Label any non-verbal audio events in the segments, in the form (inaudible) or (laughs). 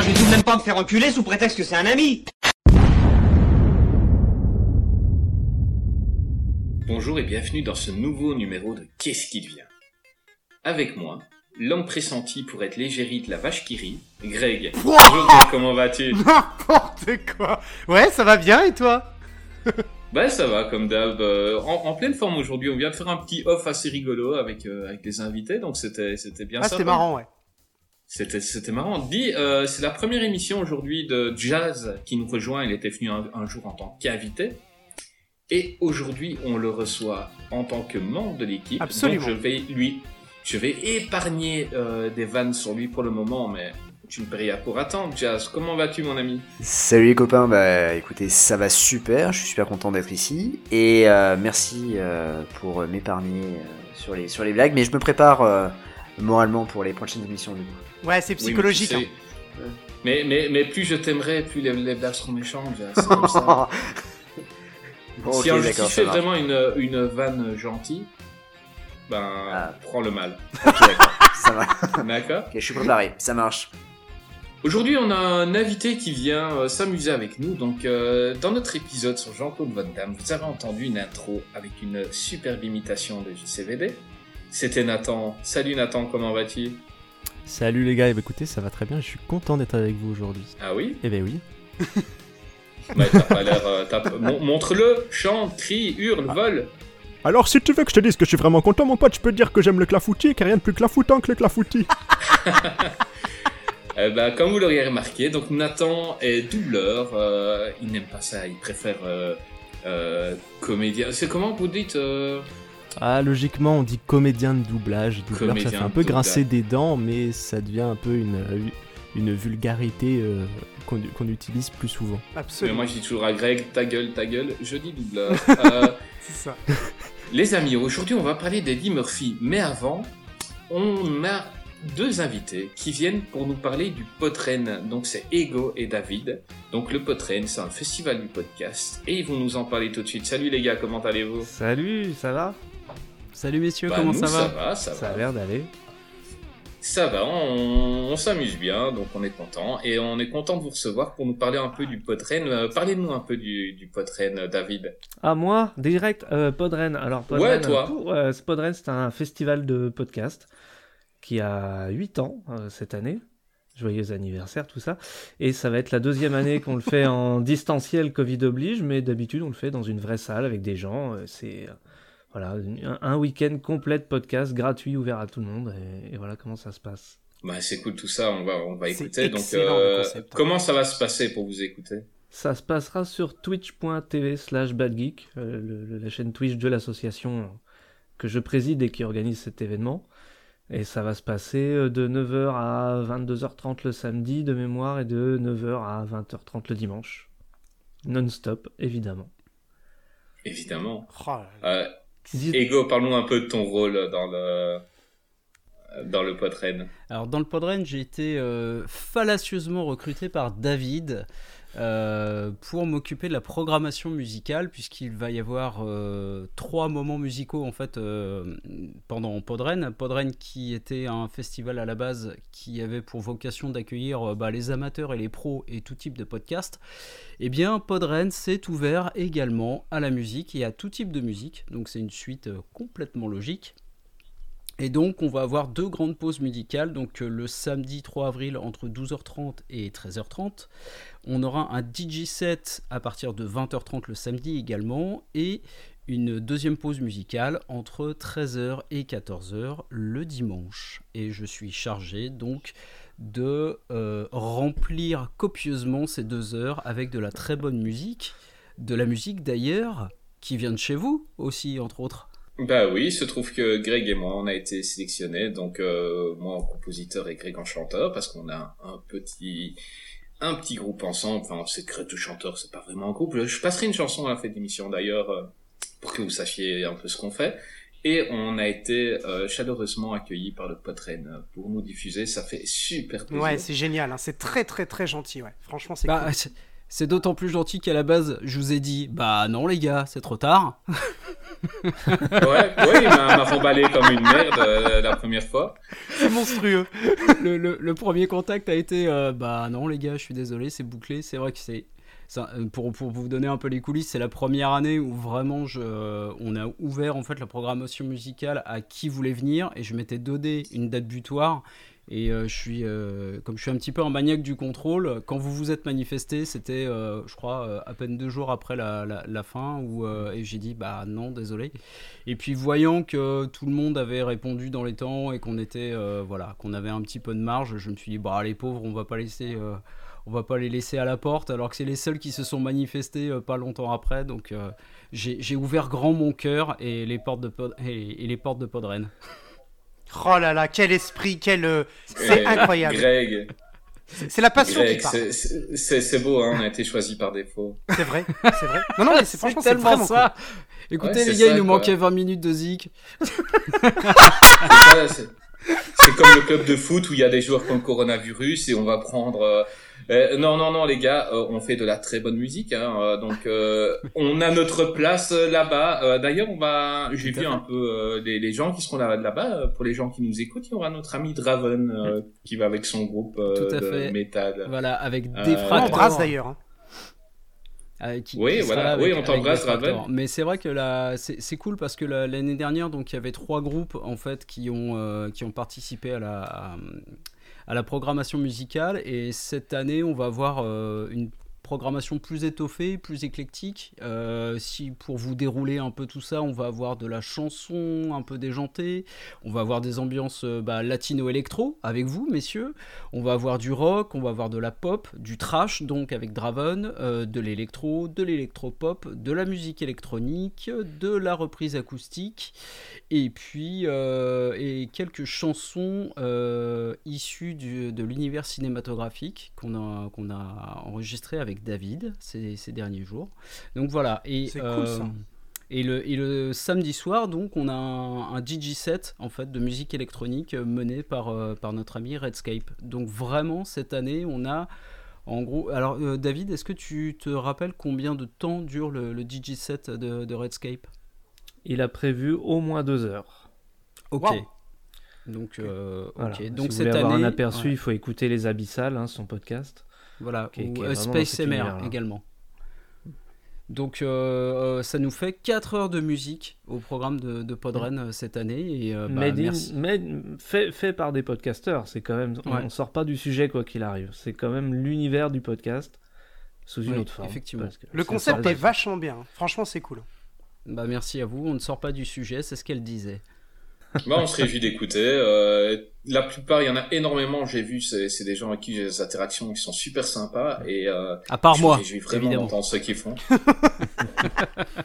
Ah, je vais tout de même pas me faire enculer sous prétexte que c'est un ami Bonjour et bienvenue dans ce nouveau numéro de Qu'est-ce qui devient? Avec moi, l'homme pressenti pour être l'égérie de la vache qui rit, Greg. (laughs) Bonjour Greg, comment vas-tu? N'importe quoi Ouais, ça va bien et toi? (laughs) Bah ça va comme d'hab, euh, en, en pleine forme aujourd'hui. On vient de faire un petit off assez rigolo avec euh, avec les invités, donc c'était c'était bien Ah, sympa. c'était marrant, ouais. C'était c'était marrant. Dis, euh, c'est la première émission aujourd'hui de Jazz qui nous rejoint. Il était venu un, un jour en tant qu'invité. Et aujourd'hui, on le reçoit en tant que membre de l'équipe. Absolument. Donc je vais lui, je vais épargner euh, des vannes sur lui pour le moment, mais tu ne peux rien pour attendre. Jazz, comment vas-tu, mon ami? Salut les copains, bah écoutez, ça va super, je suis super content d'être ici et euh, merci euh, pour m'épargner euh, sur, les, sur les blagues, mais je me prépare euh, moralement pour les prochaines émissions du coup. Ouais, c'est Oui, mais psychologique. tu sais- hein. Mais, mais, mais plus je t'aimerais, plus les, les blagues seront méchantes. C'est comme ça. (laughs) Bon, si on marche. vraiment une, une vanne gentille, ben, Ah. prends le mal. Ok, d'accord, ça va. (laughs) D'accord Ok, je suis préparé, ça marche. Aujourd'hui, on a un invité qui vient euh, s'amuser avec nous. Donc, euh, dans notre épisode sur Jean-Claude Van Damme, vous avez entendu une intro avec une superbe imitation de JCVD. C'était Nathan. Salut Nathan, comment vas-tu? Salut les gars, eh ben, écoutez, ça va très bien, je suis content d'être avec vous aujourd'hui. Ah oui? Eh ben oui. (laughs) Bah, t'as pas l'air... euh, Montre-le, chante, crie, hurle, vole. Alors si tu veux que je te dise que je suis vraiment content mon pote, je peux te dire que j'aime le clafoutis et qu'il n'y a rien de plus clafoutant que le clafoutis. (laughs) Eh ben, comme vous l'auriez remarqué, donc Nathan est doubleur. euh, il n'aime pas ça, il préfère euh, euh, comédien. C'est comment vous dites euh, Ah, logiquement, on dit comédien de doublage. Doubleur, Comédien ça fait un peu doublage. grincer des dents, mais ça devient un peu une, une vulgarité euh, qu'on utilise plus souvent. Mais Absolument. moi je dis toujours à Greg, ta gueule, ta gueule, je dis doubleur. (laughs) Euh, C'est ça. les amis, aujourd'hui on va parler d'Eddie Murphy, mais avant, on a deux invités qui viennent pour nous parler du Potren. Donc c'est Ego et David. Donc le Potren, c'est un festival du podcast, et ils vont nous en parler tout de suite. Salut les gars, comment allez-vous? Salut, ça va? Salut messieurs, Bah, comment nous, ça va Ça va, ça, Ça va. a l'air d'aller. Ça va, on, on s'amuse bien, donc on est content. Et on est content de vous recevoir pour nous parler un peu du Potren. Euh, Parlez-nous un peu du, du Potren, euh, David. Ah moi, direct, euh, Podren. Alors Podren, Ouais, toi. pour- euh, Podren, c'est un festival de podcast qui a 8 ans euh, cette année. Joyeux anniversaire, tout ça. Et ça va être la deuxième année qu'on le fait en (laughs) distanciel, Covid oblige, mais d'habitude on le fait dans une vraie salle avec des gens. Euh, C'est euh, voilà un, un week-end complet de podcast gratuit, ouvert à tout le monde. Et, et voilà comment ça se passe. Bah, c'est cool tout ça, on va, on va C'est écouter. Donc, euh, concept. comment ça va se passer pour vous écouter? Ça se passera sur twitch.tv slash badgeek, euh, la chaîne Twitch de l'association que je préside et qui organise cet événement. Et ça va se passer euh, de 9h à 22h30 le samedi de mémoire et de 9h à 20h30 le dimanche. Non-stop, évidemment. Évidemment. Oh là là. Euh, Ego, parle-nous un peu de ton rôle dans le, dans le. Alors dans le Podren, j'ai été euh, fallacieusement recruté par David euh, pour m'occuper de la programmation musicale puisqu'il va y avoir euh, trois moments musicaux en fait euh, pendant Podren. Podren qui était un festival à la base qui avait pour vocation d'accueillir bah, les amateurs et les pros et tout type de podcasts. Eh bien Podren s'est ouvert également à la musique et à tout type de musique. Donc c'est une suite complètement logique. Et donc, on va avoir deux grandes pauses musicales. Donc, euh, le samedi 3 avril entre 12h30 et 13h30. On aura un DJ set à partir de 20h30 le samedi également. Et une deuxième pause musicale entre 13h et 14h le dimanche. Et je suis chargé donc de euh, remplir copieusement ces deux heures avec de la très bonne musique. De la musique d'ailleurs qui vient de chez vous aussi, entre autres. Bah oui, il se trouve que Greg et moi, on a été sélectionnés, donc euh, moi en compositeur et Greg en chanteur, parce qu'on a un petit un petit groupe ensemble. Enfin, c'est que tout chanteur, c'est pas vraiment un groupe. Je passerai une chanson à la fin d'émission d'ailleurs, euh, pour que vous sachiez un peu ce qu'on fait. Et on a été euh, chaleureusement accueillis par le Potren pour nous diffuser. Ça fait super plaisir. Ouais, c'est génial. hein. C'est très très très gentil. Ouais. Franchement, c'est Bah, cool. C'est- d'autant plus gentil qu'à la base, je vous ai dit, bah non les gars, c'est trop tard. (laughs) Ouais, ouais, il m'a remballé comme une merde euh, la première fois. C'est monstrueux. (laughs) le, le- le premier contact a été, euh, bah non les gars, je suis désolé, c'est bouclé. C'est vrai que c'est, ça, euh, pour, pour vous donner un peu les coulisses, c'est la première année où vraiment je, euh, on a ouvert en fait la programmation musicale à qui voulait venir et je m'étais donné une date butoir. Et euh, je suis, euh, comme je suis un petit peu un maniaque du contrôle, quand vous vous êtes manifesté, c'était, euh, je crois, à peine deux jours après la, fin, où, et j'ai dit, bah non, désolé. Et puis voyant que tout le monde avait répondu dans les temps et qu'on était, voilà, qu'on avait un petit peu de marge, je me suis dit, bah les pauvres, on va pas va pas les laisser à la porte, alors que c'est les seuls qui se sont manifestés pas longtemps après. Donc j'ai ouvert grand mon cœur et les portes de Podren. (laughs) Oh là là, quel esprit, quel. euh, C'est incroyable. Greg, C'est la passion Greg, qui parle. c'est- beau, hein, on a été choisi par défaut. C'est vrai, c'est vrai. Non, non, mais c'est franchement, tellement ça. Écoutez Ouais, les gars, ça, il nous quoi. manquait 20 minutes de zik. C'est comme le club de foot où il y a des joueurs qui ont le coronavirus et on va prendre. Euh, non, non, non, les gars, euh, on fait de la très bonne musique, hein, euh, donc euh, (laughs) on a notre place euh, là-bas. Euh, D'ailleurs, on va, j'ai vu un peu euh, les, les gens qui seront là- là-bas. euh, pour les gens qui nous écoutent, il y aura notre ami Draven euh, qui va avec son groupe euh, Tout à de fait. métal. Voilà, avec Euh, des On embrasse d'ailleurs. hein. Euh, qui- Oui, qui voilà. là Oui, on t'embrasse. Raven. Mais c'est vrai que là, c'est cool parce que la- l'année dernière, donc il y avait trois groupes en fait qui ont euh, qui ont participé à la à, à la programmation musicale. Et cette année, on va avoir euh, une programmation plus étoffée, plus éclectique. Euh, si pour vous dérouler un peu tout ça, on va avoir de la chanson un peu déjantée, on va avoir des ambiances euh, bah, latino-électro avec vous, messieurs. On va avoir du rock, on va avoir de la pop, du trash, donc avec Draven, euh, de l'électro, de l'électro-pop, de la musique électronique, de la reprise acoustique, et puis et quelques chansons issues de l'univers cinématographique qu'on a, qu'on a enregistré avec David ces, ces derniers jours. Donc voilà. Et, C'est cool, euh, ça. et le, et le samedi soir, donc, on a un, un DJ set en fait de musique électronique euh, mené par, euh, par notre ami Redscape. Donc vraiment cette année, on a en gros. Alors euh, David, est-ce que tu te rappelles combien de temps dure le, le DJ set de, de Redscape? Il a prévu au moins deux heures. Ok. Wow. Donc, euh, ok. Voilà. Donc si cette vous voulez avoir année, un aperçu, ouais, il faut écouter Les Abyssales, hein, son podcast. Voilà, ou euh, Space MR également. Donc euh, euh, ça nous fait 4 heures de musique au programme de, de Podren cette année et euh, bah, Made in- merci. made- fait, fait par des podcasteurs, c'est quand même. On, Ouais. on sort pas du sujet quoi qu'il arrive. C'est quand même l'univers du podcast sous une Oui, autre forme. effectivement. Le concept est vachement bien. hein. Franchement, c'est cool. Bah merci à vous, on ne sort pas du sujet, c'est ce qu'elle disait. Bah, on se réjouit d'écouter. Euh, la plupart, il y en a énormément. J'ai vu, c'est des gens avec qui j'ai des interactions qui sont super sympas et euh, À part je moi, réjouis vraiment évidemment. d'entendre ce qu'ils font. (laughs)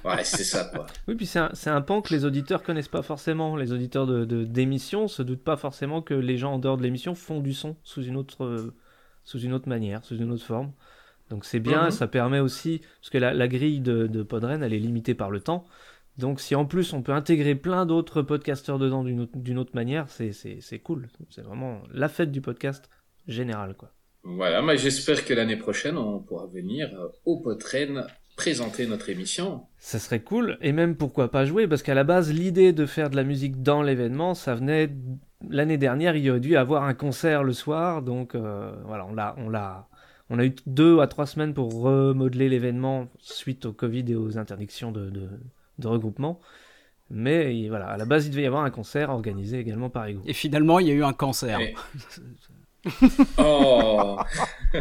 ouais, c'est ça quoi. Oui, puis c'est un, c'est un pan que les auditeurs connaissent pas forcément. Les auditeurs de de- d'émissions se doutent pas forcément que les gens en dehors de l'émission font du son sous une autre, euh, sous une autre manière, sous une autre forme. Donc c'est bien, Mhm. ça permet aussi, parce que la, la grille de, de Podren, elle est limitée par le temps. Donc si en plus on peut intégrer plein d'autres podcasteurs dedans d'une autre, manière, c'est, cool. C'est vraiment la fête du podcast général, quoi. Voilà, mais j'espère que l'année prochaine, on pourra venir euh, au Potren présenter notre émission. Ça serait cool, et même pourquoi pas jouer, parce qu'à la base, l'idée de faire de la musique dans l'événement, ça venait l'année dernière, il y aurait dû avoir un concert le soir, donc euh, voilà, on l'a, on l'a, on a eu deux à trois semaines pour remodeler l'événement suite au Covid et aux interdictions de, de, de regroupement. Mais il- voilà, à la base, il devait y avoir un concert organisé également par Ego. Et finalement, il y a eu un cancer. Et- (laughs) Oh (laughs)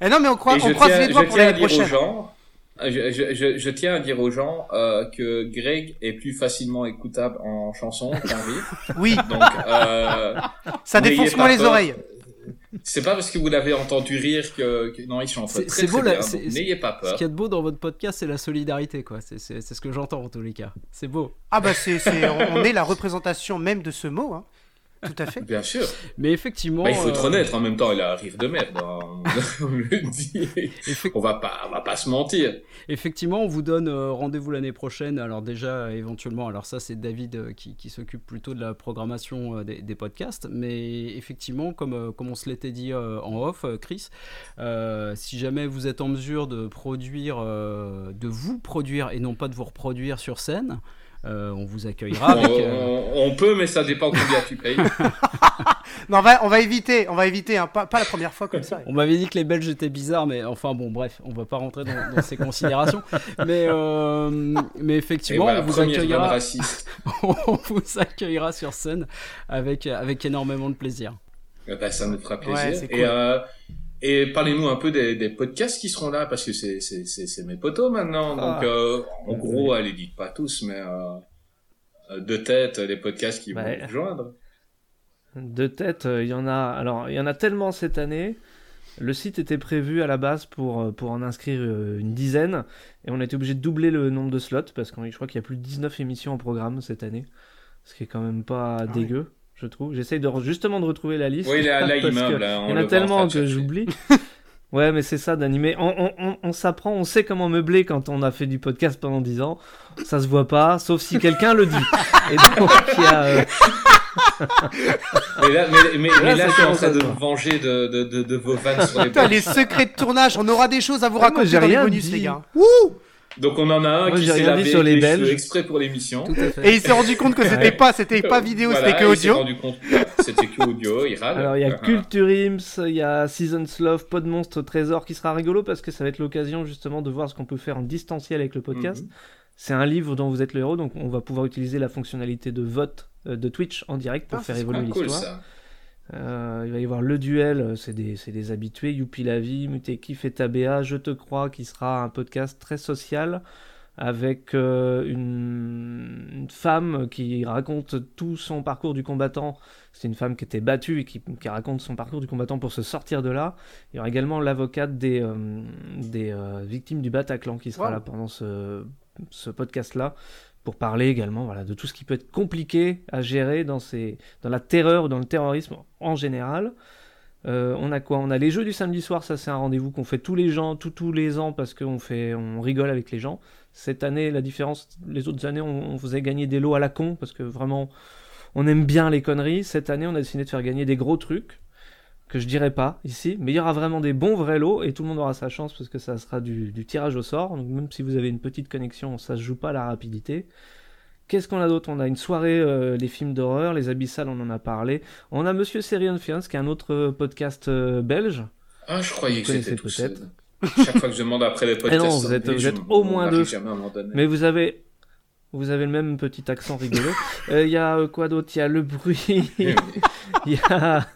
Eh non, mais on, croit, Et on croise tiens, les doigts pour l'année prochaine. gens, je, je, je, je tiens à dire aux gens euh, que Greg est plus facilement écoutable en chanson qu'en rire. Oui, Donc, euh, ça défonce moins les peur. oreilles. C'est pas parce que vous l'avez entendu rire que, que- non, ils chantent très c'est très beau, bien. N'ayez pas Ce peur. qu'il y a de beau dans votre podcast, c'est la solidarité, quoi. C'est c'est- c'est ce que j'entends en tous les cas. C'est beau. Ah bah c'est, c'est- on est la représentation même de ce mot, hein. Tout à fait. Bien sûr. Mais effectivement. Bah, il faut être euh, honnête. En même temps, il arrive de merde. hein. (laughs) on le dit. On va pas, on va pas se mentir. Effectivement, on vous donne euh, rendez-vous l'année prochaine. Alors déjà, éventuellement, alors ça c'est David euh, qui, qui s'occupe plutôt de la programmation des, des podcasts, mais effectivement, comme, comme on se l'était dit en off, Chris, euh, si jamais vous êtes en mesure de produire, de vous produire et non pas de vous reproduire sur scène, euh, on vous accueillera. avec, euh, on- on peut, mais ça dépend combien tu payes. (laughs) Non, on va, on va éviter, on va éviter, hein, pas, pas la première fois comme ça. On m'avait dit que les Belges étaient bizarres, mais enfin bon, bref, on va pas rentrer dans, dans ces considérations. Mais, euh, mais effectivement, voilà, on vous accueillera. raciste. (laughs) on vous accueillera sur scène avec, avec énormément de plaisir. Eh ben, ça nous fera plaisir. Ouais, c'est cool. Et, euh, et parlez-nous un peu des, des podcasts qui seront là, parce que c'est, c'est, c'est, c'est mes potos maintenant. Ah. Donc, euh, en gros, allez, dites pas tous, mais euh, euh, de tête, les podcasts qui vont Ouais. nous rejoindre. De tête, euh, il y en a. Alors, il y en a tellement cette année. Le site était prévu à la base pour, pour en inscrire une dizaine. Et on a été obligé de doubler le nombre de slots parce que je crois qu'il y a plus de 19 émissions en programme cette année. Ce qui est quand même pas ouais. dégueu, je trouve. J'essaye de, justement de retrouver la liste. Oui, là, là, (laughs) parce il là, on Il y en a tellement que j'oublie. (laughs) Ouais, mais c'est ça d'animer. On, on, on, on s'apprend, on sait comment meubler quand on a fait du podcast pendant 10 ans. Ça se voit pas, sauf si quelqu'un le dit. Et donc, il y a. euh, (laughs) Mais là, mais, mais, mais Là, là, ça je suis en train de me venger de, de, de, de vos vannes sur les Putain, les secrets de tournage, on aura des choses à vous Ah, moi, raconter j'ai dans les rien bonus, dit. les gars. Donc, on en a un Moi, qui s'est lavé sur les les Belges. exprès pour l'émission. Et il s'est rendu compte que c'était pas, c'était pas vidéo, Voilà, c'était que il s'est audio. rendu compte que c'était que audio, il râle. Alors il y a Ah. Culture Ims, il y a Seasons Love, Pod Monstre, Trésor qui sera rigolo parce que ça va être l'occasion justement de voir ce qu'on peut faire en distanciel avec le podcast. Mhm. C'est un livre dont vous êtes le héros, donc on va pouvoir utiliser la fonctionnalité de vote euh, de Twitch en direct pour Ah, faire évoluer Ah, cool l'histoire. Euh, il va y avoir le duel, euh, c'est des, c'est des habitués, Youpi la vie, Mutekif et Tabea, Je te crois, qui sera un podcast très social avec euh, une, une femme qui raconte tout son parcours du combattant. C'est une femme qui était battue et qui, qui raconte son parcours du combattant pour se sortir de là. Il y aura également l'avocate des, euh, des victimes du Bataclan qui sera Wow. là pendant ce, ce podcast-là pour parler également de tout ce qui peut être compliqué à gérer dans, la terreur ou dans le terrorisme en général. Euh, on a quoi? On a les jeux du samedi soir, ça c'est un rendez-vous qu'on fait tous les gens, tous les ans parce qu'on fait, on rigole avec les gens. Cette année, la différence, les autres années, on faisait gagner des lots à la con parce que vraiment, on aime bien les conneries. Cette année, on a décidé de faire gagner des gros trucs que je dirais pas ici, mais il y aura vraiment des bons vrais lots et tout le monde aura sa chance parce que ça sera du, du tirage au sort. Donc même si vous avez une petite connexion, ça se joue pas à la rapidité. Qu'est-ce qu'on a d'autre? On a une soirée, euh, les films d'horreur, les abyssales, on en a parlé. On a Monsieur Serion Fiance, qui est un autre euh, podcast euh, belge. Ah, je croyais Vous que c'était peut-être. seul. Chaque fois que je demande après les podcasts, (laughs) Eh non, vous êtes- vous au moins deux. Mais vous avez, vous avez le même petit accent rigolo. (laughs) Euh, Il y a quoi d'autre? Il y a le bruit. (laughs) Il y a.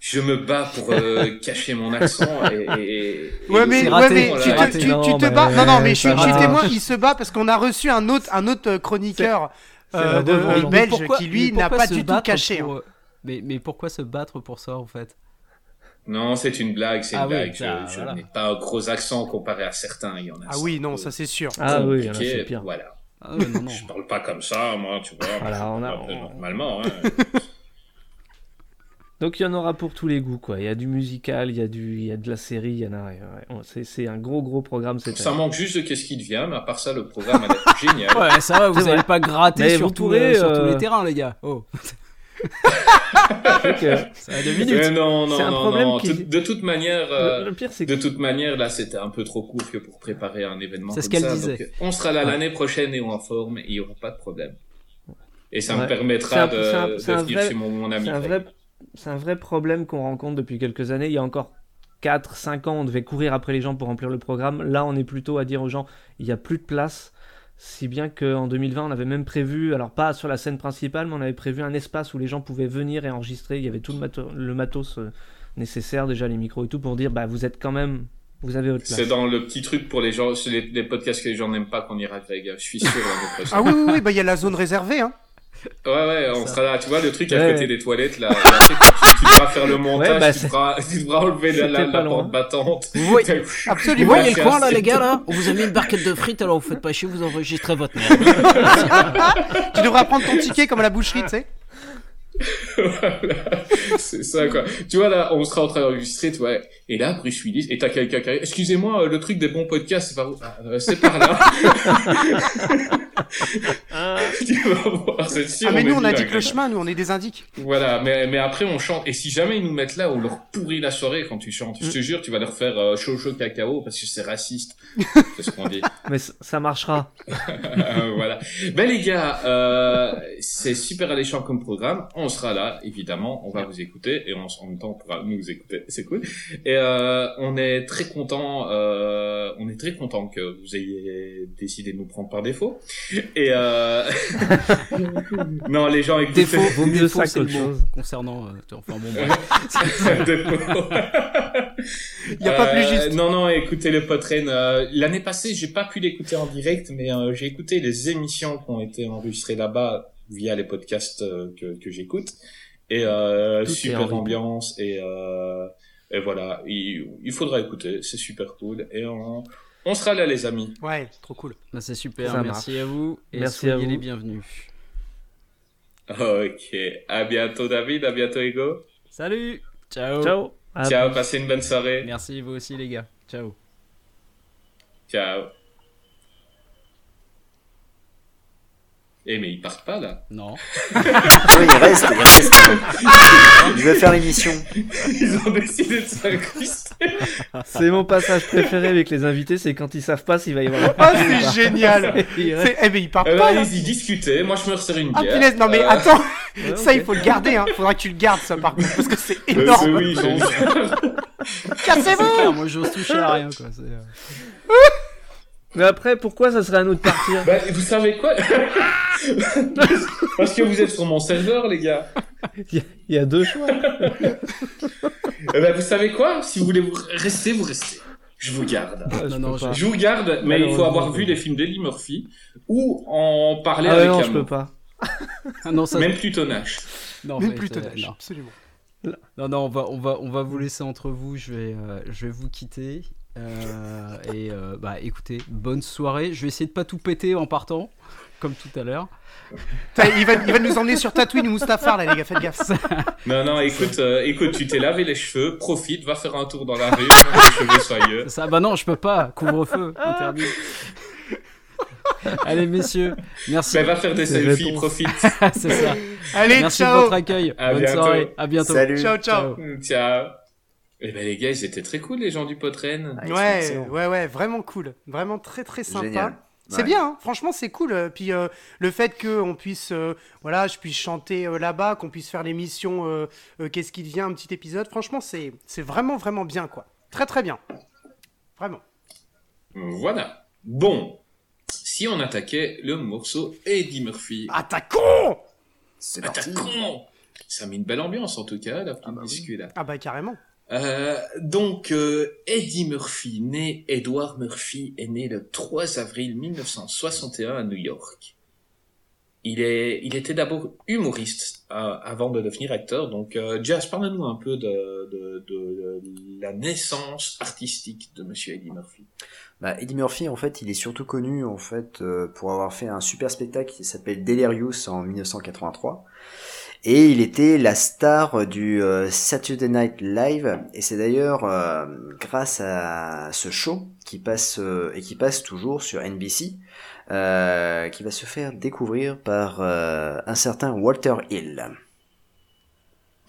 Je me bats pour euh, (laughs) cacher mon accent et. et- et- Ouais, mais, le- raté, ouais, mais c'est tu te, tu, Non, bats. Non, non, mais je, suis- je témoin, il se bat parce qu'on a reçu un autre, un autre chroniqueur euh, de, euh, belge pourquoi- qui, lui, n'a pas du tout caché. pour- hein. Mais, mais pourquoi se battre pour ça en fait? Non, c'est une blague, c'est une Ah oui, blague. Je, ah, je voilà. n'ai pas un gros accent comparé à certains. Il y en a. Ah oui, non, ça c'est sûr. Ah oui, il y en a, compliqué, c'est pire. Voilà. Ah ouais, non, non. Je parle pas comme ça, moi, tu vois. Voilà, on a- Normalement, hein. (laughs) Donc il y en aura pour tous les goûts, quoi. Il y a du musical, il y a du, il y a de la série, il y en a. ouais. C'est, un gros gros programme cette Ça année. manque juste de qu'est-ce qui devient, mais à part ça, le programme a l'air (laughs) génial. Ouais, ça va, vous n'allez pas gratter sur, tout- pourrez, sur tous euh, les terrains, les gars. Oh, (laughs) euh, ça a deux minutes. Mais non, non, C'est un non, problème non. qui- Tout- De toute manière, euh, le, le pire c'est de que toute manière, là, c'était un peu trop court que pour préparer un événement C'est ce qu'elle ça. disait. Donc, on sera là Ouais. l'année prochaine et en forme, et il y aura pas de problème. Et ça me permettra un- de, c'est un- de venir vrai- chez mon, mon ami. c'est un vrai, c'est un vrai problème qu'on rencontre depuis quelques années. Il y a encore 4, 5 ans, on devait courir après les gens pour remplir le programme. Là, on est plutôt à dire aux gens, il n'y a plus de place. Si bien qu'en 2020, on avait même prévu, alors pas sur la scène principale, mais on avait prévu un espace où les gens pouvaient venir et enregistrer. Il y avait tout le, mato- le matos euh, nécessaire, déjà les micros et tout, pour dire, bah vous êtes quand même, vous avez votre place. C'est dans le petit truc pour les gens, c'est les, les podcasts que les gens n'aiment pas qu'on ira, Greg. Je suis sûr. Ah oui, oui, oui, bah il y a la zone réservée. Hein. Ouais, ouais, on Ça. sera là. Tu vois, le truc à Ouais. côté des toilettes, là. là, tu, tu, devras faire le montage, bah, tu, devras, tu devras enlever la, la, la porte battante. Vous voyez, (laughs) T'as- vous Absolument. voyez le coin là, les gars là On vous a mis une barquette de frites, alors vous faites pas chier, vous enregistrez votre nom. (laughs) Tu devrais prendre ton ticket comme à la boucherie, tu sais. (laughs) Voilà. c'est ça quoi. Tu vois là, on sera en train d'enregistrer, tu vois. Et là, Bruce Willis, et t'as quelqu'un qui arrive. Excusez-moi, euh, le truc des bons podcasts, c'est par où Ah, euh, C'est par là. (laughs) tu vas voir, c'est sûr. Ah, mais nous, on indique le chemin, nous, on est des indiques. Voilà, mais, mais après on chante. Et si jamais ils nous mettent là, on leur pourrit la soirée quand tu chantes. Je te jure, tu vas leur faire euh, chaud chaud cacao parce que c'est raciste. c'est ce qu'on dit. (laughs) Mais ça marchera. Voilà. Ben les gars, euh, c'est super alléchant comme programme. On sera là, évidemment. On va vous écouter et on, en même temps on pourra nous écouter. (laughs) C'est cool. Et euh, on est très content. Euh, on est très content que vous ayez décidé de nous prendre par défaut. Et euh... (laughs) non, les gens écoutent. Défaut, Vaut mieux défaut, ça c'est le chose. concernant. euh, enfin bon. (laughs) Il y a pas plus Euh, juste. Non, non, écoutez le Podtrain. Euh, L'année passée, j'ai pas pu l'écouter en direct, mais euh, j'ai écouté les émissions qui ont été enregistrées là-bas via les podcasts euh, que, que j'écoute. Et euh, super ambiance. Et, euh, et voilà, il, il faudra écouter, c'est super cool. Et on, on sera là, les amis. Ouais, trop cool. Bah, c'est super, Ça merci à vous. Et Merci à vous. les bienvenus. Ok, à bientôt David, à bientôt Ego. Salut Ciao Ciao. À Ciao, passez une bonne soirée. Merci vous aussi les gars. Ciao Ciao. Eh mais ils partent pas là. Non. (laughs) Oui, il reste, il reste. Il veut faire l'émission. Ils ont décidé de s'incruster. C'est mon passage préféré avec les invités, c'est quand ils savent pas s'il va y avoir. Ah, c'est génial. (laughs) Eh ben, il part Euh, pas, là. ils y discutaient, moi je me resserre une Ah, bière. punaise, non, mais Euh, attends. Ouais, Ça, il faut le garder, hein. Faudra que tu le gardes, ça, par contre, parce que c'est euh, énorme. oui, je- Cassez-vous moi j'ose toucher à rien quoi. (laughs) Mais après, pourquoi ça serait à nous de partir Bah, vous savez quoi (laughs) Parce que vous êtes sur mon serveur, les gars. Il y a deux choix. (laughs) Eh ben, vous savez quoi Si vous voulez vous rester, vous restez. Je vous garde. Ah, je Non, non, je- pas. Je vous garde, mais il faut avoir vu les films d'Eddie Murphy ou en parler Ah avec non, un je peux pas. Ah non, ça. Même plutôt Nash. Non, Même non. absolument. Non, non, on va, on va, on va vous laisser entre vous. Je vais, euh, je vais vous quitter. Euh, et euh, bah, écoutez, bonne soirée. Je vais essayer de pas tout péter en partant, comme tout à l'heure. Il va, il va nous emmener sur Tatooine ou Mustafar, là, les gars, faites gaffe. Non, non, écoute, euh, écoute, tu t'es lavé les cheveux, profite, va faire un tour dans la rue, les cheveux soyeux. Ça. Bah non, je peux pas. Couvre-feu, interdit. Allez, messieurs, merci. Ben, va faire des selfies, réponse. profite. (laughs) C'est ça. Allez, Merci de ciao. votre accueil. À Bonne bientôt. soirée. À bientôt. Salut. Ciao, ciao. Ciao. Eh ben, les gars, ils étaient très cool, les gens du Potren. Ah, Ouais, ouais, ouais, vraiment cool. Vraiment très, très sympa. Génial. C'est Ouais. bien, hein. franchement, c'est cool. Euh, Puis euh, le fait qu'on puisse, euh, voilà, je puisse chanter euh, là-bas, qu'on puisse faire l'émission euh, euh, Qu'est-ce qui devient, un petit épisode, franchement, c'est c'est vraiment, vraiment bien, quoi. Très, très bien. Vraiment. Voilà. Bon. Si on attaquait le morceau Eddie Murphy. Attaquons C'est parti. Attaquons Ça met une belle ambiance, en tout cas, la petite bah oui. discu, là. Ah bah carrément. Euh, donc, euh, Eddie Murphy, né Edward Murphy, est né le 3 avril 1961 à New York. Il, est, il était d'abord humoriste euh, avant de devenir acteur. Donc, euh, Jazz, parle-nous un peu de, de, de, de la naissance artistique de Monsieur Eddie Murphy. Bah, Eddie Murphy, en fait, il est surtout connu en fait euh, pour avoir fait un super spectacle qui s'appelle Delirious en 1983. Et il était la star du euh, Saturday Night Live. Et c'est d'ailleurs euh, grâce à ce show qui passe euh, et qui passe toujours sur NBC, euh, qui va se faire découvrir par euh, un certain Walter Hill.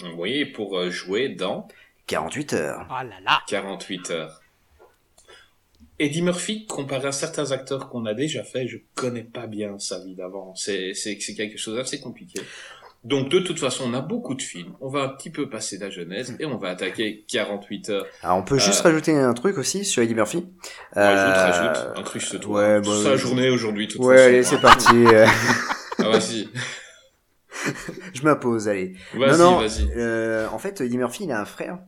Vous voyez, pour jouer dans 48 heures. Ah là là 48 heures. Eddie Murphy, comparé à certains acteurs qu'on a déjà fait, je connais pas bien sa vie d'avant. C'est, c'est, c'est quelque chose d'assez compliqué. Donc, de toute façon, on a beaucoup de films. On va un petit peu passer la jeunesse et on va attaquer 48 heures. Alors on peut juste Euh, rajouter un truc aussi sur Eddie Murphy. Rajoute, Euh, rajoute. Un truc, c'est toi. ouais, bah, sa journée aujourd'hui, toute Ouais, façon. allez, c'est parti. (laughs) euh, Ah, vas-y. (laughs) je m'impose, allez. Vas-y, non, non, vas-y. euh, en fait, Eddie Murphy, il a un frère,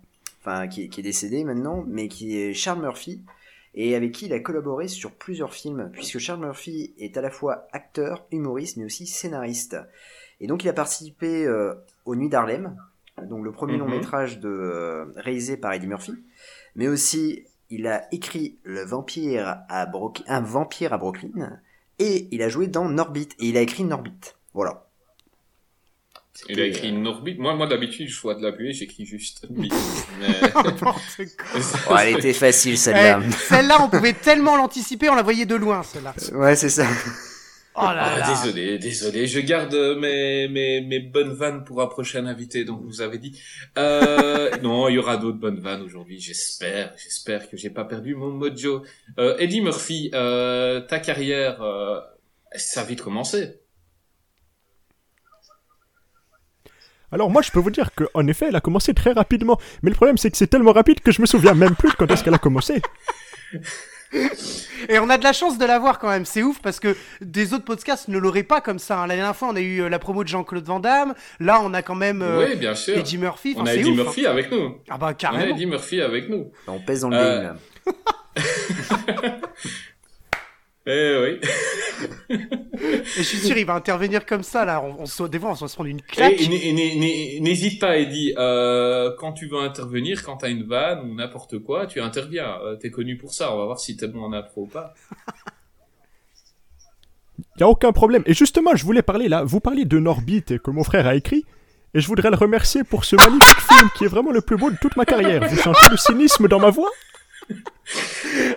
enfin, qui est décédé maintenant, mais qui est Charles Murphy, et avec qui il a collaboré sur plusieurs films, puisque Charles Murphy est à la fois acteur, humoriste, mais aussi scénariste. Et donc il a participé euh, aux Nuits d'Harlem, donc le premier Mhm. long métrage de, euh, réalisé par Eddie Murphy, mais aussi il a écrit Le Vampire à Brook- Un Vampire à Brooklyn, et il a joué dans Norbit, et il a écrit Norbit. Voilà. Il a écrit une orbite. Moi, moi d'habitude, je vois de la buée, j'écris juste (laughs) bit. Mais... Oh, (laughs) elle était facile celle-là. Eh, celle-là, on pouvait tellement l'anticiper, on la voyait de loin, celle-là. Ouais, c'est ça. Oh là Ah, là. désolé, désolé. Je garde mes, mes, mes bonnes vannes pour un prochain invité, donc vous avez dit. Euh, (laughs) non, il y aura d'autres bonnes vannes aujourd'hui, j'espère. J'espère que j'ai pas perdu mon mojo. Euh, Eddie Murphy, euh, ta carrière, euh, ça a vite commencé. Alors moi je peux vous dire qu'en effet elle a commencé très rapidement, mais le problème c'est que c'est tellement rapide que je me souviens même plus de quand est-ce qu'elle a commencé. (laughs) Et on a de la chance de l'avoir quand même, c'est ouf parce que des autres podcasts ne l'auraient pas comme ça. hein. La dernière fois, on a eu euh, la promo de Jean-Claude Van Damme. Là, on a quand même euh, oui, bien sûr. Eddie Murphy. On a Eddie ouf, hein. Murphy avec nous. Ah bah On a carrément. Eddie Murphy avec nous. On pèse dans le Euh, game là. (laughs) (laughs) Eh oui. (laughs) Et je suis sûr, il va intervenir comme ça là. On, on se- des fois, on va se prendre une claque. n'hésite pas, Eddie. Euh, quand tu veux intervenir, quand t'as une vanne ou n'importe quoi, tu interviens. Euh, t'es connu pour ça. On va voir si t'es bon en impro ou pas. (laughs) Y a aucun problème. Et justement je voulais parler là, vous parliez de Norbit et que mon frère a écrit, et je voudrais le remercier pour ce magnifique film qui est vraiment le plus beau de toute ma carrière. Vous sentez le cynisme dans ma voix?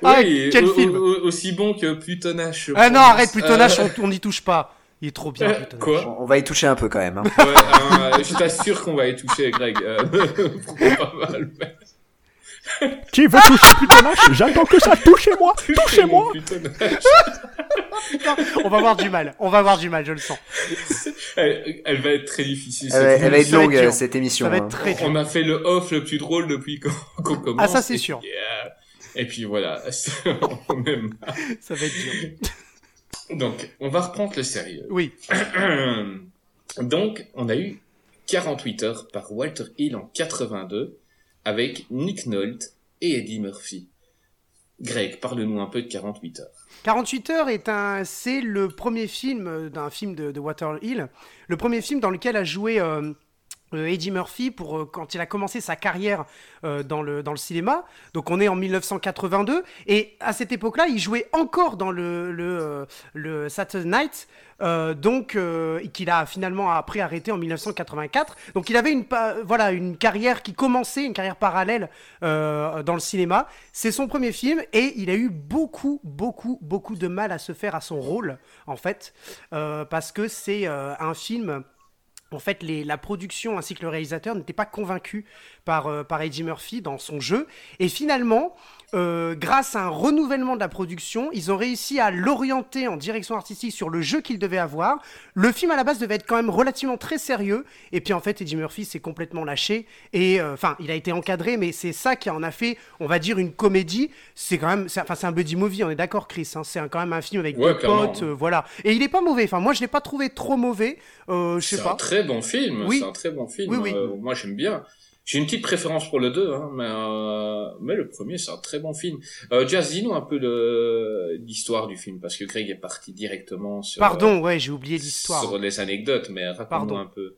Ah, oui, quel au- film. au- Aussi bon que Plutonnache. je Ah non, arrête, Plutonnache, Euh, on- n'y touche pas. Il est trop bien, euh. Quoi On va y toucher un peu quand même. Hein. Ouais, euh, Je t'assure qu'on va y toucher, Greg. Euh, (laughs) pas mal. Qui veut toucher Plutonage J'attends que ça, touchez-moi Touchez-moi. On va avoir du mal. On va avoir du mal, je le sens. Elle, elle va être très difficile. Elle, va- cette elle va être ça va être longue cette émission. Ça va hein. être très dur. On a fait le off le plus drôle depuis qu'on qu'on commence. Ah, ça, c'est sûr. Et puis voilà, (laughs) on. Ça va être dur. Donc, on va reprendre le sérieux. Oui. (clears throat) Donc, on a eu 48 heures par Walter Hill en 82 avec Nick Nolte et Eddie Murphy. Greg, parle-nous un peu de 48 heures. 48 heures est un, c'est le premier film euh, d'un film de, de Water Hill, le premier film dans lequel a joué euh, Eddie Murphy pour euh, quand il a commencé sa carrière euh, dans le dans le cinéma. Donc on est en 1982 et à cette époque-là, il jouait encore dans le le, euh, le Saturday Night. euh, donc euh, qu'il a finalement après arrêté en 1984. Donc il avait une voilà une carrière qui commençait, une carrière parallèle euh, dans le cinéma. C'est son premier film et il a eu beaucoup beaucoup beaucoup de mal à se faire à son rôle en fait euh, parce que c'est euh, un film en fait, la production ainsi que le réalisateur n'étaient pas convaincus par, euh, par Eddie Murphy dans son jeu. Et finalement, euh, grâce à un renouvellement de la production, ils ont réussi à l'orienter en direction artistique sur le jeu qu'il devait avoir. Le film à la base devait être quand même relativement très sérieux. Et puis en fait, Eddie Murphy s'est complètement lâché. Et euh, enfin, il a été encadré, mais c'est ça qui en a fait, on va dire, une comédie. C'est quand même, c'est- enfin, c'est un buddy movie, on est d'accord, Chris. hein. c'est quand même un film avec Ouais, clairement. potes, euh, voilà. Et il est pas mauvais. Enfin, moi, je l'ai pas trouvé trop mauvais. Je sais C'est pas. un très bon film. Oui. C'est un très bon film. Oui, oui. Moi, j'aime bien. J'ai une petite préférence pour le 2, hein, mais, euh, mais le premier, c'est un très bon film. Euh, Jazz, dis-nous un peu l'histoire du film, parce que Greg est parti directement sur, Pardon, ouais, j'ai oublié euh, l'histoire. sur les anecdotes, mais raconte-nous un peu.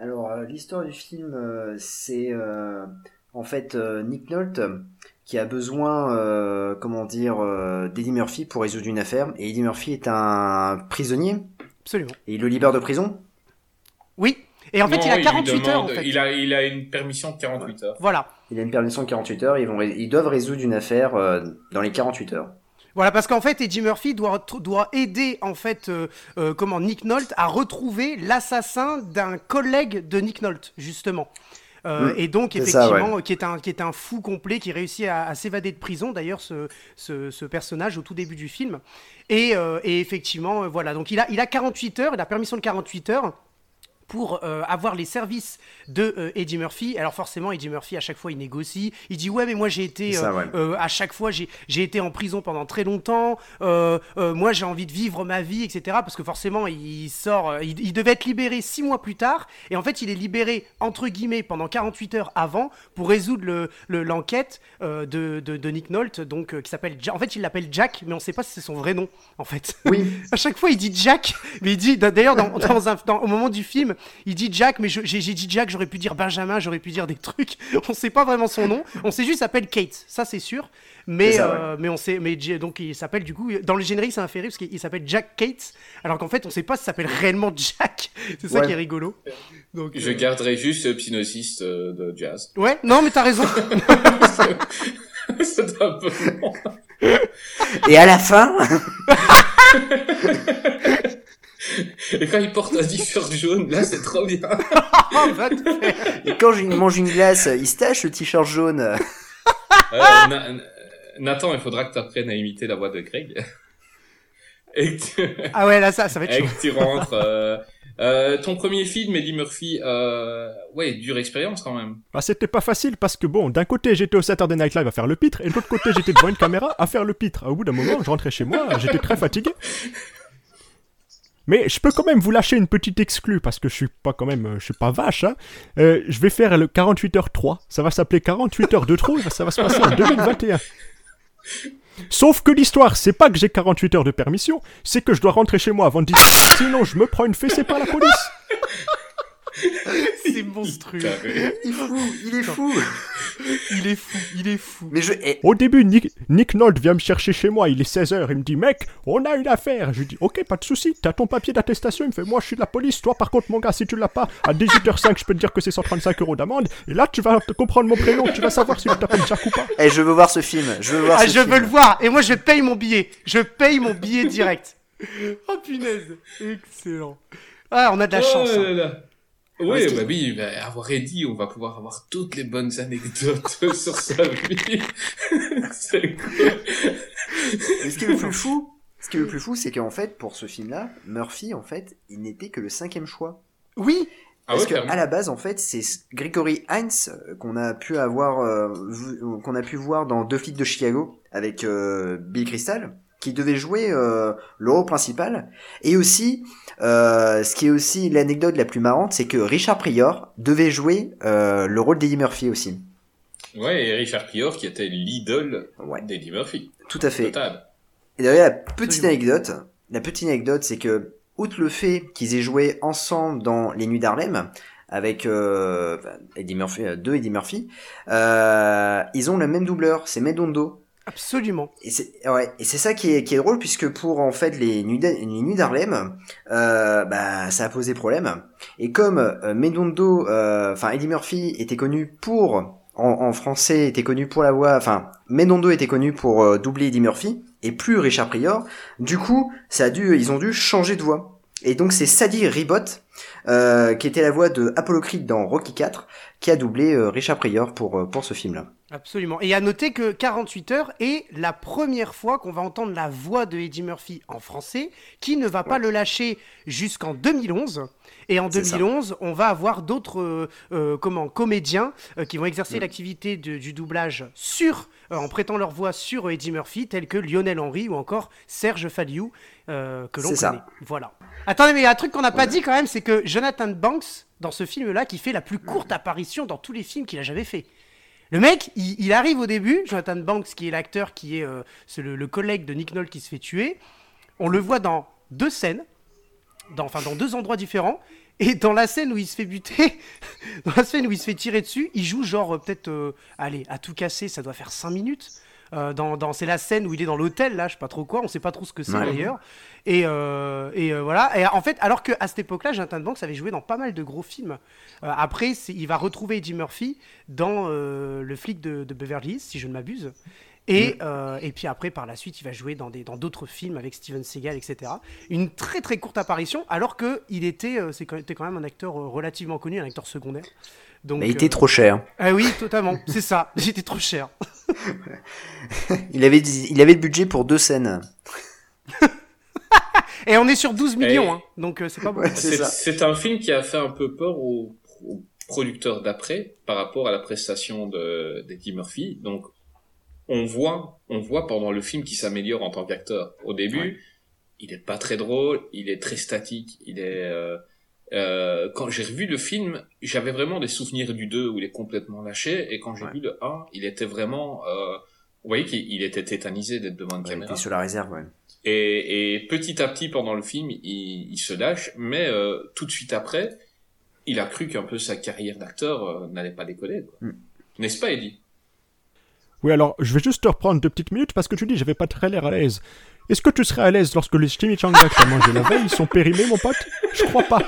Alors, euh, l'histoire du film, euh, c'est euh, en fait euh, Nick Nolte euh, qui a besoin, euh, comment dire, euh, d'Eddie Murphy pour résoudre une affaire. Et Eddie Murphy est un prisonnier Absolument. et il le libère de prison? Oui. Et en fait, Non, il a lui 48 heures, en demande- fait. Il a, il a une permission de 48 heures. Voilà. Il a une permission de 48 heures. Ils, vont, ils doivent résoudre une affaire euh, dans les 48 heures. Voilà, parce qu'en fait, Eddie Murphy doit, doit aider, en fait, euh, euh, comment, Nick Nolte à retrouver l'assassin d'un collègue de Nick Nolte, justement. Euh, Mm, et donc, ça, effectivement, qui, est un, qui est un fou complet, qui réussit à, à s'évader de prison, d'ailleurs, ce, ce, ce personnage au tout début du film. Et, euh, et effectivement, voilà, donc il a, il a 48 heures, il a permission de 48 heures pour euh, avoir les services de euh, Eddie Murphy. Alors forcément, Eddie Murphy, à chaque fois, il négocie. Il dit, ouais, mais moi, j'ai été... Ça, euh, ouais. euh, à chaque fois, j'ai j'ai été en prison pendant très longtemps. Moi, j'ai envie de vivre ma vie, etc. Parce que forcément, il sort... il, il devait être libéré six mois plus tard. Et en fait, il est libéré, entre guillemets, pendant 48 heures avant pour résoudre le- le- l'enquête de, de, de Nick Nolte, donc, qui s'appelle... Ja- En fait, il l'appelle Jack, mais on sait pas si c'est son vrai nom, en fait. Oui. (laughs) à chaque fois, il dit Jack, mais il dit... D'ailleurs, dans, dans un- dans- au moment du film, il dit Jack, mais j'ai dit Jack, j'aurais pu dire Benjamin, j'aurais pu dire des trucs. (laughs) On sait pas vraiment son nom. On sait juste qu'il s'appelle Kate, ça c'est sûr. Mais, ça, euh, mais on sait, mais donc il s'appelle du coup, dans le générique ça m'a fait rire parce qu'il s'appelle Jack Kate, alors qu'en fait on sait pas s'il s'appelle réellement Jack. (laughs) C'est ça Ouais. qui est rigolo. Donc, Je euh, garderai juste le Psygnosis euh, de jazz. Ouais, non mais t'as raison. (laughs) C'est un peu. Et à la fin, Et quand il porte un t-shirt jaune, là, c'est trop bien. Et quand je mange une glace, il se le t-shirt jaune. (laughs) Euh, Na- Na- Nathan, il faudra que tu apprennes à imiter la voix de Greg. (laughs) Et que tu, (laughs) Ah ouais là ça, ça va être et chaud. que tu rentres. euh, euh, ton premier film, Eddie Murphy, euh, ouais, dure expérience quand même. Bah, c'était pas facile parce que bon, d'un côté j'étais au Saturday Night Live à faire le pitre et de l'autre côté j'étais devant une caméra à faire le pitre. Au bout d'un moment, je rentrais chez moi, j'étais très fatigué. Mais je peux quand même vous lâcher une petite exclue parce que je suis pas quand même, euh, je suis pas vache. Hein. Euh, je vais faire le 48 h 3. Ça va s'appeler 48 heures de trop. Ça va se passer en 2021. Sauf que l'histoire, c'est pas que j'ai 48 heures de permission, c'est que je dois rentrer chez moi avant 10 sinon je me prends une fessée par la police. (laughs) C'est monstrueux. Il est fou, il est fou. Il est fou, il est fou. Mais je, Au début, Nick, Nick Nolte vient me chercher chez moi, il est 16h, il me dit Mec, on a une affaire. Je lui dis Ok, pas de souci, t'as ton papier d'attestation. Il me fait Moi, je suis de la police. Toi, par contre, mon gars, si tu l'as pas, à 18h05, je peux te dire que c'est 135 euros d'amende. Et là, tu vas te comprendre mon prénom, tu vas savoir si je t'appelle Jack ou pas. eh, je veux voir ce film. Je veux voir Ah ce je film. veux le voir et moi je paye mon billet. Je paye mon billet direct. (laughs) Oh punaise, excellent. Ah on a de la chance. Oh hein. là là. Ouais, Oui, bah oui, bah, avoir Eddie, on va pouvoir avoir toutes les bonnes anecdotes (laughs) sur sa vie. (laughs) c'est cool. Mais ce qui est le plus (laughs) fou, ce qui est le plus fou, c'est qu'en fait, pour ce film-là, Murphy, en fait, il n'était que le cinquième choix. Oui, Ah Parce ouais, que à la base, en fait, c'est Gregory Hines euh, qu'on a pu avoir, euh, euh, qu'on a pu voir dans Deux flics de Chicago avec euh, Bill Crystal, qui devait jouer euh, le rôle principal. Et aussi, euh, ce qui est aussi l'anecdote la plus marrante, c'est que Richard Pryor devait jouer euh, le rôle d'Eddie Murphy aussi. Ouais, et Richard Prior qui était l'idole Ouais, d'Eddie Murphy. tout à fait. Total. Et d'ailleurs, la petite Absolument. anecdote, la petite anecdote, c'est que, outre le fait qu'ils aient joué ensemble dans Les Nuits d'Harlem, avec euh, Eddie Murphy, euh, deux Eddie Murphy, euh, ils ont le même doubleur, c'est Medondo. Absolument. Et c'est ouais, et c'est ça qui est, qui est drôle puisque pour en fait les nuits les nuits d'Harlem, euh, bah ça a posé problème. Et comme euh, Medondo, euh, enfin Eddie Murphy était connu pour en, en français était connu pour la voix, enfin Medondo était connu pour euh, doubler Eddie Murphy et plus Richard Pryor. Du coup, ça a dû, ils ont dû changer de voix. Et donc c'est Sadie Ribot euh, qui était la voix de Apollo Creed dans Rocky 4 qui a doublé euh, Richard Pryor pour euh, pour ce film-là. Absolument. Et à noter que 48 heures est la première fois qu'on va entendre la voix de Eddie Murphy en français, qui ne va pas le lâcher jusqu'en 2011. Et en C'est ça. 2011, on va avoir d'autres euh, comment comédiens qui vont exercer Mm. l'activité du doublage sur en prêtant leur voix sur euh, Eddie Murphy, tels que Lionel Henry ou encore Serge Faliou euh, que l'on C'est ça. connaît. Voilà. Attendez, mais il y a un truc qu'on n'a pas dit quand même, c'est que Jonathan Banks dans ce film-là, qui fait la plus courte apparition dans tous les films qu'il a jamais fait. Le mec, il, il arrive au début, Jonathan Banks, qui est l'acteur, qui est, euh, c'est le, le collègue de Nick Nolte qui se fait tuer. On le voit dans deux scènes, dans, enfin dans deux endroits différents. Et dans la scène où il se fait buter, (laughs) dans la scène où il se fait tirer dessus, il joue genre euh, peut-être, euh, allez, à tout casser, ça doit faire 5 minutes. Euh, dans, dans- c'est la scène où il est dans l'hôtel, là, je sais pas trop quoi, on sait pas trop ce que c'est Ouais. d'ailleurs. Et, euh, et voilà. Et en fait, alors qu'à cette époque-là, Jonathan Banks avait joué dans pas mal de gros films. Après, il va retrouver Eddie Murphy dans Le flic de, de Beverly Hills, si je ne m'abuse. Et, euh, et puis après, par la suite, il va jouer dans des dans d'autres films avec Steven Seagal, etc. Une très très courte apparition, alors que il était, euh, c'est quand, était quand même un acteur euh, relativement connu, un acteur secondaire. Donc, Mais il était euh, trop cher. Ah oui, totalement. (laughs) c'est ça. J'étais trop cher. (laughs) Il avait, il avait le budget pour deux scènes. (laughs) Et on est sur 12 millions, Et- hein, donc euh, c'est pas beaucoup. Ouais, c'est C'est ça. c'est un film qui a fait un peu peur aux, aux producteurs d'après par rapport à la prestation de d'Eddie Murphy. Donc, on voit, on voit pendant le film qu'il s'améliore en tant qu'acteur. Au début, il est pas très drôle, il est très statique, il est. euh, euh, quand j'ai revu le film, j'avais vraiment des souvenirs du 2 où il est complètement lâché, et quand j'ai Ouais. vu le 1, il était vraiment. Euh, vous voyez qu'il il était tétanisé d'être devant une Ouais, caméra. t'es sur la réserve, ouais. Et, et petit à petit, pendant le film, il, il se lâche, mais euh, tout de suite après, il a cru qu'un peu sa carrière d'acteur euh, n'allait pas décoller. Mm. N'est-ce pas, Eddie? Oui, alors, je vais juste te reprendre deux petites minutes parce que tu dis j'avais pas très l'air à l'aise. Est-ce que tu serais à l'aise lorsque les chimichangas que t'as mangé la veille sont périmés, mon pote? Je crois pas.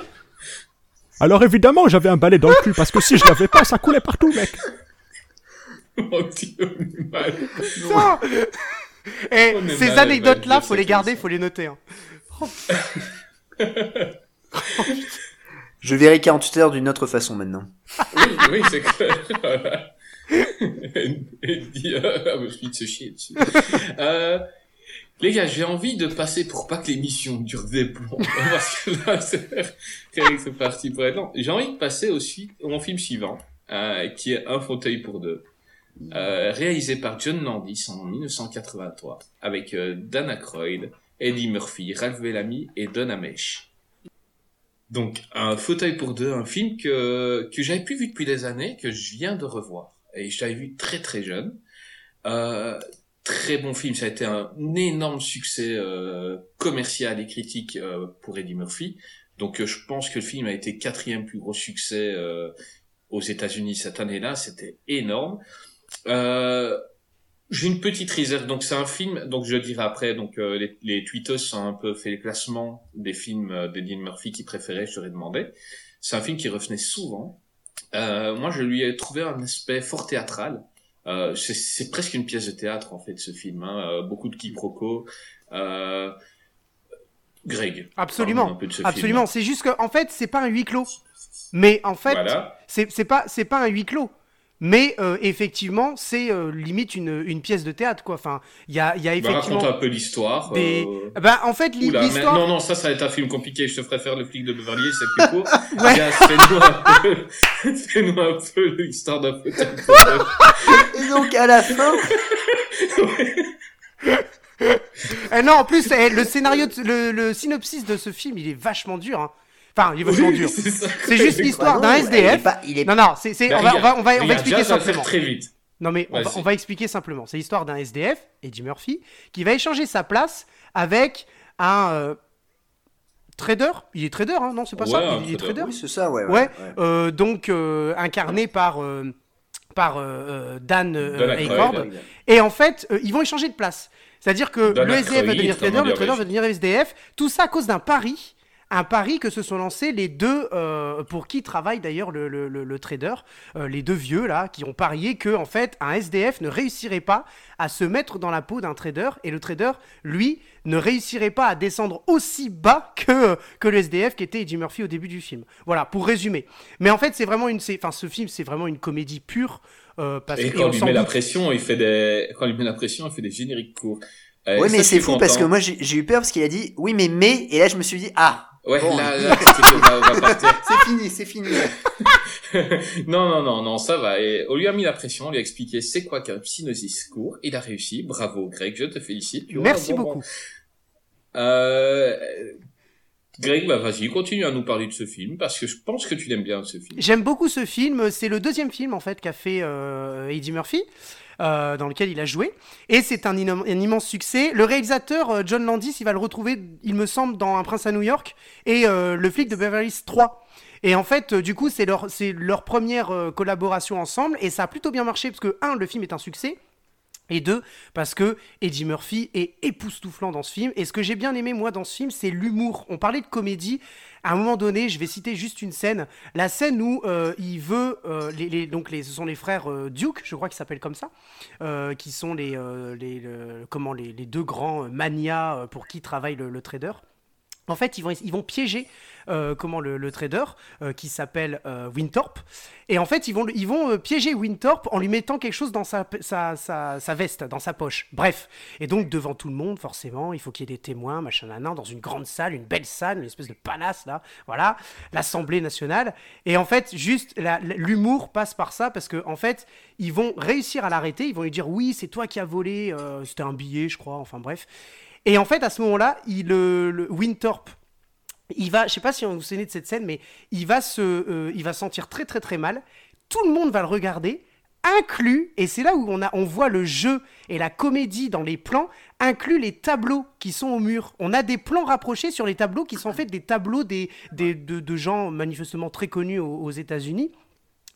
Alors évidemment, j'avais un balai dans le cul parce que si je l'avais pas, ça coulait partout, mec. Mon petit animal. Non Et On est ces mal, anecdotes-là, mal, faut mal, les garder, mal. faut les noter. hein. (laughs) Je verrai 48 heures d'une autre façon maintenant. Oui, oui, c'est clair. (laughs) Voilà. Eddie a envie de se chier dessus. Euh, les gars, j'ai envie de passer pour pas que l'émission dure des plombs. (laughs) Parce que là, c'est parti pour être long. J'ai envie de passer aussi au film suivant, euh, qui est Un fauteuil pour deux. Euh, réalisé par John Landis en 1983, avec euh, Dan Aykroyd, Eddie Murphy, Ralph Bellamy et Don Ameche. Donc, Un fauteuil pour deux, un film que, que j'avais plus vu depuis des années, que je viens de revoir. Et je l'avais vu très très jeune. Euh, très bon film, ça a été un énorme succès euh, commercial et critique euh, pour Eddie Murphy. Donc euh, je pense que le film a été quatrième plus gros succès euh, aux États-Unis cette année-là, c'était énorme. Euh, j'ai une petite réserve, donc c'est un film, donc je le dirai après, donc les, les tweetos ont un peu fait le classement des films d'Eddie Murphy qui préféraient, je leur ai demandé. C'est un film qui revenait souvent. Euh, moi, je lui ai trouvé un aspect fort théâtral. Euh, c'est- c'est presque une pièce de théâtre en fait ce film, hein. Euh, beaucoup de quiproquos. Euh... Greg. Absolument, absolument. C'est juste que, en fait, c'est pas un huis clos. Mais en fait, Voilà. c'est c'est pas, c'est pas un huis clos. Mais euh, effectivement, c'est euh, limite une, une pièce de théâtre, quoi. Enfin, il y a, il y a Bah, effectivement. raconte un peu l'histoire. des- euh, Bah, en fait, mais l'histoire. non, non, ça, ça va être un film compliqué. Je te ferai faire le flic de Beverly Hills, c'est plus (laughs) court. Ouais. Fais-nous un peu, (laughs) fais-nous un peu l'histoire d'un deux. (laughs) Et donc, à la fin, Eh non, en plus, eh, le scénario, de- le, le synopsis de ce film, il est vachement dur. hein. Enfin, il est vachement dur. C'est juste l'histoire d'un non, Il est SDF. pas, il est Non, non, c'est, on va, on regarde, va, on va, on va regarde, expliquer simplement. très vite. Non mais on va, Vas-y. on va expliquer simplement. C'est l'histoire d'un SDF, Eddie Murphy, qui va échanger sa place avec un euh, trader. Il est trader, hein Non, c'est pas Ouais, ça. Il est trader. Oui, c'est ça, ouais. Ouais. Euh, donc euh, incarné par euh, par Dan, euh, Aykroyd. Et en fait, euh, ils vont échanger de place. C'est-à-dire que Dan le SDF va devenir trader, le trader va devenir SDF. Tout ça à cause d'un pari. Un pari que se sont lancés les deux, euh, pour qui travaille d'ailleurs le, le- le- le trader, euh, les deux vieux là, qui ont parié que en fait un SDF ne réussirait pas à se mettre dans la peau d'un trader et le trader, lui, ne réussirait pas à descendre aussi bas que, que le SDF qui était Eddie Murphy au début du film. Voilà, pour résumer. Mais en fait, c'est vraiment une, c'est- enfin, ce film, c'est vraiment une comédie pure. euh, parce Et que- quand on lui met la pression, il fait des, quand on lui met la pression, il fait des génériques courts. Euh, Ouais, ça, mais c'est fou parce que moi j'ai eu peur parce qu'il a dit oui, mais mais, et là je me suis dit ah, Ouais, Bon. là, (laughs) on va, partir. c'est fini, c'est fini. (laughs) non, non, non, non, ça va. Et on lui a mis la pression, on lui a expliqué c'est quoi qu'un synosis court. Il a réussi. Bravo, Greg, je te félicite. Tu Merci beaucoup. Euh, Greg, bah, vas-y, continue à nous parler de ce film parce que je pense que tu l'aimes bien, ce film. J'aime beaucoup ce film. C'est le deuxième film en fait qu'a fait euh, Eddie Murphy. Euh, dans lequel il a joué et c'est un, immense succès. Le réalisateur euh, John Landis, il va le retrouver, il me semble, dans Un prince à New York et euh, Le flic de Beverly Hills 3. Et en fait, du coup, c'est leur, leur première collaboration ensemble et ça a plutôt bien marché parce que un, le film est un succès. Et deux, parce que Eddie Murphy est époustouflant dans ce film. Et ce que j'ai bien aimé, moi, dans ce film, c'est l'humour. On parlait de comédie. À un moment donné, je vais citer juste une scène. La scène où euh, il veut. euh, les, donc, les, ce sont les frères euh, Duke, je crois qu'ils s'appellent comme ça. qui sont les, les, le- comment, les, deux grands manias pour qui travaille le, le trader. En fait, ils vont, ils vont piéger euh, comment le, trader euh, qui s'appelle euh, Winthorpe. Et en fait, ils vont, ils vont euh, piéger Winthorpe en lui mettant quelque chose dans sa, sa, sa, veste, dans sa poche. Bref. Et donc, devant tout le monde, forcément, il faut qu'il y ait des témoins, machin, nanan, dans une grande salle, une belle salle, une espèce de palace, là. Voilà. L'Assemblée nationale. Et en fait, juste, l'humour passe par ça parce que, en fait, ils vont réussir à l'arrêter. Ils vont lui dire Oui, c'est toi qui as volé. C'était un billet, je crois. Enfin, bref. Et en fait, à ce moment-là, il, le, le Winthorpe, il va, je sais pas si on vous souvenez de cette scène, mais il va se, euh, il va se sentir très très très mal. Tout le monde va le regarder, inclus, et c'est là où on, a, on voit le jeu et la comédie dans les plans, inclus les tableaux qui sont au mur. On a des plans rapprochés sur les tableaux qui sont en fait des tableaux des, des- de, de gens manifestement très connus aux, aux États-Unis.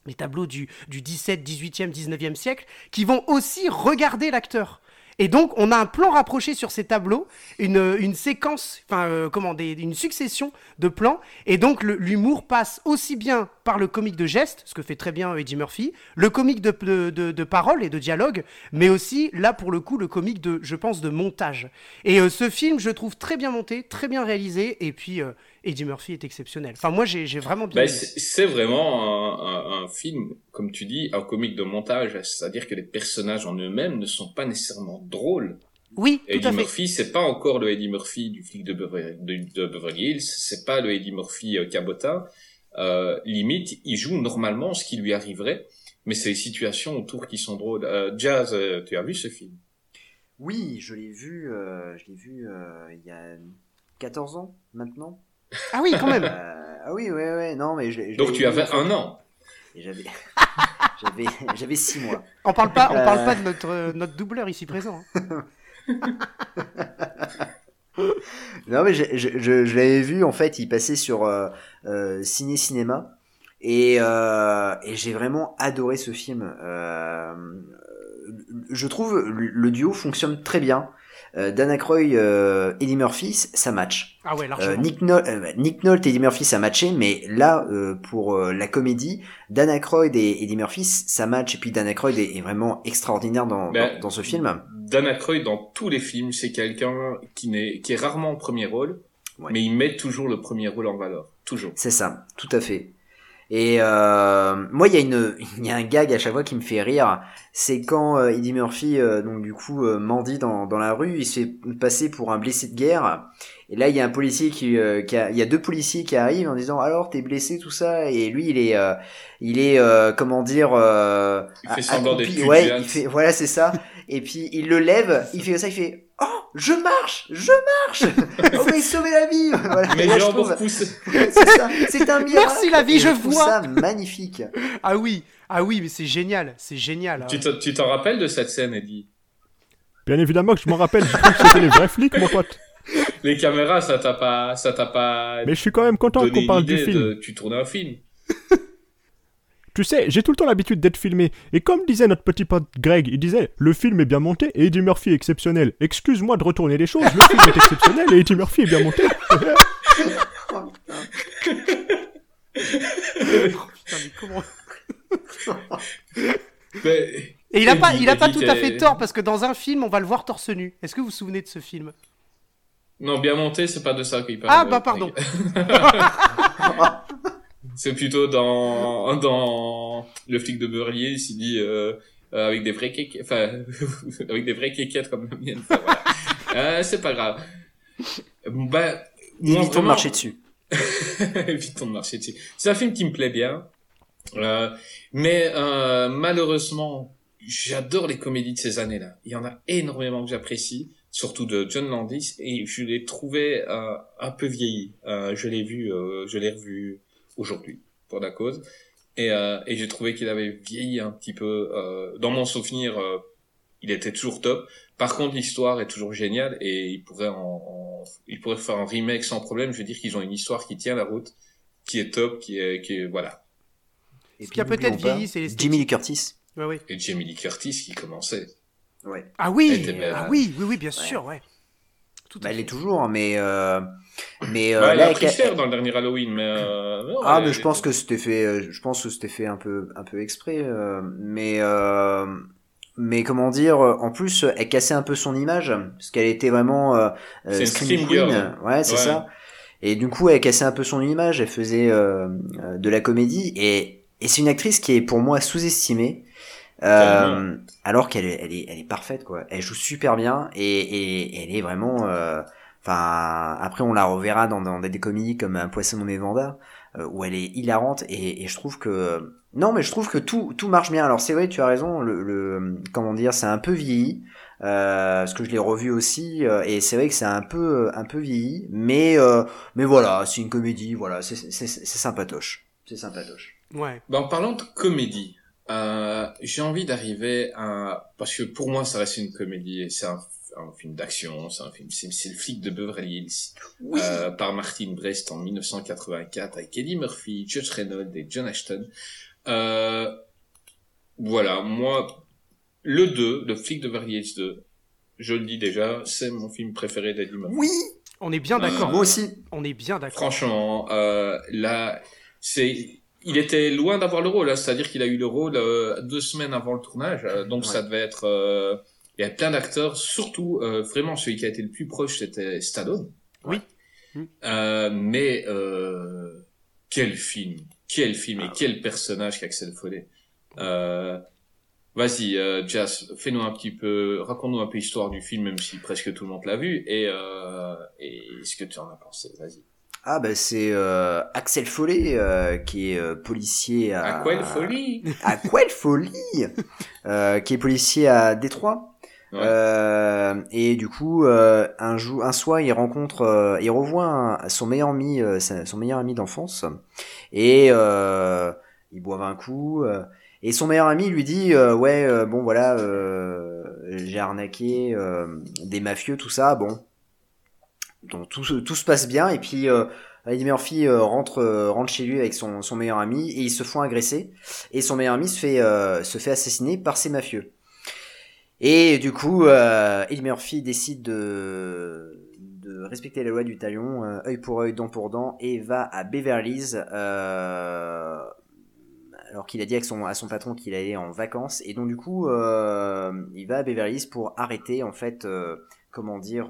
Les tableaux du, du 17, 18e, 19e siècle, qui vont aussi regarder l'acteur. Et donc, on a un plan rapproché sur ces tableaux, une, une séquence, enfin, euh, comment, une succession de plans. Et donc, l'humour passe aussi bien par le comique de geste, ce que fait très bien Eddie Murphy, le comique de, de, de, et de dialogue, mais aussi, là, pour le coup, le comique de, je pense, de montage. Et euh, ce film, je trouve très bien monté, très bien réalisé, et puis, euh, Eddie Murphy est exceptionnel. Enfin, moi, j'ai vraiment bien aimé. c'est vraiment un, un- un film, comme tu dis, un comique de montage, c'est-à-dire que les personnages en eux-mêmes ne sont pas nécessairement drôles. Oui, tout Eddie à fait. Murphy, c'est pas encore le Eddie Murphy du flic de Beverly, de, de Beverly Hills, c'est pas le Eddie Murphy euh, cabotin. Euh, limite, il joue normalement ce qui lui arriverait, mais c'est les situations autour qui sont drôles. Euh, Jazz, euh, tu as vu ce film? Oui, je l'ai vu, euh, je l'ai vu euh, il y a 14 ans maintenant. Ah oui, quand même. Euh, ah oui, ouais, ouais, non, mais je, l'ai- je Donc tu vu, avais un an. (laughs) J'avais, j'avais, j'avais 6 mois. On parle pas, on parle Euh. pas de notre, notre doubleur ici présent. hein. (laughs) Non, mais je, je, je, je l'avais vu, en fait, il passait sur euh, euh, Ciné Cinéma. Et, euh, et j'ai vraiment adoré ce film. Euh, je trouve le, le duo fonctionne très bien. Euh, Dan Aykroyd, euh, Eddie Murphy, ça match. Ah ouais, Euh, largement. Nick, Nolte, euh, Nick Nolte et Eddie Murphy, ça matchait, mais là, euh, pour euh, la comédie, Dan Aykroyd et Eddie Murphy, ça match. Et puis Dan Aykroyd est, est vraiment extraordinaire dans, Ben, dans, dans ce film. Dan Aykroyd dans tous les films, c'est quelqu'un qui n'est qui est rarement au premier rôle, Ouais. mais il met toujours le premier rôle en valeur, toujours. C'est ça, tout à fait. Et euh, moi, il y a une, (laughs) il y a un gag à chaque fois qui me fait rire. C'est quand euh, Eddie Murphy, euh, donc du coup, euh, mendie dans, dans la rue, il se fait passer pour un blessé de guerre. Et là, il y a un policier qui, euh, qui a- il y a deux policiers qui arrivent en disant alors t'es blessé tout ça. Et lui, il est, euh, il est, euh, comment dire, euh, Il fait semblant d'être Ouais, il fait, voilà, c'est ça. Et puis il le lève, il (laughs) fait ça, il fait oh je marche, je marche. On va y sauver la vie. (laughs) Voilà. Mais là, j'ai je encore trouve- poussé. (laughs) c'est ça, c'est un miracle. Merci, la vie, je trouve vois. ça magnifique. Ah oui, ah oui, mais c'est génial, c'est génial. Tu te- tu t'en rappelles de cette scène, Eddie? Bien évidemment que je m'en rappelle, je crois que c'était les vrais flics, mon pote. (laughs) Les caméras, ça t'a pas, ça t'a pas Mais je suis quand même content qu'on parle du film. de- Tu tournais un film. Tu sais, j'ai tout le temps l'habitude d'être filmé. Et comme disait notre petit pote Greg, il disait le film est bien monté et Eddie Murphy est exceptionnel. Excuse-moi de retourner les choses, le film est exceptionnel et Eddie Murphy est bien monté. Putain, mais comment- Mais- Et il a pas, Eddie- il a pas Eddie, tout à fait tort parce que dans un film, on va le voir torse nu. Est-ce que vous vous souvenez de ce film? Non, bien monté, c'est pas de ça qu'il parle. Ah bah pardon. (laughs) C'est plutôt dans dans le flic de Hills, il dit euh, euh, avec des vrais kékettes, enfin (laughs) avec des vrais kékettes comme la mienne. Enfin, voilà. Euh, c'est pas grave. Bah, moi, Évitons de marcher dessus. (laughs) Évitons de marcher dessus. C'est un film qui me plaît bien, euh, mais euh, malheureusement, j'adore les comédies de ces années-là. Il y en a énormément que j'apprécie, surtout de John Landis, et je l'ai trouvé euh, un peu vieilli. Euh, je l'ai vu, euh, je l'ai revu aujourd'hui pour la cause, et, euh, et j'ai trouvé qu'il avait vieilli un petit peu. Euh, dans mon souvenir, euh, il était toujours top. Par contre, l'histoire est toujours géniale et il pourrait en, en- il pourrait faire un remake sans problème. Je veux dire qu'ils ont une histoire qui tient la route, qui est top, qui est, qui est voilà. Et Ce qui a peut-être vieilli, c'est. Jimmy Lee Curtis. Ouais, ouais. Et Jamie Lee Curtis qui commençait. Ouais. Ah oui, ah oui, oui, oui, bien sûr, ouais. Tout à Bah, elle est toujours, hein, mais euh, mais euh, Bah, elle là, a pris elle- cher dans le dernier Halloween, mais euh, non, Ah, elle- mais je pense que c'était fait, euh, je pense que c'était fait un peu, un peu exprès, euh, mais, euh, mais comment dire, en plus, elle cassait un peu son image, parce qu'elle était vraiment euh, scream scream queen, girl. ouais, c'est Ouais. ça. Et du coup, elle cassait un peu son image, elle faisait de la comédie, et, et c'est une actrice qui est pour moi sous-estimée, euh, alors qu'elle est, elle est, elle est parfaite, quoi. Elle joue super bien, et, et elle est vraiment... euh, Enfin, après, on la reverra dans, dans des comédies comme Un poisson nommé Vanda, euh, où elle est hilarante, et, et je trouve que... Non, mais je trouve que tout, tout marche bien. Alors c'est vrai, tu as raison, le, le comment dire, c'est un peu vieilli, euh, parce que je l'ai revu aussi, euh, et c'est vrai que c'est un peu, un peu vieilli, mais, euh, mais voilà, c'est une comédie, voilà, c'est, c'est, sympatoche, c'est sympatoche. Ouais. Bah, en parlant de comédie, euh, j'ai envie d'arriver à... Parce que pour moi, ça reste une comédie, et c'est un, un film d'action, c'est un film... C'est, le flic de Beverly Hills, euh, par Martin Brest en 1984, avec Eddie Murphy, Judge Reynolds et John Ashton. Euh, voilà, moi, le 2, le flic de Beverly Hills 2, je le dis déjà, c'est mon film préféré d'Eddie Murphy. Oui, On est bien Euh, d'accord. moi aussi. On est bien d'accord. Franchement, là, c'est, il était loin d'avoir le rôle, hein, c'est-à-dire qu'il a eu le rôle euh, deux semaines avant le tournage, euh, donc Ouais. ça devait être. euh, il y a plein d'acteurs, surtout euh, vraiment celui qui a été le plus proche, c'était Stallone. Oui. Euh, mais euh, quel film, quel film et quel personnage qu'Axel Follet. Euh, Vas-y, euh, Jazz, fais-nous un petit peu, raconte-nous un peu l'histoire du film, même si presque tout le monde l'a vu, et, euh, et ce que tu en as pensé. Vas-y. Ah bah c'est euh, Axel Follet euh, qui est euh, policier à... À quoi elle folie? À quoi elle folie? Euh, Qui est policier à Détroit. Euh, et du coup, euh, un jour, un soir, il rencontre, euh, il revoit son meilleur ami, euh, son meilleur ami d'enfance, et euh, ils boivent un coup. euh, et son meilleur ami lui dit, ouais, bon voilà, j'ai arnaqué des mafieux, tout ça, bon. Donc tout, tout se passe bien, et puis Eddie Murphy rentre, rentre chez lui avec son, son meilleur ami, et ils se font agresser, et son meilleur ami se fait, se fait assassiner par ces mafieux. Et du coup, euh, Eddie Murphy décide de, de respecter la loi du talion, euh, œil pour œil, dent pour dent, et va à Beverly Hills, euh, alors qu'il a dit à son, à son patron qu'il allait en vacances. Et donc du coup, euh, il va à Beverly Hills pour arrêter, en fait, comment dire,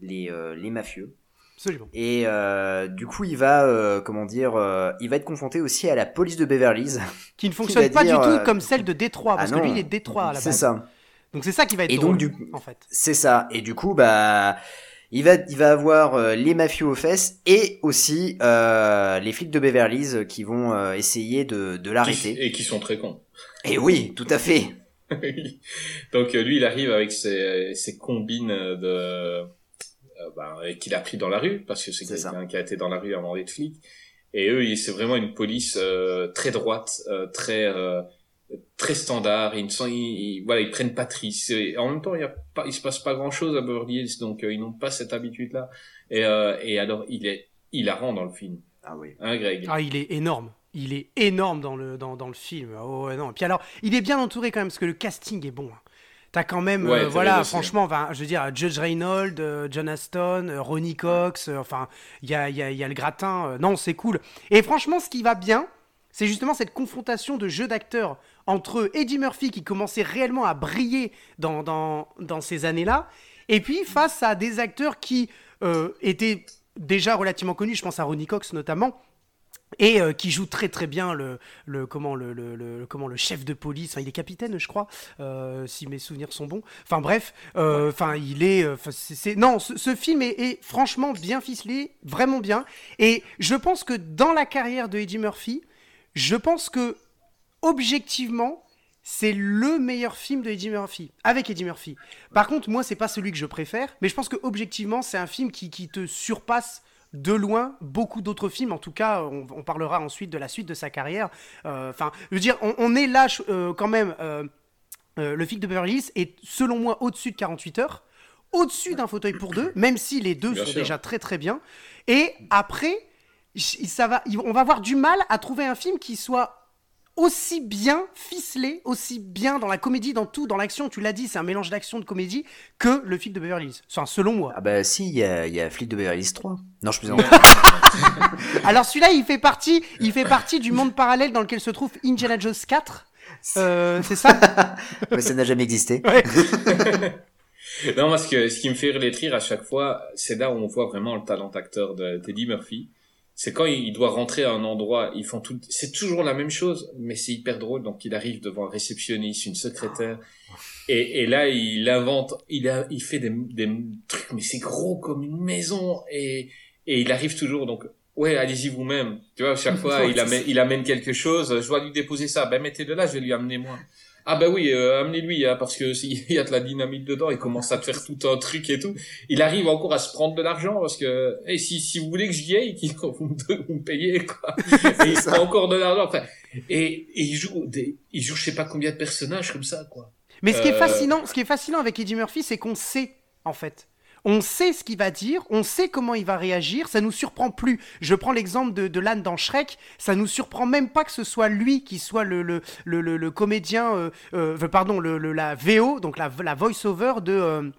les, les mafieux. Absolument. Et euh, du coup, il va, euh, comment dire, euh, il va être confronté aussi à la police de Beverly Hills. Qui ne (laughs) fonctionne pas dire, du tout comme celle de Détroit, parce ah que lui, il est de Détroit à la C'est base. ça. Donc c'est ça qui va être Et drôle, donc, du en fait. C'est ça. Et du coup, bah, il va, il va avoir euh, les mafieux aux fesses et aussi euh, les flics de Beverly Hills qui vont euh, essayer de, de l'arrêter. Et qui sont très cons. Et oui, tout à fait. (laughs) Donc euh, lui, il arrive avec ses, ses combines de euh, ben, qu'il a pris dans la rue parce que c'est quelqu'un qui a été dans la rue avant d'être flic. Et eux, c'est vraiment une police euh, très droite, euh, très euh, très standard. Ils ne sont, ils, ils- voilà, ils prennent pas. Et en même temps, il y a pas, il se passe pas grand chose à Beverly Hills, donc euh, ils n'ont pas cette habitude-là. Et, euh, et alors, il est hilarant dans le film, Ah oui. hein, Greg? Ah, il est énorme. Il est énorme dans le, dans, dans le film. Oh, ouais, non. Et puis alors, il est bien entouré quand même, parce que le casting est bon. hein. T'as quand même, Ouais, euh, voilà, franchement, je veux dire, Judge Reynolds, euh, John Aston, euh, Ronnie Cox, euh, enfin, il y a, il y, a, il y a le gratin. euh, non, c'est cool. Et franchement, ce qui va bien, c'est justement cette confrontation de jeu d'acteurs entre Eddie Murphy, qui commençait réellement à briller dans, dans, dans ces années-là, et puis face à des acteurs qui euh, étaient déjà relativement connus, je pense à Ronnie Cox notamment, et euh, qui joue très très bien le, le comment le, le, le- comment le chef de police. Enfin il est capitaine je crois euh, si mes souvenirs sont bons. Enfin bref euh, enfin il est c'est- non ce, ce film est, est franchement bien ficelé vraiment bien. Et je pense que dans la carrière de Eddie Murphy je pense que objectivement c'est le meilleur film de Eddie Murphy avec Eddie Murphy par contre moi c'est pas celui que je préfère mais je pense que objectivement c'est un film qui, qui te surpasse de loin beaucoup d'autres films. En tout cas, on, on parlera ensuite de la suite de sa carrière. Euh, Enfin, je veux dire, on, on est là euh, quand même. euh, le flic de Beverly Hills est, selon moi, au-dessus de 48 heures, au-dessus d'un fauteuil pour deux, même si les deux Bien sont sûr. déjà très très bien. Et après, ça va, on va avoir du mal à trouver un film qui soit aussi bien ficelé, aussi bien dans la comédie, dans tout, dans l'action. Tu l'as dit, c'est un mélange d'action de comédie que le flic de Beverly Hills. Enfin, selon moi. Ah bah si, il y a, y a Flic de Beverly Hills 3. Non, je plaisante. (laughs) Alors celui-là, il fait partie, il fait partie du monde parallèle dans lequel se trouve Indiana Jones 4. Euh, c'est ça? (laughs) Mais ça n'a jamais existé. (laughs) non, parce que ce qui me fait rire à chaque fois, c'est là où on voit vraiment le talent acteur de Teddy Murphy. C'est quand il doit rentrer à un endroit, ils font tout, c'est toujours la même chose, mais c'est hyper drôle. Donc il arrive devant un réceptionniste, une secrétaire, et, et là il invente, il a, il fait des, des trucs, mais c'est gros comme une maison, et, et il arrive toujours. Donc ouais, allez-y vous-même. Tu vois, chaque (laughs) fois il amène, il amène quelque chose. Je dois lui déposer ça. Ben mettez-le là, je vais lui amener moi. Ah ben oui, euh, amenez-lui, hein, parce que s'il (laughs) y a de la dynamite dedans, il commence à te faire tout un truc et tout. Il arrive encore à se prendre de l'argent, parce que hey, si, si vous voulez que j'y aille, (laughs) qu'il- vous, me- payez, quoi. Et (laughs) il prend encore de l'argent. Enfin, et, et il joue des, il joue je sais pas combien de personnages comme ça, quoi. Mais ce qui est Euh, fascinant, ce qui est fascinant avec Eddie Murphy, c'est qu'on sait en fait. On sait ce qu'il va dire, on sait comment il va réagir, ça nous surprend plus. Je prends l'exemple de, de l'âne dans Shrek, ça nous surprend même pas que ce soit lui qui soit le, comédien, euh, euh, pardon, le, la VO, donc la, voice-over de, euh,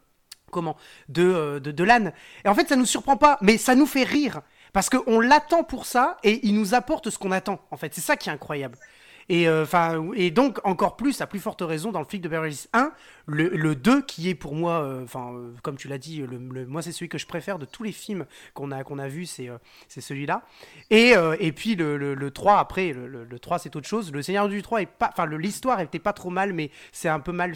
comment, de, de, de l'âne. Et en fait, ça nous surprend pas, mais ça nous fait rire. Parce qu'on l'attend pour ça et il nous apporte ce qu'on attend, en fait. C'est ça qui est incroyable. Et, euh, et donc, encore plus, à plus forte raison, dans le flic de Beverly Hills 1, le, le 2, qui est pour moi, euh, enfin, euh, comme tu l'as dit, le, le- moi, c'est celui que je préfère de tous les films qu'on a, qu'on a vus, c'est c'est celui-là. Et, et puis, le, le, le 3, après, le, le- le 3, c'est autre chose. Le Seigneur du 3 est pas, enfin, le- l'histoire était pas trop mal, mais c'est un peu mal,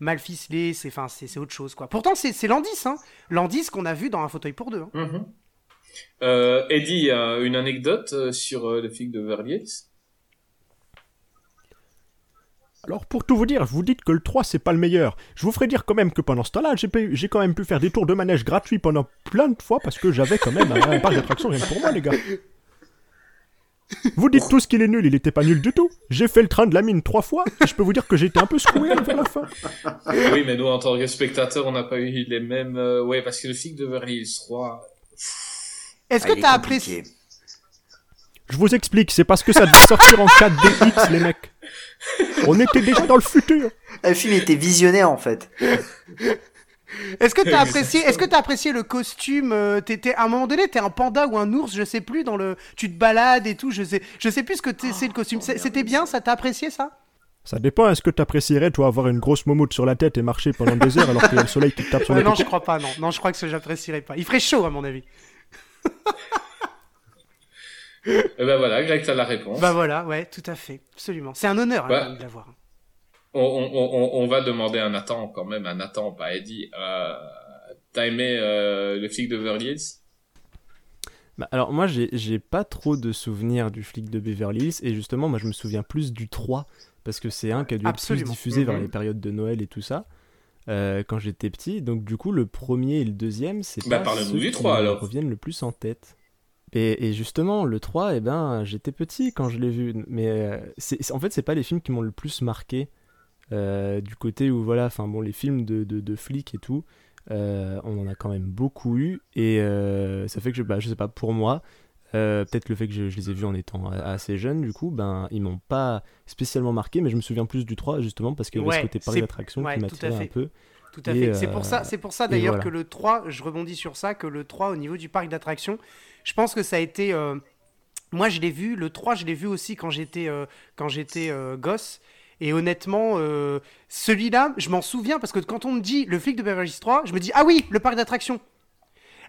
mal ficelé, c'est, autre chose, quoi. Pourtant, c'est Landis, hein. Landis qu'on a vu dans Un fauteuil pour deux. hein. Mhm. Euh, Eddie, une anecdote sur le film de Beverly Hills? Alors pour tout vous dire, vous dites que le 3 c'est pas le meilleur. Je vous ferai dire quand même que pendant ce temps-là, j'ai quand même pu faire des tours de manège gratuits pendant plein de fois parce que j'avais quand même un, un parc d'attractions rien que pour moi les gars. Vous dites tous qu'il est nul, il était pas nul du tout. J'ai fait le train de la mine trois fois et je peux vous dire que j'étais un peu secoué vers la fin. Oui, mais nous, en tant que spectateurs, on n'a pas eu les mêmes... euh, Ouais, parce que le film de Beverly Hills 3... Est-ce Ah, que est t'as apprécié Je vous explique, c'est parce que ça devait sortir en 4DX les mecs. On était déjà dans le futur. Le film était visionnaire en fait. Est-ce que t'as apprécié, est-ce que t'as apprécié le costume euh, t'étais- à un moment donné, t'es un panda ou un ours, je sais plus, dans le, tu te balades et tout, je sais, je sais plus ce que c'est le costume. C'est- C'était bien, ça t'a apprécié ça? Ça dépend, est-ce que t'apprécierais toi avoir une grosse momoute sur la tête et marcher pendant des heures alors qu'il y a le soleil qui te tape sur Ouais, les Non, je crois pas, non, non, je crois que ça j'apprécierais pas. Il ferait chaud à mon avis. Eh ben voilà, Greg, t'as la réponse. Bah voilà, ouais, tout à fait, absolument. C'est un honneur hein, Bah. même, de l'avoir. On, on, on, on va demander à Nathan, quand même, à Nathan, pas à Eddie. Euh, T'as aimé euh, le flic de Beverly Hills Bah, alors moi j'ai pas trop de souvenirs du flic de Beverly Hills et justement moi je me souviens plus du 3 parce que c'est un qui a dû être plus Absolument. diffusé vers Mhm. les périodes de Noël et tout ça euh, quand j'étais petit donc du coup le premier et le deuxième c'est Bah, pas parle-nous ceux du qui 3, me alors. reviennent le plus en tête. Et, et justement le 3 eh ben j'étais petit quand je l'ai vu. Mais euh, c'est en fait c'est pas les films qui m'ont le plus marqué euh, du côté où voilà enfin bon les films de, de, de flics et tout euh, on en a quand même beaucoup eu. Et euh, ça fait que je, bah, je sais pas pour moi peut-être le fait que je, je les ai vus en étant assez jeune du coup ben ils m'ont pas spécialement marqué mais je me souviens plus du 3 justement parce qu'il y avait Ouais, ce côté d'attraction ouais, qui m'attirait un peu Tout à Et, fait. C'est euh, pour ça, c'est pour ça d'ailleurs voilà. que le 3, je rebondis sur ça, que le 3 au niveau du parc d'attractions, je pense que ça a été. euh, moi, je l'ai vu, le 3, je l'ai vu aussi quand j'étais euh, quand j'étais euh, gosse. Et honnêtement, euh, celui-là, je m'en souviens parce que quand on me dit le flic de Beverly Hills 3, je me dis ah oui, le parc d'attractions.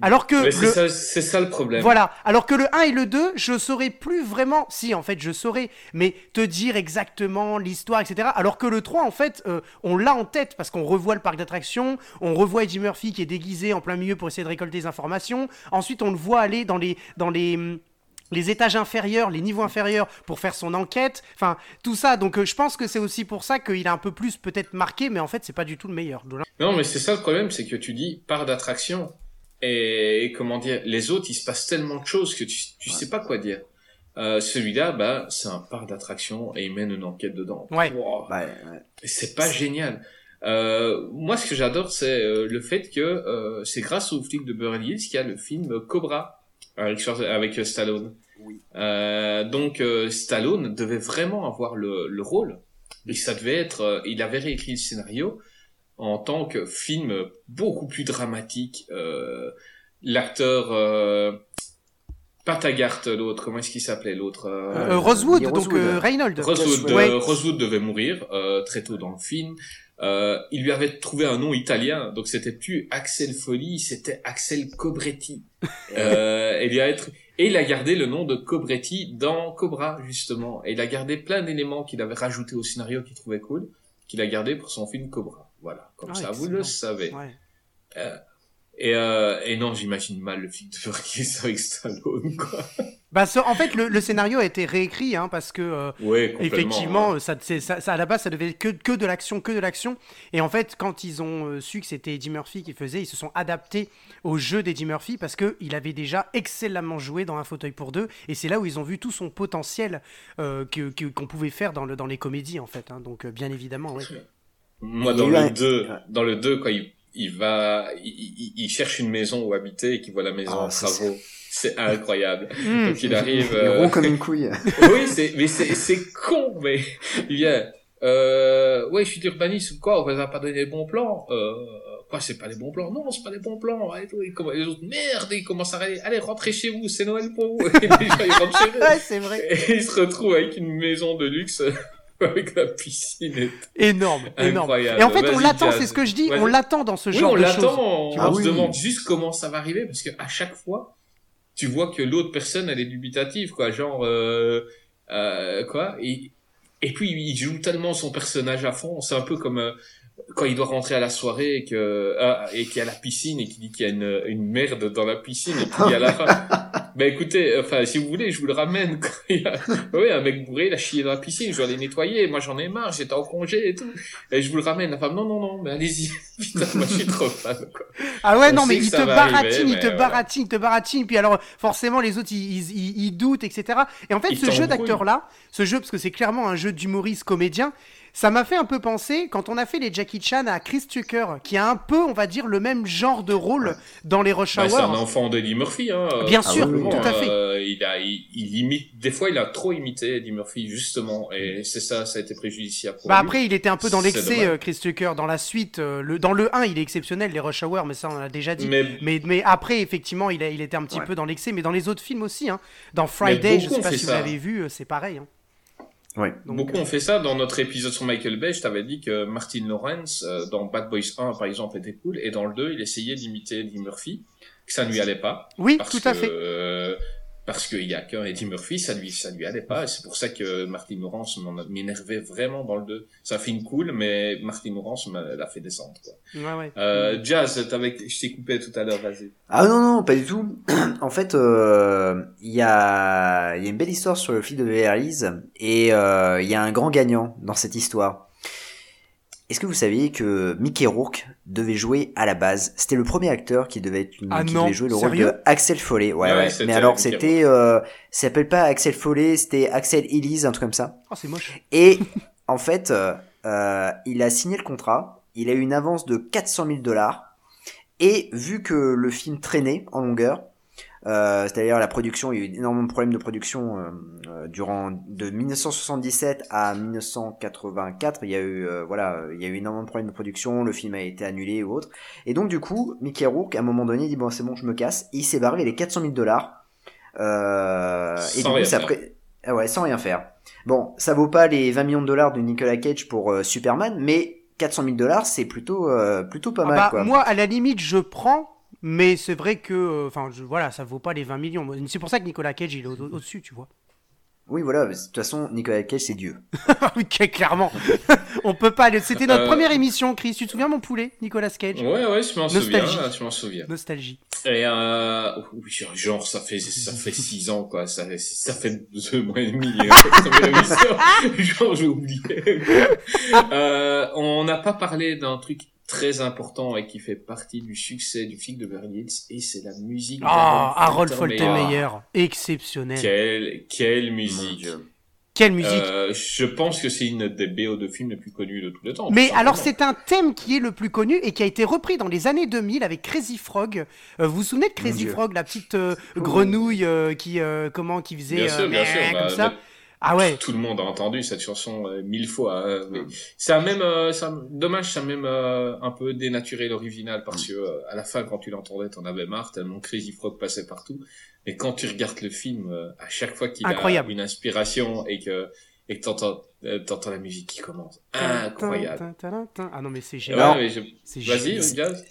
Alors que c'est le, ça, c'est ça le problème. voilà. Alors que le 1 et le 2, je saurais plus vraiment. Si, en fait, je saurais. Mais te dire exactement l'histoire, etc. Alors que le 3, en fait, euh, on l'a en tête parce qu'on revoit le parc d'attractions, on revoit Eddie Murphy qui est déguisé en plein milieu pour essayer de récolter des informations. Ensuite, on le voit aller dans les. Dans les hum, les étages inférieurs, les niveaux inférieurs pour faire son enquête, enfin tout ça. Donc euh, je pense que c'est aussi pour ça qu'il a un peu plus peut-être marqué, mais en fait c'est pas du tout le meilleur. Non, mais c'est ça le problème, c'est que tu dis part d'attraction. Et, et comment dire, les autres, il se passe tellement de choses que tu, tu sais pas quoi dire. Euh, celui-là, bah, c'est un parc d'attraction et il mène une enquête dedans. Ouais. Wow. Ouais, ouais. Et c'est pas génial. Euh, moi, ce que j'adore, c'est euh, le fait que euh, c'est grâce au flic de Beverly Hills qu'il y a le film Cobra avec, euh, Stallone. Oui. Euh, donc euh, Stallone devait vraiment avoir le, le rôle. Et ça devait être, euh, il avait réécrit le scénario en tant que film beaucoup plus dramatique. Euh, L'acteur euh, pas Taggart, l'autre, comment est-ce qu'il s'appelait l'autre euh, Euh, Rosewood, Lee donc Rosewood. euh, Rosewood. Rosewood, Ouais. euh, Rosewood devait mourir euh, très tôt dans le film. euh, il lui avait trouvé un nom italien, donc c'était plus Axel Folly, c'était Axel Cobretti. (laughs) euh, et, il a être... et il a gardé le nom de Cobretti dans Cobra, justement. Et il a gardé plein d'éléments qu'il avait rajoutés au scénario qu'il trouvait cool, qu'il a gardé pour son film Cobra. Voilà, comme Ah, ça, vous le savez. Ouais. Euh, et, euh, et non, j'imagine mal le film de Verghese avec Stallone, quoi. (laughs) Bah, ce- en fait, le, le scénario a été réécrit hein, parce que euh, Ouais, effectivement, ça, c'est- ça, ça, à la base, ça devait être que, que de l'action, que de l'action. Et en fait, quand ils ont su que c'était Eddie Murphy qui faisait, ils se sont adaptés au jeu d'Eddie Murphy parce que il avait déjà excellemment joué dans Un fauteuil pour deux. Et c'est là où ils ont vu tout son potentiel euh, que- qu'on pouvait faire dans, le, dans les comédies, en fait. hein. Donc, bien évidemment, oui. Moi, dans le un- 2, Ouais. dans le 2, quand il, il va, il, il- il cherche une maison où habiter et qu'il voit la maison Ah, en ça, travaux. C'est incroyable. (laughs) Hmm. Donc il arrive. Il euh, rond comme une couille. (laughs) oui, c'est, mais c'est, c'est con, mais il vient. Euh, ouais, je suis d'urbanisme ou quoi On vous a pas donné les bons plans euh, Quoi, c'est pas les bons plans? Non, c'est pas les bons plans. Et, tout, et comment- les autres, merde, ils commencent à aller, allez, rentrez chez vous, c'est Noël pour vous. (laughs) Et les gens, ils rentrent chez eux. Ouais, c'est vrai. Et ils se retrouvent avec une maison de luxe (laughs) avec la piscine et Énorme. Et en fait, on l'attend, c'est ce que je dis, on l'attend dans ce Oui, genre on de choses. l'attend. On, Ah on se demande juste comment ça va arriver parce que à chaque fois, tu vois que l'autre personne elle est dubitative, quoi. Genre, euh, euh, quoi. Et, et puis il joue tellement son personnage à fond. C'est un peu comme euh, quand il doit rentrer à la soirée et que ah, et qu'il y a la piscine et qu'il dit qu'il y a une, une merde dans la piscine et puis à la (laughs) fin. Ben écoutez, enfin si vous voulez, je vous le ramène. (laughs) Oui, un mec bourré, il a chié dans la piscine, je dois les nettoyer. Moi j'en ai marre, j'étais en congé et tout. Et je vous le ramène. La femme, non, non, non, mais allez-y. (laughs) Putain, moi je suis trop fan. Quoi. Ah ouais, On non, mais il te baratine, il te voilà. baratine, il te baratine. Puis alors, forcément, les autres, ils, ils, ils- ils doutent, etc. Et en fait, Ils ce jeu d'acteur-là, ce jeu, parce que c'est clairement un jeu d'humoriste comédien, ça m'a fait un peu penser quand on a fait les Jackie Chan à Chris Tucker, qui a un peu, on va dire, le même genre de rôle dans les Rush Bah, Hour. c'est un enfant d'Eddie Murphy, hein. Bien Ah sûr, oui, tout à fait. Euh, il a, il, il imite, des fois, il a trop imité Eddie Murphy, justement, et c'est ça, ça a été préjudiciable pour Bah lui. après, il était un peu dans l'excès, euh, Chris Tucker. Dans la suite, euh, le, dans le 1, il est exceptionnel, les Rush Hour, mais ça, on l'a déjà dit. mais, Mais, mais après, effectivement, il, a, il était un petit Ouais. peu dans l'excès, mais dans les autres films aussi. Hein. Dans Friday, je beaucoup sais pas si vous l'avez vu, c'est pareil. Hein. Ouais. Donc, beaucoup euh, ont fait ça. Dans notre épisode sur Michael Bay, je t'avais dit que Martin Lawrence, euh, dans Bad Boys 1, par exemple, était cool, et dans le 2, il essayait d'imiter Eddie Murphy, que ça ne lui allait pas. Oui, parce tout à que, fait. euh, parce qu'il y a qu'un Eddie Murphy, ça lui, ça lui allait pas, et c'est pour ça que Martin a- m'énervait vraiment dans le 2. Ça fait une cool, mais Martin Lawrence m'a- l'a fait descendre, quoi. Ouais, ouais. Euh, Jazz, t'avais, je t'ai coupé tout à l'heure, vas-y. Ah non, non, pas du tout. (clears throat) en fait, euh, il y, a, il y a une belle histoire sur le fil de Hills et euh, il y a un grand gagnant dans cette histoire. Est-ce que vous saviez que Mickey Rourke devait jouer à la base C'était le premier acteur qui devait, être, Ah qui non, devait jouer le rôle de Axel Foley. Ouais, Ouais, ouais. c'était Mais alors, c'était, euh, ça s'appelle pas Axel Foley, c'était Axel Elise, un truc comme ça. Oh, c'est moche. Et (laughs) en fait, euh, euh, il a signé le contrat, il a eu une avance de 400 000 dollars, et vu que le film traînait en longueur, euh, c'est-à-dire la production, il y a eu énormément de problèmes de production euh, euh, durant de 1977 à 1984. Il y a eu euh, voilà, il y a eu énormément de problèmes de production. Le film a été annulé ou autre. Et donc du coup, Mickey Rourke, à un moment donné, il dit bon c'est bon, je me casse. Et il s'est barré avec les 400 000 dollars. Euh, et Sans du rien coup, ça faire. pré- ah ouais, sans rien faire. Bon, ça vaut pas les 20 millions de dollars de Nicolas Cage pour euh, Superman, mais 400 000 dollars, c'est plutôt euh, plutôt pas Ah mal bah, quoi. moi, à la limite, je prends, mais c'est vrai que, euh, enfin, voilà, ça vaut pas les 20 millions. C'est pour ça que Nicolas Cage, il est au- au-dessus, tu vois. Oui, voilà, de toute façon, Nicolas Cage c'est Dieu. (laughs) oui, clairement. (laughs) On peut pas. le- C'était notre Euh. première émission, Chris. Tu te souviens, mon poulet, Nicolas Cage? Ouais, ouais, je m'en souviens, Nostalgie. je m'en souviens. Nostalgie. Et euh, oui, genre ça fait ça fait six ans quoi, ça fait ça fait deux mois et demi émission. (laughs) genre j'ai oublié. euh, on n'a pas parlé d'un truc très important et qui fait partie du succès du film de Beverly Hills et c'est la musique. Ah, Harold Faltermeyer. Faltermeyer. Exceptionnel. Quelle quelle musique. Quelle musique. Euh, je pense que c'est une des BO de films les plus connus de tous les temps. Mais alors c'est un thème qui est le plus connu et qui a été repris dans les années 2000 avec Crazy Frog. Euh, vous vous souvenez de Crazy. Frog, la petite euh, grenouille euh, qui euh, comment qui faisait Bien euh, sûr, bien sûr. comme bah, ça mais- Ah ouais. Tout le monde a entendu cette chanson euh, mille fois. mais ça a même, euh, ça, dommage, ça a même euh, un peu dénaturé l'original parce que euh, à la fin, quand tu l'entendais, t'en avais marre tellement Crazy Frog passait partout. Mais quand tu regardes le film, euh, à chaque fois qu'il a Incroyable. une inspiration et que et que t'entends, euh, t'entends la musique qui commence. Incroyable. Ah non, mais c'est Ouais, génial. mais je- C'est Vas-y, génial. Gaz.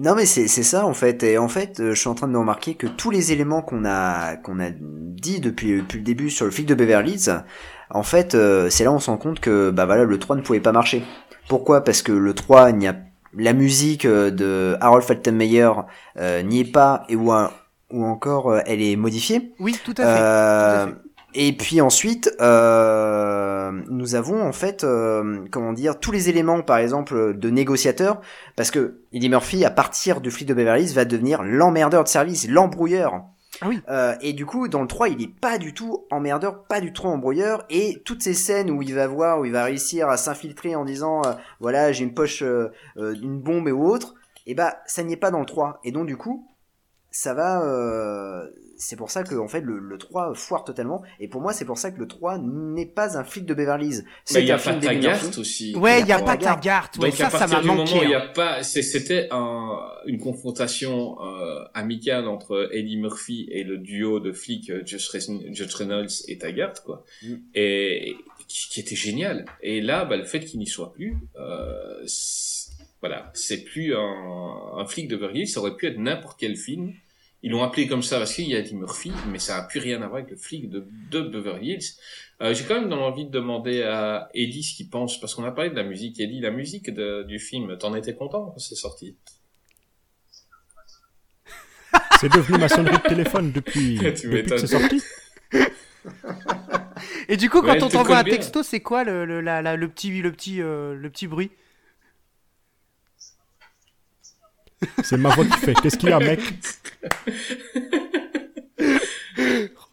Non mais c'est c'est ça en fait et en fait euh, je suis en train de remarquer que tous les éléments qu'on a qu'on a dit depuis, depuis le début sur le flic de Beverly Hills en fait euh, c'est là où on se rend compte que bah voilà le 3 ne pouvait pas marcher. Pourquoi? Parce que le 3 il n'y a la musique euh, de Harold Faltermeyer euh, n'y est pas et ou, un- ou encore elle est modifiée. Oui, tout à fait. Euh, tout à fait. Et puis ensuite, euh, nous avons en fait, euh, comment dire, tous les éléments, par exemple, de négociateur, parce que Eddie Murphy, à partir du flic de Beverly Hills, va devenir l'emmerdeur de service, l'embrouilleur. Ah oui. Euh, et du coup, dans le 3, il est pas du tout emmerdeur, pas du tout embrouilleur, et toutes ces scènes où il va voir, où il va réussir à s'infiltrer en disant, euh, voilà, j'ai une poche, euh, euh, une bombe et autre, et bah, ça n'y est pas dans le 3. Et donc, du coup, ça va, euh, c'est pour ça que en fait le, le 3 foire totalement et pour moi c'est pour ça que le 3 n'est pas un flic de Beverly Hills Mais c'est il y a un film pas d'Eddie Taggart Murphy. aussi. Ouais, il n'y a pas. Taggart. Ouais, Donc à ça, ça partir m'a du moment manqué. où il y a pas, c'est- c'était un, une confrontation euh, amicale entre Eddie Murphy et le duo de flics euh, Judge Reynolds et Taggart, quoi, Mm. et, qui, qui était génial. Et là, bah, le fait qu'il n'y soit plus, euh, c'est- voilà, c'est plus un, un flic de Beverly Hills, ça aurait pu être n'importe quel film. Ils l'ont appelé comme ça parce qu'il y a Eddie Murphy, mais ça n'a plus rien à voir avec le flic de, de Beverly Hills. Euh, J'ai quand même envie de demander à Eddie ce qu'il pense, parce qu'on a parlé de la musique. Eddie, la musique de- du film, t'en étais content quand c'est sorti? C'est devenu ma sonnerie de téléphone depuis, (laughs) que c'est sorti. Et du coup, quand Ouais, on te t'envoie un texto, c'est quoi le, le, la- la- le petit, le petit, euh, le petit bruit? C'est ma voix qui fait. Qu'est-ce qu'il y a, mec (laughs)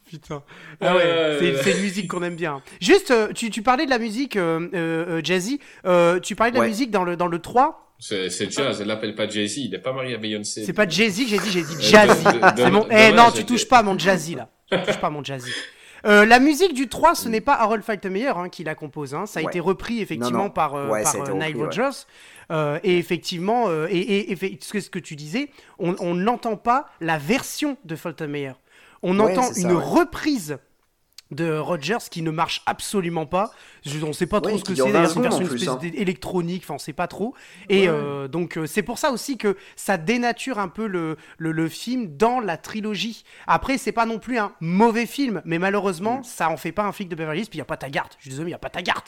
Putain. Ah ouais, Euh, c'est c'est une musique qu'on aime bien. Juste, euh, tu, tu parlais de la musique, euh, Jazzy. Euh, tu parlais de la Ouais. musique dans le, dans le 3. C'est c'est jazz, elle l'appelle pas Jay-Z, il est pas marié à Beyoncé. C'est pas Jazzy que j'ai dit, j'ai dit Jazzy. C'est mon... Eh non, tu touches pas à mon Jazzy là. Tu touches pas à mon Jazzy. Euh, la musique du 3, ce n'est pas Harold Faltermeyer hein, qui la compose. hein. Ça a Ouais. été repris effectivement Non, non. par, euh, Ouais, par euh, Nile. Euh, et effectivement, euh, et, et, et ce que, tu disais, on n'entend pas la version de Faltermeyer. On Ouais, entend ça, une ouais. reprise de Rodgers qui ne marche absolument pas. Je, on sait pas trop Ouais, ce que c'est. 20 d'ailleurs, C'est une version plus, hein. d'électronique. Enfin, on sait pas trop. Et Ouais. euh, donc euh, c'est pour ça aussi que ça dénature un peu le, le, le film dans la trilogie. Après, c'est pas non plus un mauvais film, mais malheureusement, Mm. ça en fait pas un flic de Beverly Hills. Puis il y a pas Taggart. Je suis désolé, il y a pas Taggart.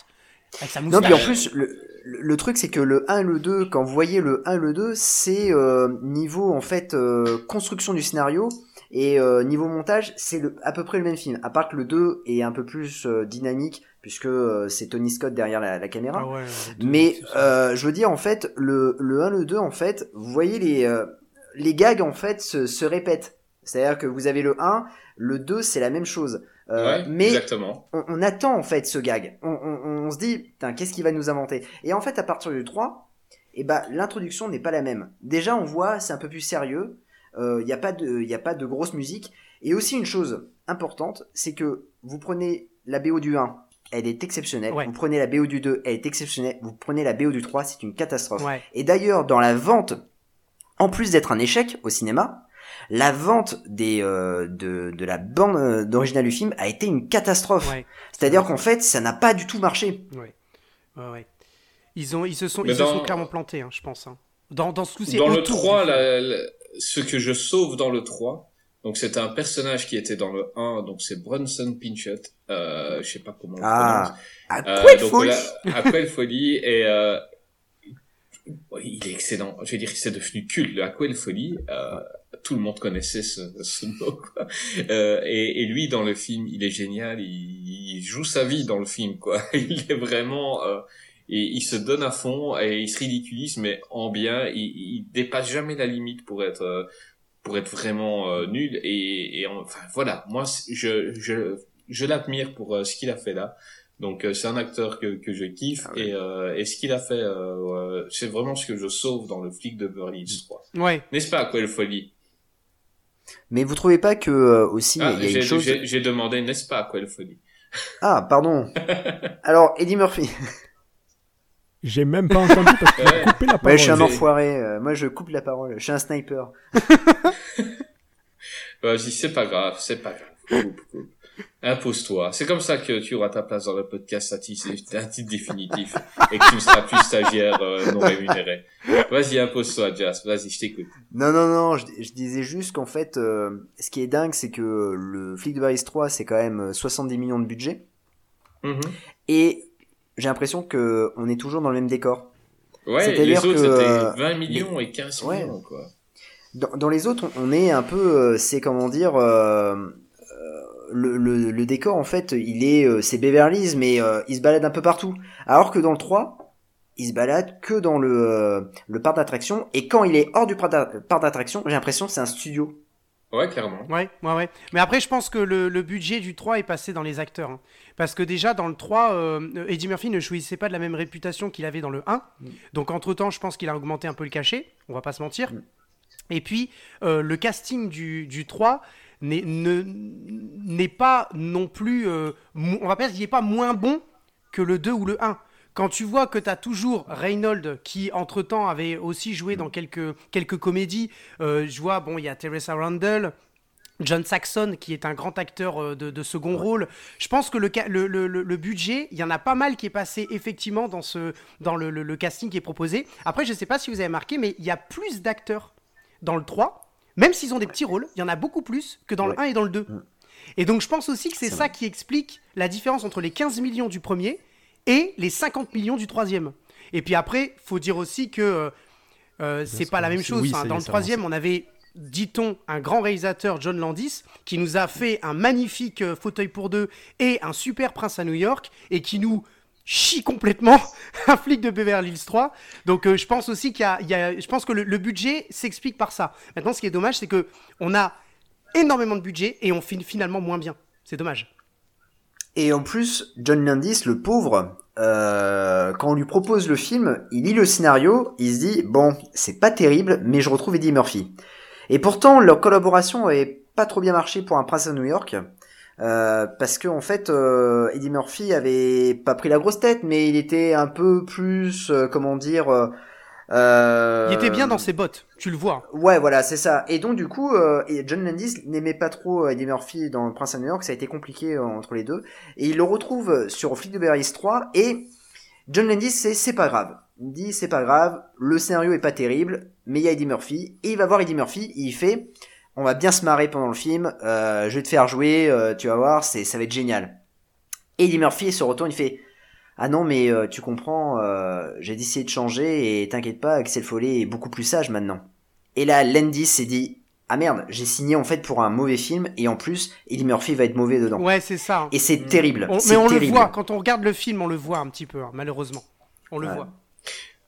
Avec sa Non, puis en plus, le, le, truc, c'est que le 1 et le 2, quand vous voyez le 1 et le 2, c'est euh, niveau, en fait, euh, construction du scénario, et euh, niveau montage, c'est le, à peu près le même film, à part que le 2 est un peu plus euh, dynamique, puisque euh, c'est Tony Scott derrière la, la caméra. Ah ouais, Mais c'est ça. euh, je veux dire, en fait, le, le 1, le 2, en fait, vous voyez les, euh, les gags, en fait, se, se répètent. C'est-à-dire que vous avez le 1, le 2, c'est la même chose. Euh, ouais, mais exactement. on, on attend en fait ce gag. On, on- on se dit, putain, qu'est-ce qu'il va nous inventer? Et en fait, à partir du 3, eh ben, l'introduction n'est pas la même. Déjà, on voit, c'est un peu plus sérieux. Il n'y a, pas de- y a pas de grosse musique. Et aussi, une chose importante, c'est que vous prenez la BO du 1, elle est exceptionnelle. Ouais. Vous prenez la BO du 2, elle est exceptionnelle. Vous prenez la BO du 3, c'est une catastrophe. Ouais. Et d'ailleurs, dans la vente, en plus d'être un échec au cinéma, la vente des, euh, de, de la bande euh, d'original du film a été une catastrophe. Ouais. C'est-à-dire qu'en fait, ça n'a pas du tout marché. Ouais. Ouais, ouais. Ils, ont, ils se sont, Mais ils se dans- sont clairement plantés, hein, je pense. hein. Dans, dans ce coup-ci. Dans le autour 3, du film. la- la- ce que je sauve dans le 3, donc c'est un personnage qui était dans le 1, donc c'est Bronson Pinchot, euh, je sais pas comment on le Ah, à prononce. quoi Euh, folie à folie et euh, il est excellent. Je veux dire, c'est devenu culte. À quoi de folie, euh, tout le monde connaissait ce, ce mot. Quoi. Euh, et, et lui, dans le film, il est génial. Il, il joue sa vie dans le film, quoi. (laughs) Il est vraiment, euh, et il se donne à fond et il se ridiculise, mais en bien. Il, il dépasse jamais la limite pour être euh, pour être vraiment euh, nul. Et, et enfin voilà, moi je je je l'admire pour euh, ce qu'il a fait là. Donc euh, c'est un acteur que, que je kiffe Ah ouais. et, euh, et ce qu'il a fait, euh, euh, c'est vraiment ce que je sauve dans le flic de Beverly Hills 3. Ouais. N'est-ce pas, Quelle Folie? Mais vous trouvez pas que euh, aussi ah, il y a j'ai, une chose j'ai- demandé, n'est-ce pas, Quelle Folie Ah, pardon. (laughs) Alors, Eddie Murphy. J'ai même pas entendu parce qu'il Ouais. coupé la Ouais, parole. je suis un enfoiré. euh, moi, je coupe la parole. Je suis un sniper. (laughs) Vas-y, c'est pas grave, c'est pas grave. Coupe, coupe. Impose-toi. C'est comme ça que tu auras ta place dans le podcast Satis. C'est un titre définitif. Et que tu ne seras plus stagiaire euh, non rémunéré. Vas-y, impose-toi, Jas. Vas-y, je t'écoute. Non, non, non, je, je disais juste qu'en fait, euh, ce qui est dingue, c'est que le Flic de Paris 3, c'est quand même 70 millions de budget. Mhm. Et j'ai l'impression que on est toujours dans le même décor. Ouais, les autres, que, c'était euh, 20 millions et 15 Ouais. millions, quoi. Dans, dans les autres, on, on est un peu, euh, c'est comment dire, euh, euh, le, le, le décor en fait, il est, euh, c'est Beverly Hills, mais euh, il se balade un peu partout. Alors que dans le 3, il se balade que dans le, euh, le parc d'attraction, et quand il est hors du parc d'a- parc d'attraction, j'ai l'impression que c'est un studio. Ouais, clairement. Ouais, ouais, ouais. Mais après, je pense que le, le budget du 3 est passé dans les acteurs. hein. Parce que déjà, dans le 3, euh, Eddie Murphy ne jouissait pas de la même réputation qu'il avait dans le 1. Donc, entre-temps, je pense qu'il a augmenté un peu le cachet. On va pas se mentir. Et puis, euh, le casting du, du 3 n'est ne- pas non plus... euh, on va pas dire qu'il n'est pas moins bon que le 2 ou le 1. Quand tu vois que tu as toujours Reynolds qui, entre-temps, avait aussi joué dans quelques, quelques comédies, euh, je vois, bon, il y a Teresa Randall, John Saxon, qui est un grand acteur euh, de, de second rôle. Je pense que le, ca- le, le- le- le budget, il y en a pas mal qui est passé effectivement dans, ce, dans le, casting qui est proposé. Après, je sais pas si vous avez marqué, mais il y a plus d'acteurs dans le 3, même s'ils ont des petits rôles, il y en a beaucoup plus que dans le 1 et dans le 2. Et donc, je pense aussi que c'est ça qui explique la différence entre les 15 millions du premier et les 50 millions du troisième. Et puis après, faut dire aussi que euh, euh, c'est pas la même chose. Oui, dans le troisième, on avait, dit-on, un grand réalisateur, John Landis, qui nous a fait un magnifique euh, fauteuil pour deux et un super prince à New York, et qui nous chie complètement (laughs) un flic de Beverly Hills 3. Donc euh, je pense aussi qu'il y a, je pense que le, budget s'explique par ça. Maintenant, ce qui est dommage, c'est que on a énormément de budget et on finit finalement moins bien. C'est dommage. Et en plus, John Landis, le pauvre, euh, quand on lui propose le film, il lit le scénario, il se dit bon, c'est pas terrible, mais je retrouve Eddie Murphy. Et pourtant, leur collaboration avait pas trop bien marché pour un prince à New York, euh, parce que en fait, euh, Eddie Murphy avait pas pris la grosse tête, mais il était un peu plus, euh, comment dire. euh, euh, Il était bien dans ses bottes, tu le vois. Ouais, voilà, c'est ça. Et donc, du coup, euh, et John Landis n'aimait pas trop Eddie Murphy dans Le Prince à New York, ça a été compliqué entre les deux. Et il le retrouve sur Flic de Hills 3, et John Landis, c'est, c'est pas grave. Il dit, c'est pas grave, le scénario est pas terrible, mais il y a Eddie Murphy, et il va voir Eddie Murphy, et il fait, on va bien se marrer pendant le film, euh, je vais te faire jouer, euh, tu vas voir, c'est, ça va être génial. Eddie Murphy se retourne, il fait, ah non, mais euh, tu comprends, euh, j'ai décidé de changer et t'inquiète pas, Axel Follet est beaucoup plus sage maintenant. Et là, Landis s'est dit, ah merde, j'ai signé en fait pour un mauvais film et en plus, Eddie Murphy va être mauvais dedans. Ouais, c'est ça. Et c'est terrible. On- mais on terrible. le voit, quand on regarde le film, on le voit un petit peu, hein, malheureusement. On le voit.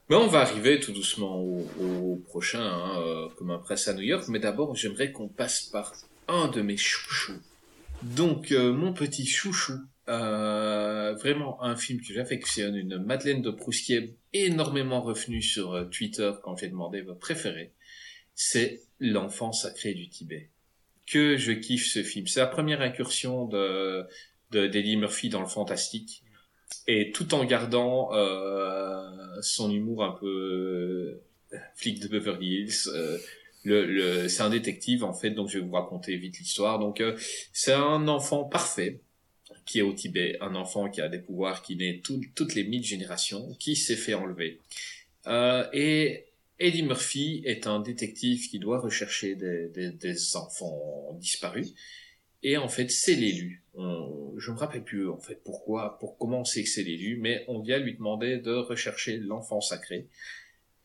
Mais on va arriver tout doucement au, prochain, hein, euh, comme un presse à New York. Mais d'abord, j'aimerais qu'on passe par un de mes chouchous. Donc, euh, mon petit chouchou, euh, vraiment un film que j'affectionne, une Madeleine de Proust qui est énormément revenue sur euh, Twitter quand j'ai demandé votre préféré, c'est L'enfant sacré du Tibet. Que je kiffe ce film. C'est la première incursion de de Murphy dans le fantastique et tout en gardant euh, son humour un peu euh, flic de Beverly Hills. euh, le, le, c'est un détective en fait, donc je vais vous raconter vite l'histoire. Donc c'est un enfant parfait qui est au Tibet, un enfant qui a des pouvoirs, qui naît tout- toutes les mille générations, qui s'est fait enlever. Euh, et Eddie Murphy est un détective qui doit rechercher des, des, des enfants disparus. Et en fait, c'est l'élu. Je me rappelle plus en fait pourquoi, pour comment on sait que c'est l'élu, mais on vient lui demander de rechercher l'enfant sacré.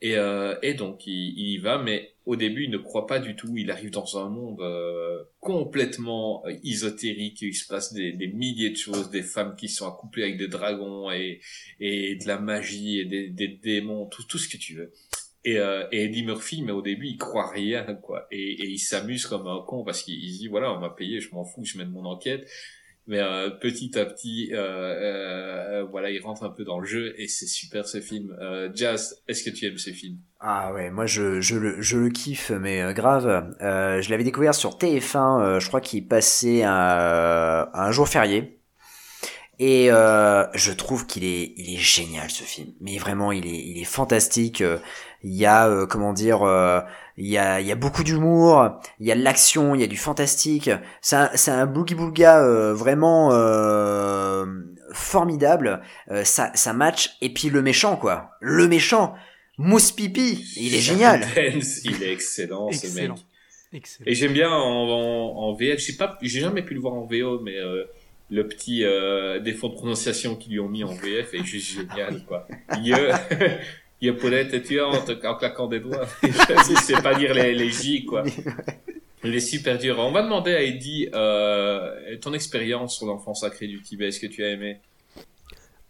Et, euh, et donc il, y va, mais au début il ne croit pas du tout. Il arrive dans un monde euh, complètement euh, ésotérique. Il se passe des, milliers de choses, des femmes qui sont accouplées avec des dragons et, de la magie et des, démons, tout ce que tu veux. Et, euh, Eddie Murphy, mais au début, il croit rien, quoi. Et, et il s'amuse comme un con parce qu'il il se dit, voilà, on m'a payé, je m'en fous, je mène mon enquête. Mais euh, petit à petit, euh, euh, voilà, il rentre un peu dans le jeu et c'est super ce film. Euh, Jazz, est-ce que tu aimes ce film Ah ouais, moi je, je, le, je le kiffe, mais euh, grave. Je l'avais découvert sur TF1, euh, je crois qu'il passait un jour férié. Et euh, je trouve qu'il est, il est génial ce film. Mais vraiment, il est, il est fantastique. Euh, Il y a, euh, comment dire, euh, il y a, il y a beaucoup d'humour. Il y a de l'action, il y a du fantastique. C'est un, c'est un boogie booga euh, vraiment euh, formidable. Euh, ça, ça match. Et puis le méchant, quoi. Le méchant, Mousse Pipi, il est génial. Il est excellent, ce Excellent. mec. Excellent. Et j'aime bien en, en, en VF, je sais pas, j'ai jamais pu le voir en VO, mais euh, le petit euh, défaut de prononciation qu'ils lui ont mis en VF est juste génial, quoi. Il (laughs) il a Paulette et tu en, claquant des doigts. (laughs) je sais pas lire les, les J, quoi. Il est super dur. On va demander à Eddie euh, ton expérience sur l'enfant sacré du Tibet. Est-ce que tu as aimé?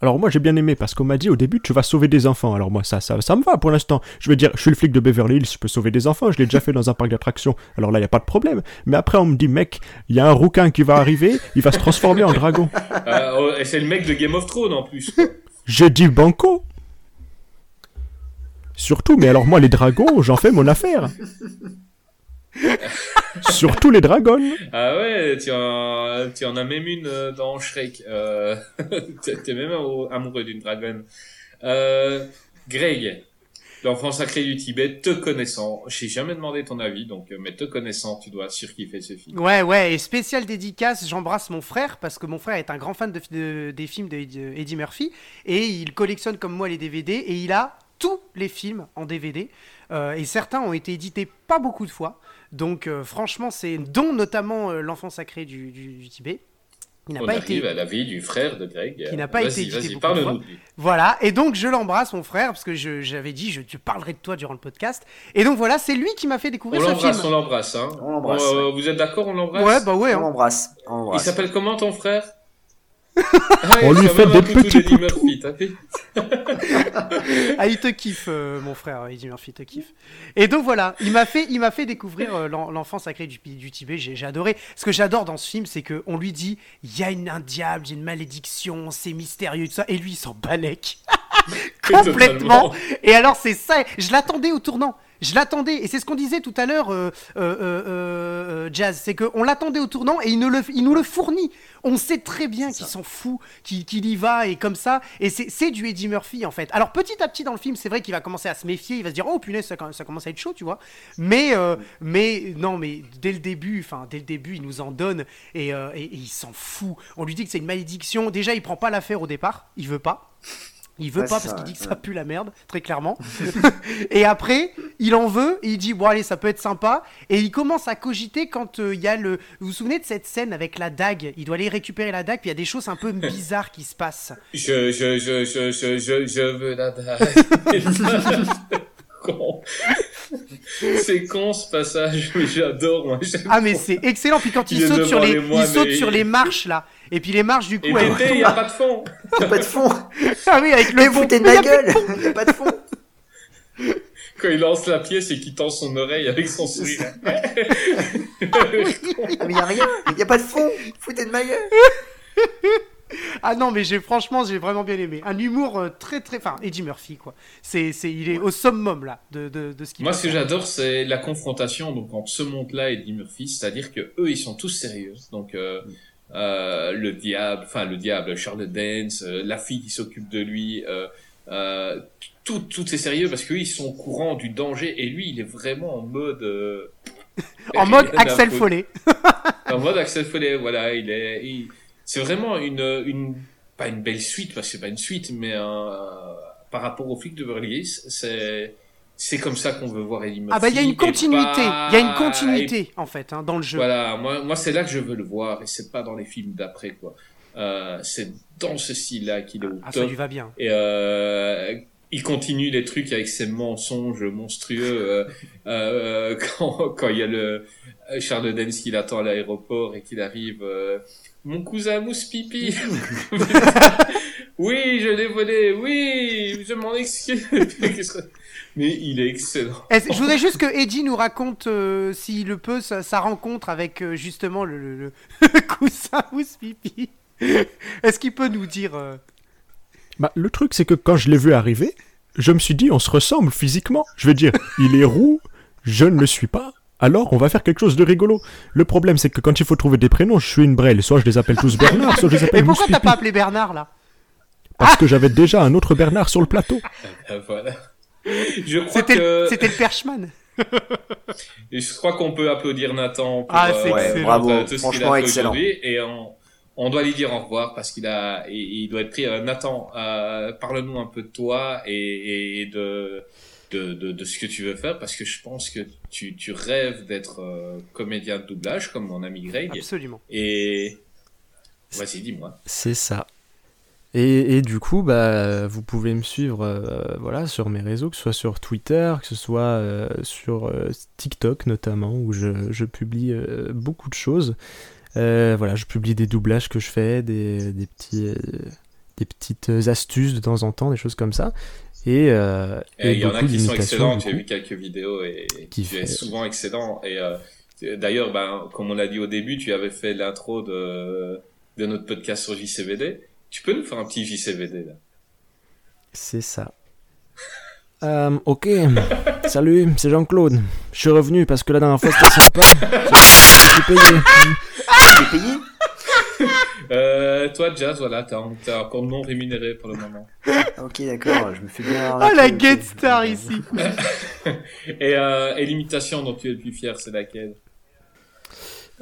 Alors moi j'ai bien aimé parce qu'on m'a dit au début tu vas sauver des enfants. Alors moi ça, ça, ça me va pour l'instant. Je veux dire, je suis le flic de Beverly Hills, je peux sauver des enfants, je l'ai déjà fait dans un parc d'attractions. Alors là il y a pas de problème. Mais après on me dit mec, il y a un rouquin qui va arriver, il va se transformer en dragon. euh, oh, Et c'est le mec de Game of Thrones en plus. J'ai dit banco. Surtout, mais alors moi les dragons, j'en fais mon affaire. (laughs) Surtout les dragons. Ah ouais, tu en, tu en as même une euh, dans Shrek. Euh, (laughs) t'es t'es même amoureux d'une dragonne. Euh, Greg, l'enfant sacré du Tibet, te connaissant, j'ai jamais demandé ton avis, donc euh, mais te connaissant, tu dois surkiffer ce film. Ouais, ouais, et spécial dédicace, j'embrasse mon frère parce que mon frère est un grand fan de, de- des films de Eddie, Eddie Murphy et il collectionne comme moi les DVD et il a tous les films en DVD euh, et certains ont été édités pas beaucoup de fois. Donc euh, franchement, c'est dont notamment euh, l'enfant sacré du, du- du Tibet. Il n'a On pas arrive été à la vie du frère de Greg. Qui n'a pas Vas-y, été édité fois. Voilà, et donc je l'embrasse, mon frère, parce que je- j'avais dit, je te parlerai de toi durant le podcast. Et donc voilà, c'est lui qui m'a fait On découvrir ce l'embrasse, on film. l'embrasse. Hein. On l'embrasse, Euh, Vous êtes d'accord, on l'embrasse? Ouais, bah ouais. On hein. l'embrasse. On Il l'embrasse. s'appelle comment ton frère? On lui fait des petits Murphy, t'as vu Ah, il te kiffe, euh, mon frère, Eddie Murphy te kiffe. Et donc voilà, il m'a fait, il m'a fait découvrir euh, l'en- l'enfant sacré du, du Tibet. J'ai adoré. Ce que j'adore dans ce film, c'est que on lui dit, il y a une, un diable, il y a une malédiction, c'est mystérieux, tout ça, et lui il s'en balèque (laughs) complètement. Et alors c'est ça, je l'attendais au tournant. Je l'attendais, et c'est ce qu'on disait tout à l'heure, euh, euh, euh, Jazz, c'est qu'on l'attendait au tournant et il, ne le, il nous le fournit. On sait très bien qu'il s'en fout, qu'il y va et comme ça. Et c'est c'est du Eddie Murphy en fait. Alors petit à petit dans le film, c'est vrai qu'il va commencer à se méfier, il va se dire oh punaise ça, ça commence à être chaud, tu vois. Mais euh, mais non mais dès le début, enfin dès le début, il nous en donne et, euh, et- et il s'en fout. On lui dit que c'est une malédiction. Déjà il prend pas l'affaire au départ, il veut pas. Il veut Ouais, pas parce qu'il dit que ouais. ça pue la merde, très clairement. (laughs) (laughs) et après, il en veut et il dit bon allez, ça peut être sympa. Et il commence à cogiter quand euh, il y a le. Vous vous souvenez de cette scène avec la dague? Il doit aller récupérer la dague, puis il y a des choses un peu (laughs) bizarres qui se passent. Je, je, je, je, je, je, je veux la dague. Con. C'est con ce passage, mais j'adore moi. Ah mais c'est excellent. Puis quand il, Il saute sur les, il saute sur marches là. Et puis les marches du coup. Et il n'y a pas de fond. Y a pas de fond. (laughs) Ah oui, avec le foutez de ma gueule. Y a pas de fond. Quand il lance la pièce et qu'il tend son oreille avec son sourire. (laughs) Ah, mais y a rien. Y a pas de fond. Foutez de ma gueule. (laughs) Ah non, mais j'ai franchement, j'ai vraiment bien aimé. Un humour euh, très très, enfin Eddie Murphy quoi. C'est, c'est, il est au summum là de, de, de ce qu'il Moi, ce que j'adore, c'est la confrontation donc entre ce monde-là et Eddie Murphy, c'est-à-dire que eux, ils sont tous sérieux. Donc, euh, euh, le diable, enfin le diable, Charles Dance, euh, la fille qui s'occupe de lui, euh, tout, tout est sérieux parce qu'eux, ils sont au courant du danger et lui, il est vraiment en mode. (laughs) En mode Axel. Follet. En mode Axel Follet, voilà, il est, il- c'est vraiment une, une, pas une belle suite parce que c'est pas une suite, mais un, par rapport au flic de Beverly Hills, c'est, c'est comme ça qu'on veut voir Eddie Murphy. Ah bah il y a une continuité, pas- il y a une et continuité en fait hein, dans le jeu. voilà, moi, moi c'est là que je veux le voir et c'est pas dans les films d'après quoi. Euh, c'est dans ce style-là qu'il est au Ah ça top. lui va bien. Et euh, il continue les trucs avec ses mensonges monstrueux euh, euh, (laughs) quand quand il y a le euh, Charles Dance qui l'attend à l'aéroport et qu'il arrive. Mon cousin mousse pipi. (laughs) oui, je l'ai volé. Oui, je m'en excuse. (laughs) Mais il est excellent. Je voudrais juste que Eddie nous raconte, euh, s'il le peut, sa, sa rencontre avec euh, justement le, le, le- (laughs) le coussin mousse pipi. Est-ce qu'il peut nous dire euh, Bah, le truc, c'est que quand je l'ai vu arriver, je me suis dit, on se ressemble physiquement. Je veux dire, il est roux, je ne le suis pas. Alors, on va faire quelque chose de rigolo. Le problème, c'est que quand il faut trouver des prénoms, je suis une brêle. Soit je les appelle tous Bernard, soit je les (laughs) appelle pourquoi t'as pas appelé Bernard là Parce que j'avais déjà un autre Bernard sur le plateau. (laughs) Euh, voilà. Je crois C'était que le, c'était le Perchman. et (laughs) je crois qu'on peut applaudir Nathan pour, Ah, c'est euh, excellent. pour, bravo. euh, tout ce qu'il Franchement, a fait excellent. aujourd'hui et on, on doit lui dire au revoir parce qu'il a il, il doit être pris. Euh, Nathan, euh, parle-nous un peu de toi et, et de, de de de ce que tu veux faire parce que je pense que tu tu rêves d'être euh, comédien de doublage comme mon ami Greg Absolument. et vas-y dis-moi. C'est ça. Et, et du coup, bah, vous pouvez me suivre euh, voilà, sur mes réseaux, que ce soit sur Twitter, que ce soit euh, sur euh, TikTok notamment, où je, je publie euh, beaucoup de choses. Euh, voilà, je publie des doublages que je fais, des, des, petits, euh, des petites astuces de temps en temps, des choses comme ça. Et, euh, Et et il y en a qui sont excellents, j'ai vu quelques vidéos et Qui tu es fait- souvent excellent. Et euh, d'ailleurs, ben, comme on l'a dit au début, tu avais fait l'intro de, de notre podcast sur JCVD. Tu peux nous faire un petit JCVD là? C'est ça. (laughs) Euh, ok, salut, c'est Jean-Claude. Je suis revenu parce que la dernière fois c'était sympa. (laughs) J'ai payé. Tu es payé? Euh, Toi, Jazz, voilà, t'es en- t'es encore non rémunéré pour le moment. Ok, d'accord, je me fais bien. Ah la guest star ici. (laughs) Et, euh, et l'imitation dont tu es le plus fier, c'est laquelle?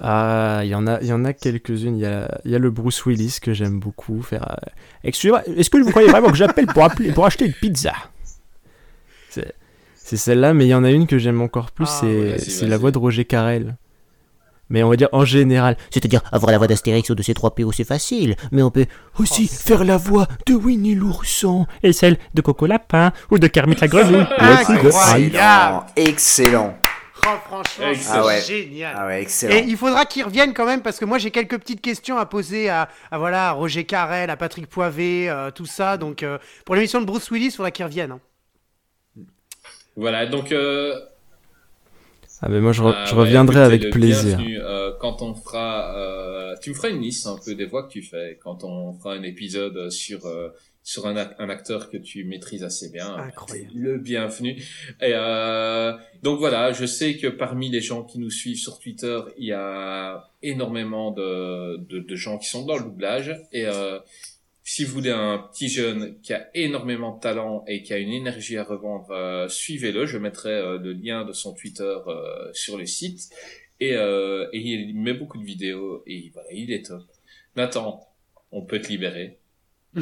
Ah, il y en a, il y en a quelques-unes. Il y a, il y a le Bruce Willis que j'aime beaucoup faire. euh, Excusez-moi, est-ce que vous croyez vraiment que j'appelle pour, appeler- pour acheter une pizza? C'est c'est celle-là, mais il y en a une que j'aime encore plus, Ah, c'est vas-y, c'est la vas-y. voix de Roger Carrel. Mais on va dire en général. C'est-à-dire avoir la voix d'Astérix ou de C3PO, c'est facile, mais on peut Aussi faire la voix de Winnie l'ourson et celle de Coco Lapin ou de Kermit la grenouille. Ah. Hyde. Excellent, excellent. Oh, franchement, Excellent. Ah ouais. génial. Ah ouais, Et il faudra qu'ils reviennent quand même parce que moi j'ai quelques petites questions à poser à, à, voilà à Roger Carrel, à Patrick Poivet, euh, tout ça. Donc euh, pour l'émission de Bruce Willis, il faudra qu'ils reviennent. hein. Voilà, donc euh, Ah, mais moi je, re- Euh, je bah, reviendrai écoute, avec plaisir. euh, quand on fera, euh, tu me feras une liste un peu des voix que tu fais quand on fera un épisode sur euh, sur un, ac- un acteur que tu maîtrises assez bien. Incroyable. Le bienvenu. Et euh, donc voilà, je sais que parmi les gens qui nous suivent sur Twitter, il y a énormément de de, de gens qui sont dans le doublage et euh, si vous voulez un petit jeune qui a énormément de talent et qui a une énergie à revendre, euh, suivez-le. Je mettrai euh, le lien de son Twitter euh, sur le site. Et, euh, et il met beaucoup de vidéos et voilà, il est top. Nathan, on peut te libérer. (laughs)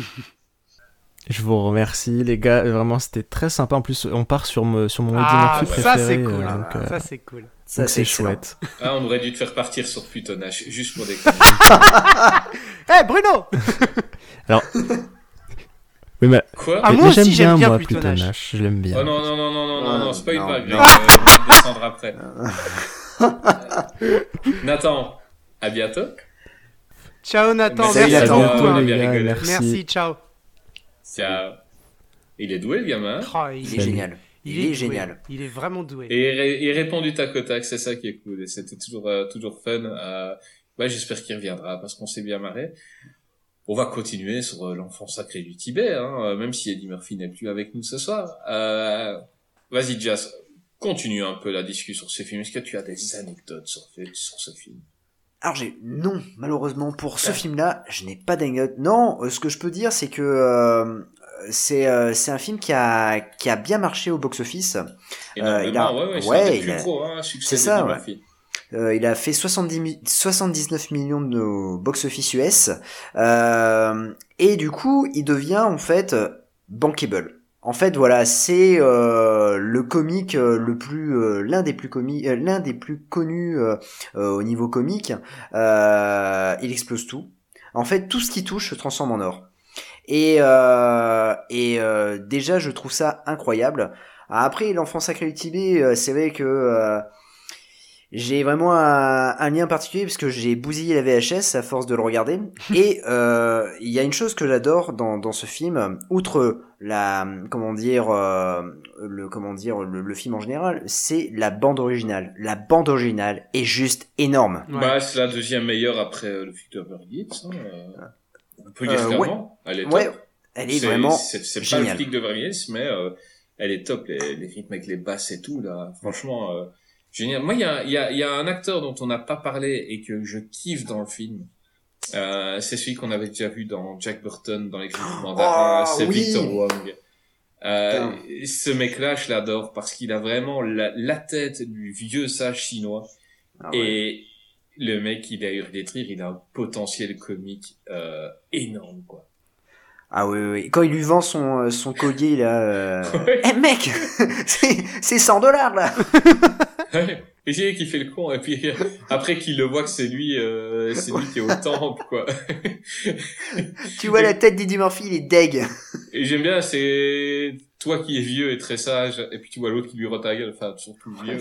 Je vous remercie les gars, vraiment c'était très sympa. En plus on part sur, me- sur mon Ah, ça préféré. c'est cool. euh, donc, euh, Ça c'est cool. Ça, c'est c'est excellent. chouette. (laughs) Ah, on aurait dû te faire partir sur Plutonage, juste pour (laughs) des Eh Bruno (laughs) Oui, mais, Quoi Ah, moi aussi, j'aime bien, bien moi Plutonage. Plutonage, je l'aime bien. Oh non, non, non, non, non, non, non, c'est pas une non, vague. on va descendre après. (laughs) Nathan, à bientôt. Ciao Nathan, merci les gars, rigolé. merci. Merci, ciao. Ciao. Il est doué, le gamin. Oh, Il est génial. Il, est, doué. génial. Il est vraiment doué. Et il ré- il répond du tac au tac, c'est ça qui est cool. Et c'était toujours, euh, toujours fun. Euh, ouais, j'espère qu'il reviendra parce qu'on s'est bien marré. On va continuer sur euh, l'enfant sacré du Tibet, hein, euh, même si Eddie Murphy n'est plus avec nous ce soir. Euh, Vas-y, Jazz, continue un peu la discussion sur ce film. Est-ce que tu as des anecdotes sur, sur ce film? Alors j'ai non, malheureusement pour ce film-là, je n'ai pas d'anecdote. Non, euh, ce que je peux dire, c'est que euh, c'est euh, c'est un film qui a qui a bien marché au box-office. Énormément, il a- ouais, ouais, ouais, hein, succès c'est ça, d'Eddie ouais. Euh, il a fait 70 mi- 79 millions de box-office US. Euh, et du coup, il devient en fait bankable. En fait, voilà, c'est euh, le comique euh, le plus, l'un des plus comiques, l'un des plus connus au niveau comique. Il explose tout. En fait, tout ce qui touche se transforme en or. Et, et déjà, je trouve ça incroyable. Après, l'enfant sacré du Tibet, c'est vrai que j'ai vraiment un, un lien particulier parce que j'ai bousillé la VHS à force de le regarder. (laughs) Et euh, il y a une chose que j'adore dans, dans ce film, outre la comment dire euh, le comment dire le, le film en général, c'est la bande originale. La bande originale est juste énorme. Ouais. Bah, c'est la deuxième meilleure après euh, le film de. Hein, euh, on peut dire Euh. Elle est top. Ouais, elle est C'est- vraiment c'est c'est pas le flic de Hills mais euh, elle est top les, les rythmes avec les basses et tout là franchement euh, génial. Moi, il y a, il y, a, y a un acteur dont on n'a pas parlé et que je kiffe dans le film. Euh, c'est celui qu'on avait déjà vu dans Jack Burton dans les films Oh, mandarins. c'est oui. Victor Wong. Euh, ce mec-là, je l'adore parce qu'il a vraiment la, la tête du vieux sage chinois. Ah ouais. Et le mec, il a eu rire, il a un potentiel comique euh, énorme, quoi. Ah oui, oui. Quand il lui vend son, euh, son collier, là... Euh... (laughs) Ouais. Eh mec (laughs) C'est c'est 100 dollars, là (laughs) Et j'ai qui fait le con, et puis après qu'il le voit que c'est lui, euh, c'est lui qui est au temple, quoi. Tu vois la tête d'Eddie Murphy, il est deg. Et j'aime bien, c'est toi qui es vieux et très sage, et puis tu vois l'autre qui lui rend ta gueule, enfin, surtout vieux.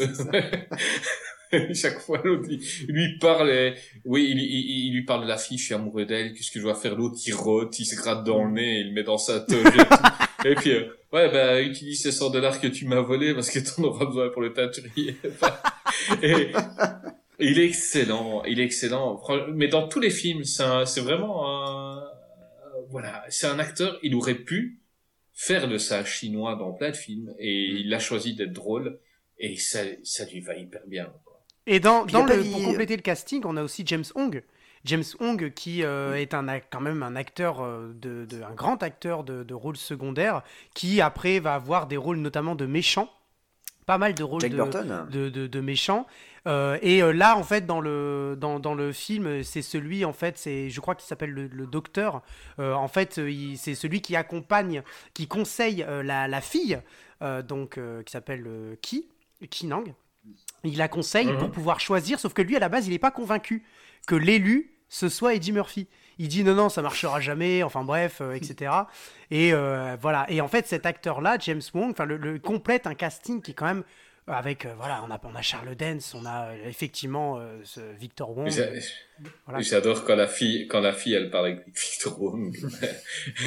(laughs) Chaque fois, l'autre, il lui parle, et, oui, il, il, il lui parle de la fille, je suis amoureux d'elle, qu'est-ce que je dois faire l'autre, il rote, il se gratte dans le nez, il le met dans sa toge et. (laughs) Et puis, euh, ouais, bah, utilise ces 100 dollars que tu m'as volé parce que t'en auras besoin pour le teinturier. (laughs) Et, il est excellent, il est excellent. Mais dans tous les films, c'est vraiment un, voilà, c'est un acteur, il aurait pu faire de ça chinois dans plein de films et il a choisi d'être drôle et ça, ça lui va hyper bien. Et dans, le, pour compléter le casting, on a aussi James Hong. James Hong qui euh, est un, quand même un acteur, euh, de, de- un grand acteur de, de rôle secondaire, qui après va avoir des rôles notamment de méchants, pas mal de rôles de, Burton. de, de- de méchants. Euh, et euh, là, en fait, dans le, dans, dans le film, c'est celui, en fait, c'est, je crois qu'il s'appelle le, le docteur. Euh, en fait, euh, c'est celui qui accompagne, qui conseille euh, la, la fille, euh, donc, euh, qui s'appelle euh, Ki, Ki Nang. Il la conseille Mhm. pour pouvoir choisir, sauf que lui, à la base, il n'est pas convaincu que l'élu, ce soit Eddie Murphy. Il dit non, non, ça marchera jamais, enfin bref, euh, etc. Et euh, voilà. Et en fait, cet acteur-là, James Wong, le, le- complète un casting qui est quand même euh, avec, euh, voilà, on a, on a Charles Dance, on a euh, effectivement euh, ce Victor Wong. Voilà. J'adore quand la fille, quand la fille, elle parle avec Victor Wong, (laughs)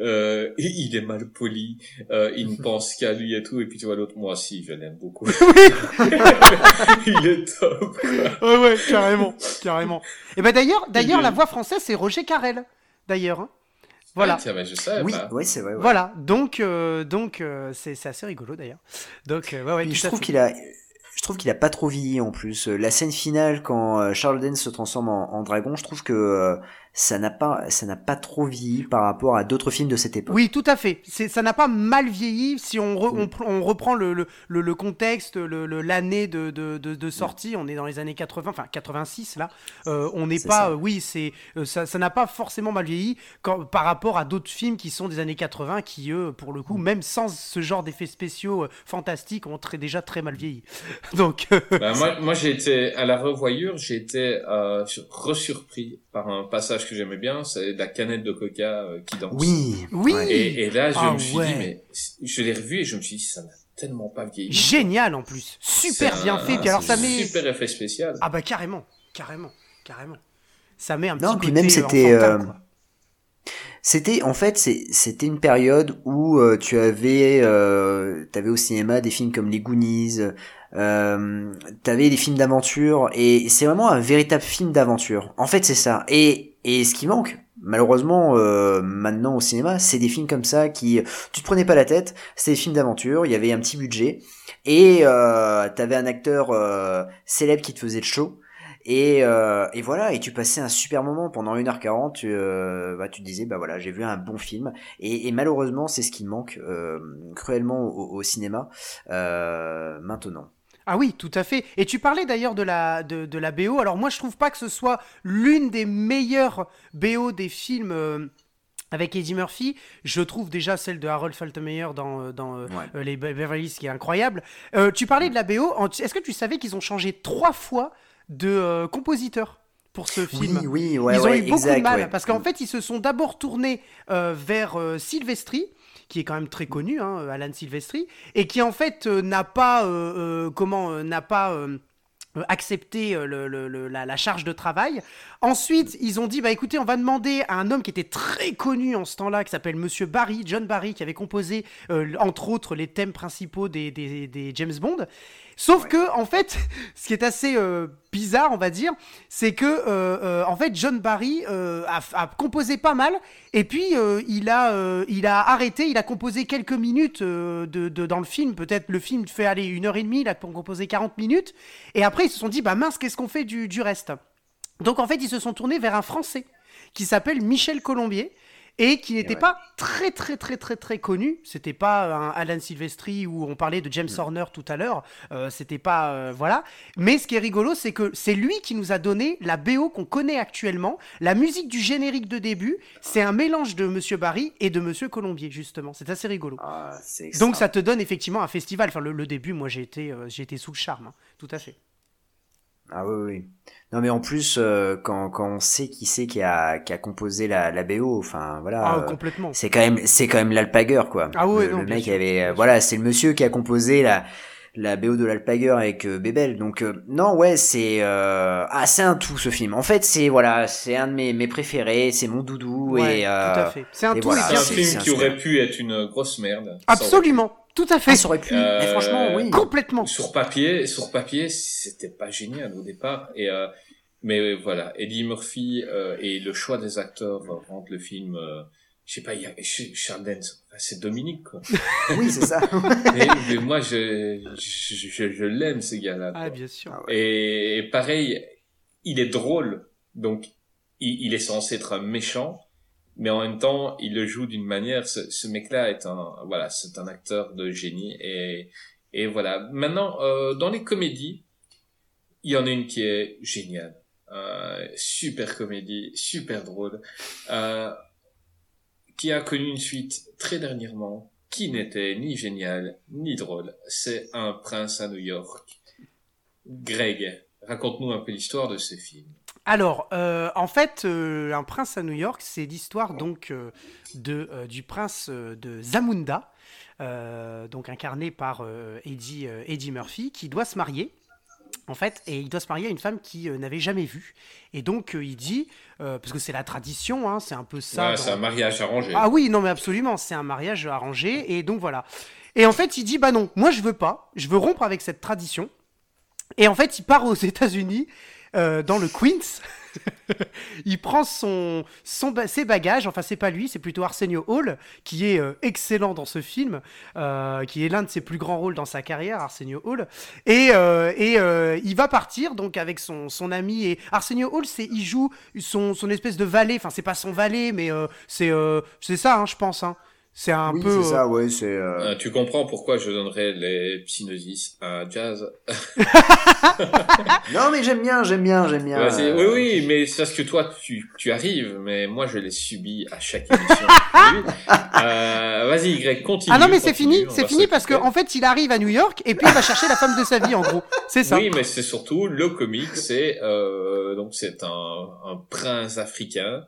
euh, il est mal poli, euh, il ne pense qu'à lui et tout, et puis tu vois l'autre, moi aussi, je l'aime beaucoup. (laughs) (laughs) il est top. Ouais, ouais, carrément, carrément. Et ben d'ailleurs, d'ailleurs, la voix française, c'est Roger Carrel, d'ailleurs. hein. Voilà. Ah, tiens, mais je savais Oui, ouais, c'est vrai. ouais. Voilà, donc euh, donc euh, c'est assez rigolo d'ailleurs. Donc euh, ouais, ouais, tout je trouve qu'il a, je trouve qu'il a pas trop vieilli en plus. La scène finale quand Charles Dance se transforme en, en dragon, je trouve que euh, ça n'a pas, ça n'a pas trop vieilli par rapport à d'autres films de cette époque. Oui, tout à fait. C'est ça n'a pas mal vieilli si on, re- on, pr- on reprend le, le, le, le contexte, l'année de, de, de, de sortie. On est dans les années 80, enfin 86 là. Euh, on n'est pas, ça. euh, oui, c'est euh, ça ça n'a pas forcément mal vieilli quand, par rapport à d'autres films qui sont des années 80 qui eux, pour le coup, même sans ce genre d'effets spéciaux euh, fantastiques, ont très, déjà très mal vieilli. (laughs) Donc euh, Bah, moi, moi j'ai été à la revoyure, j'ai été euh, sur- resurpris par un passage que j'aimais bien, c'est la canette de Coca euh, qui danse. Oui. Oui. Et, et là, je Ah me suis ouais. dit, mais je l'ai revu et je me suis dit, ça n'a tellement pas vieilli. génial en plus, super bien un- fait. Puis alors c'est ça met Super effet spécial. Ah bah carrément, carrément, carrément. Ça met un Non, petit puis côté même euh, c'était, euh. C'était en fait c'était une période où euh, tu avais euh, t'avais au cinéma des films comme Les Goonies, euh, t'avais des films d'aventure et c'est vraiment un véritable film d'aventure. En fait c'est ça. Et et ce qui manque malheureusement euh, maintenant au cinéma c'est des films comme ça qui tu te prenais pas la tête. C'était des films d'aventure. Il y avait un petit budget et euh, t'avais un acteur euh, célèbre qui te faisait le show. Et, euh, voilà, et tu passais un super moment pendant 1h40, tu, euh, bah, tu te disais, bah voilà, j'ai vu un bon film. Et, malheureusement, c'est ce qui manque euh, cruellement au, au cinéma euh, maintenant. Ah oui, tout à fait. Et tu parlais d'ailleurs de la, de, de la BO. Alors moi, je trouve pas que ce soit l'une des meilleures BO des films euh, avec Eddie Murphy. Je trouve déjà celle de Harold Faltermeyer dans, euh, dans euh, Ouais. euh, les Be- Beverly Hills qui est incroyable. Euh, tu parlais de la BO. Est-ce que tu savais qu'ils ont changé trois fois de compositeur pour ce film? Oui, oui, ouais, ils ont ouais, eu beaucoup exact, de mal ouais. parce qu'en fait ils se sont d'abord tournés euh, vers euh, Silvestri qui est quand même très connu hein, Alan Silvestri et qui en fait euh, n'a pas euh, euh, comment n'a pas la, charge de travail. Ensuite, ils ont dit bah écoutez, on va demander à un homme qui était très connu en ce temps-là, qui s'appelle Monsieur Barry, John Barry, qui avait composé entre autres les thèmes principaux des James Bond. Sauf que en fait, (laughs) ce qui est assez euh, bizarre, on va dire, c'est que euh, euh, en fait John Barry a, a composé pas mal et puis il a il a arrêté, il a composé quelques minutes de, de- dans le film. Peut-être le film fait aller une heure et demie, il a composé 40 minutes et après ils se sont dit bah mince qu'est-ce qu'on fait du, du reste? Donc en fait ils se sont tournés vers un Français qui s'appelle Michel Colombier et qui n'était pas très très très très très connu. C'était pas un Alan Silvestri où on parlait de James Horner tout à l'heure. Euh, C'était pas euh, voilà. Mais ce qui est rigolo, c'est que c'est lui qui nous a donné la BO qu'on connaît actuellement. La musique du générique de début, c'est un mélange de Monsieur Barry et de Monsieur Colombier justement. C'est assez rigolo. Donc ça te donne effectivement un festival. Enfin le, le début, moi j'ai été euh, j'ai été sous le charme. hein. Tout à fait. Ah oui, oui. Non, mais en plus, euh, quand, quand on sait qui c'est qui a, qui a composé la, la BO, enfin voilà. Ah, euh, complètement. C'est quand même, c'est quand même l'Alpaguer, quoi. Ah ouais, le, non, le mec sûr, avait, euh, voilà, c'est le monsieur qui a composé la, la BO de l'Alpaguer avec euh, Bébel. Donc euh, non, ouais, c'est, euh, ah, c'est un tout ce film. En fait, c'est voilà, c'est un de mes, mes préférés, c'est mon doudou Ouais, et. tout à fait. C'est un tout voilà, C'est un film qui aurait pu être une grosse merde. Absolument. Tout à fait. Ah, ça aurait pu. Mais franchement, oui. Complètement. Sur papier, sur papier, c'était pas génial au départ. Et euh, mais voilà, Eddie Murphy euh, et le choix des acteurs rendent le film. euh, je sais pas, il y a Dance, c'est Dominique quoi. (laughs) Oui, c'est ça. (laughs) mais, mais moi, je je, je, je l'aime ce gars-là. Ah bien sûr. Et, et pareil, il est drôle, donc il, il est censé être un méchant, mais en même temps, il le joue d'une manière. Ce, ce mec-là est un, voilà, c'est un acteur de génie et et voilà. Maintenant, euh, dans les comédies, il y en a une qui est géniale, euh, super comédie, super drôle, euh, qui a connu une suite très dernièrement, qui n'était ni géniale ni drôle. C'est Un prince à New York. Greg, raconte-nous un peu l'histoire de ce film. Alors, euh, en fait, euh, Un prince à New York, c'est l'histoire donc euh, de, du prince de Zamunda, donc incarné par Eddie, Eddie Murphy, qui doit se marier. En fait, et il doit se marier à une femme qu'il n'avait jamais vue. Et donc, il dit, parce que c'est la tradition, hein, c'est un peu ça. Ouais, dans- c'est un mariage arrangé. Ah oui, non, mais absolument, c'est un mariage arrangé. Et donc, voilà. Et en fait, il dit, bah non, moi, je veux pas. Je veux rompre avec cette tradition. Et en fait, il part aux États-Unis, euh, dans le Queens. (laughs) il prend son, ses bagages, enfin c'est pas lui, c'est plutôt Arsenio Hall, qui est euh, excellent dans ce film, euh, qui est l'un de ses plus grands rôles dans sa carrière, Arsenio Hall. Et, et il va partir donc avec son, son ami. Et Arsenio Hall, c'est il joue son, son espèce de valet, enfin c'est pas son valet, mais c'est c'est ça, hein, je pense. Hein. C'est un Oui, peu. c'est euh, ça, ouais, c'est. euh, Euh, tu comprends pourquoi je donnerais les Psygnosis à Jazz Non, mais j'aime bien, j'aime bien, j'aime bien. Ouais, euh, Oui, oui, mais c'est parce que toi, tu, tu arrives, mais moi, je l'ai subi à chaque émission. (laughs) euh, Vas-y, Greg, continue. Ah non mais c'est fini, c'est fini parce qu'en fait il arrive à New York et puis il va chercher la femme de sa vie en gros. C'est ça. Oui, mais c'est surtout le comique, c'est euh, donc c'est un, un prince africain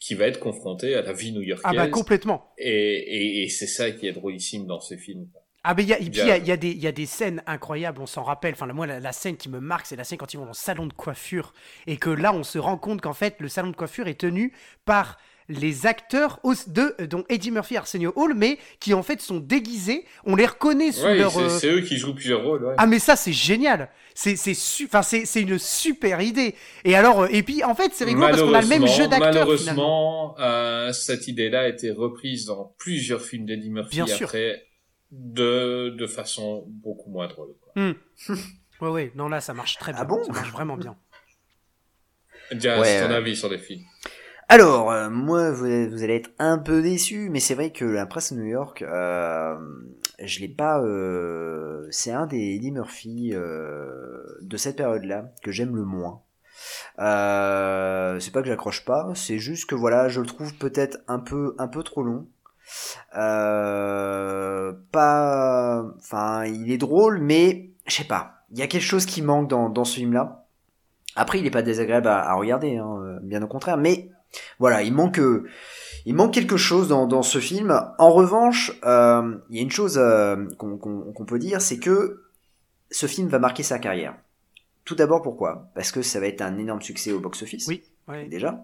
qui va être confronté à la vie new-yorkaise. Ah bah complètement. Et, et, et c'est ça qui est drôlissime dans ce film. Ah ben il y a, et puis il y a, Bien. il y a des il y a des scènes incroyables, on s'en rappelle. Enfin moi la, la scène qui me marque, c'est la scène quand ils vont dans le salon de coiffure et que là on se rend compte qu'en fait le salon de coiffure est tenu par les acteurs de euh, dont Eddie Murphy et Arsenio Hall, mais qui en fait sont déguisés. On les reconnaît sous Ouais, leur. c'est euh, c'est eux qui jouent plusieurs rôles. Ouais. Ah mais ça c'est génial. C'est c'est su... enfin c'est c'est une super idée. Et alors euh, et puis en fait c'est rigolo parce qu'on a le même jeu d'acteurs finalement. Malheureusement, euh, cette idée-là a été reprise dans plusieurs films d'Eddie Murphy Bien sûr. après de, de façon beaucoup moins drôle. quoi. Hmm. (laughs) ouais ouais non là ça marche très bien. Ah bon ça marche vraiment bien. Jazz, Ouais, ton euh, avis sur les films? Alors, euh, moi, vous, allez être un peu déçu, mais c'est vrai que la presse New York, euh, je l'ai pas. euh, c'est un des Eddie Murphy euh, de cette période-là que j'aime le moins. C'est pas que j'accroche pas, c'est juste que voilà, je le trouve peut-être un peu un peu trop long. Pas, enfin, il est drôle, mais je sais pas. Il y a quelque chose qui manque dans, ce film-là. Après, il est pas désagréable à, regarder, hein, bien au contraire. Mais voilà, il manque, euh, il manque quelque chose dans, dans ce film. En revanche, euh, il y a une chose euh, qu'on qu'on- qu'on peut dire, c'est que ce film va marquer sa carrière, Tout d'abord pourquoi? Parce que ça va être un énorme succès au box-office. Oui, ouais. Déjà.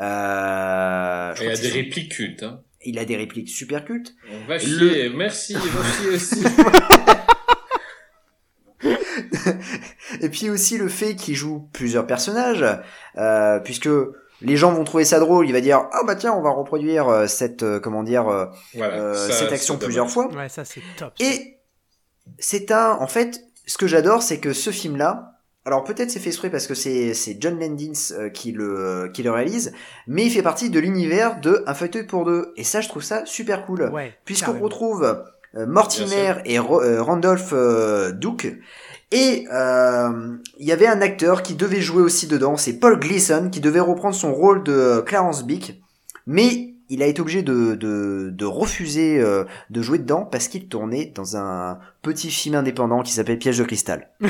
Euh, je Et il a des répliques cultes. Hein. Il a des répliques super cultes. On va chier, merci, va chier aussi. (laughs) Et puis aussi le fait qu'il joue plusieurs personnages, euh, puisque les gens vont trouver ça drôle. Il va dire ah bah tiens on va reproduire euh, cette euh, comment dire euh, Voilà, euh, ça, cette action plusieurs fois. Ouais, ça c'est top. Et c'est un, en fait, ce que j'adore, c'est que ce film-là, alors peut-être c'est fait exprès parce que c'est c'est John Landis qui le qui le réalise, mais il fait partie de l'univers de Un fauteuil pour deux. Et ça, je trouve ça super cool, Ouais, puisqu'on retrouve Mortimer et Randolph Duke. Et euh, il y avait un acteur qui devait jouer aussi dedans, c'est Paul Gleason, qui devait reprendre son rôle de euh, Clarence Bick, mais il a été obligé de, de, de refuser euh, de jouer dedans parce qu'il tournait dans un petit film indépendant qui s'appelle Piège de cristal. (laughs)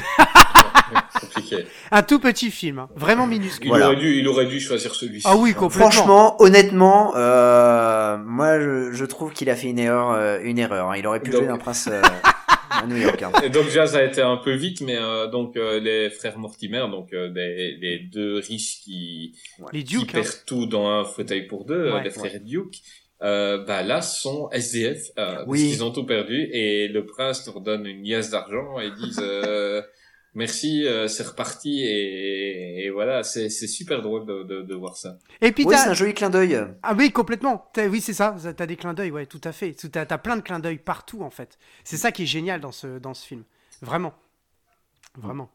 Compliqué. Un tout petit film, hein, vraiment minuscule. Il, Voilà. aurait dû, il aurait dû choisir celui-ci. Ah oui, complètement. Franchement, honnêtement, euh, moi je, je trouve qu'il a fait une erreur, euh, une erreur. hein. Il aurait pu Donc- jouer d'un prince (laughs) à New York. hein. Et donc déjà ça a été un peu vite, mais euh, donc euh, les frères Mortimer, donc euh, les, les deux riches qui, Les qui Duke, hein. perdent tout dans un fauteuil pour deux, euh, Ouais. les frères Duke, euh, bah là sont SDF, euh, parce Oui. qu'ils ont tout perdu et le prince leur donne une liasse d'argent et ils disent euh, merci, euh, c'est reparti et, et voilà, c'est c'est super drôle de, de, de voir ça. Et puis Oui, t'as- c'est un joli clin d'œil. Ah oui, complètement. T'as- Oui, c'est ça. T'as des clins d'œil, ouais, tout à fait. T'as as plein de clins d'œil partout, en fait. C'est ça qui est génial dans ce, dans ce film. Vraiment. Vraiment.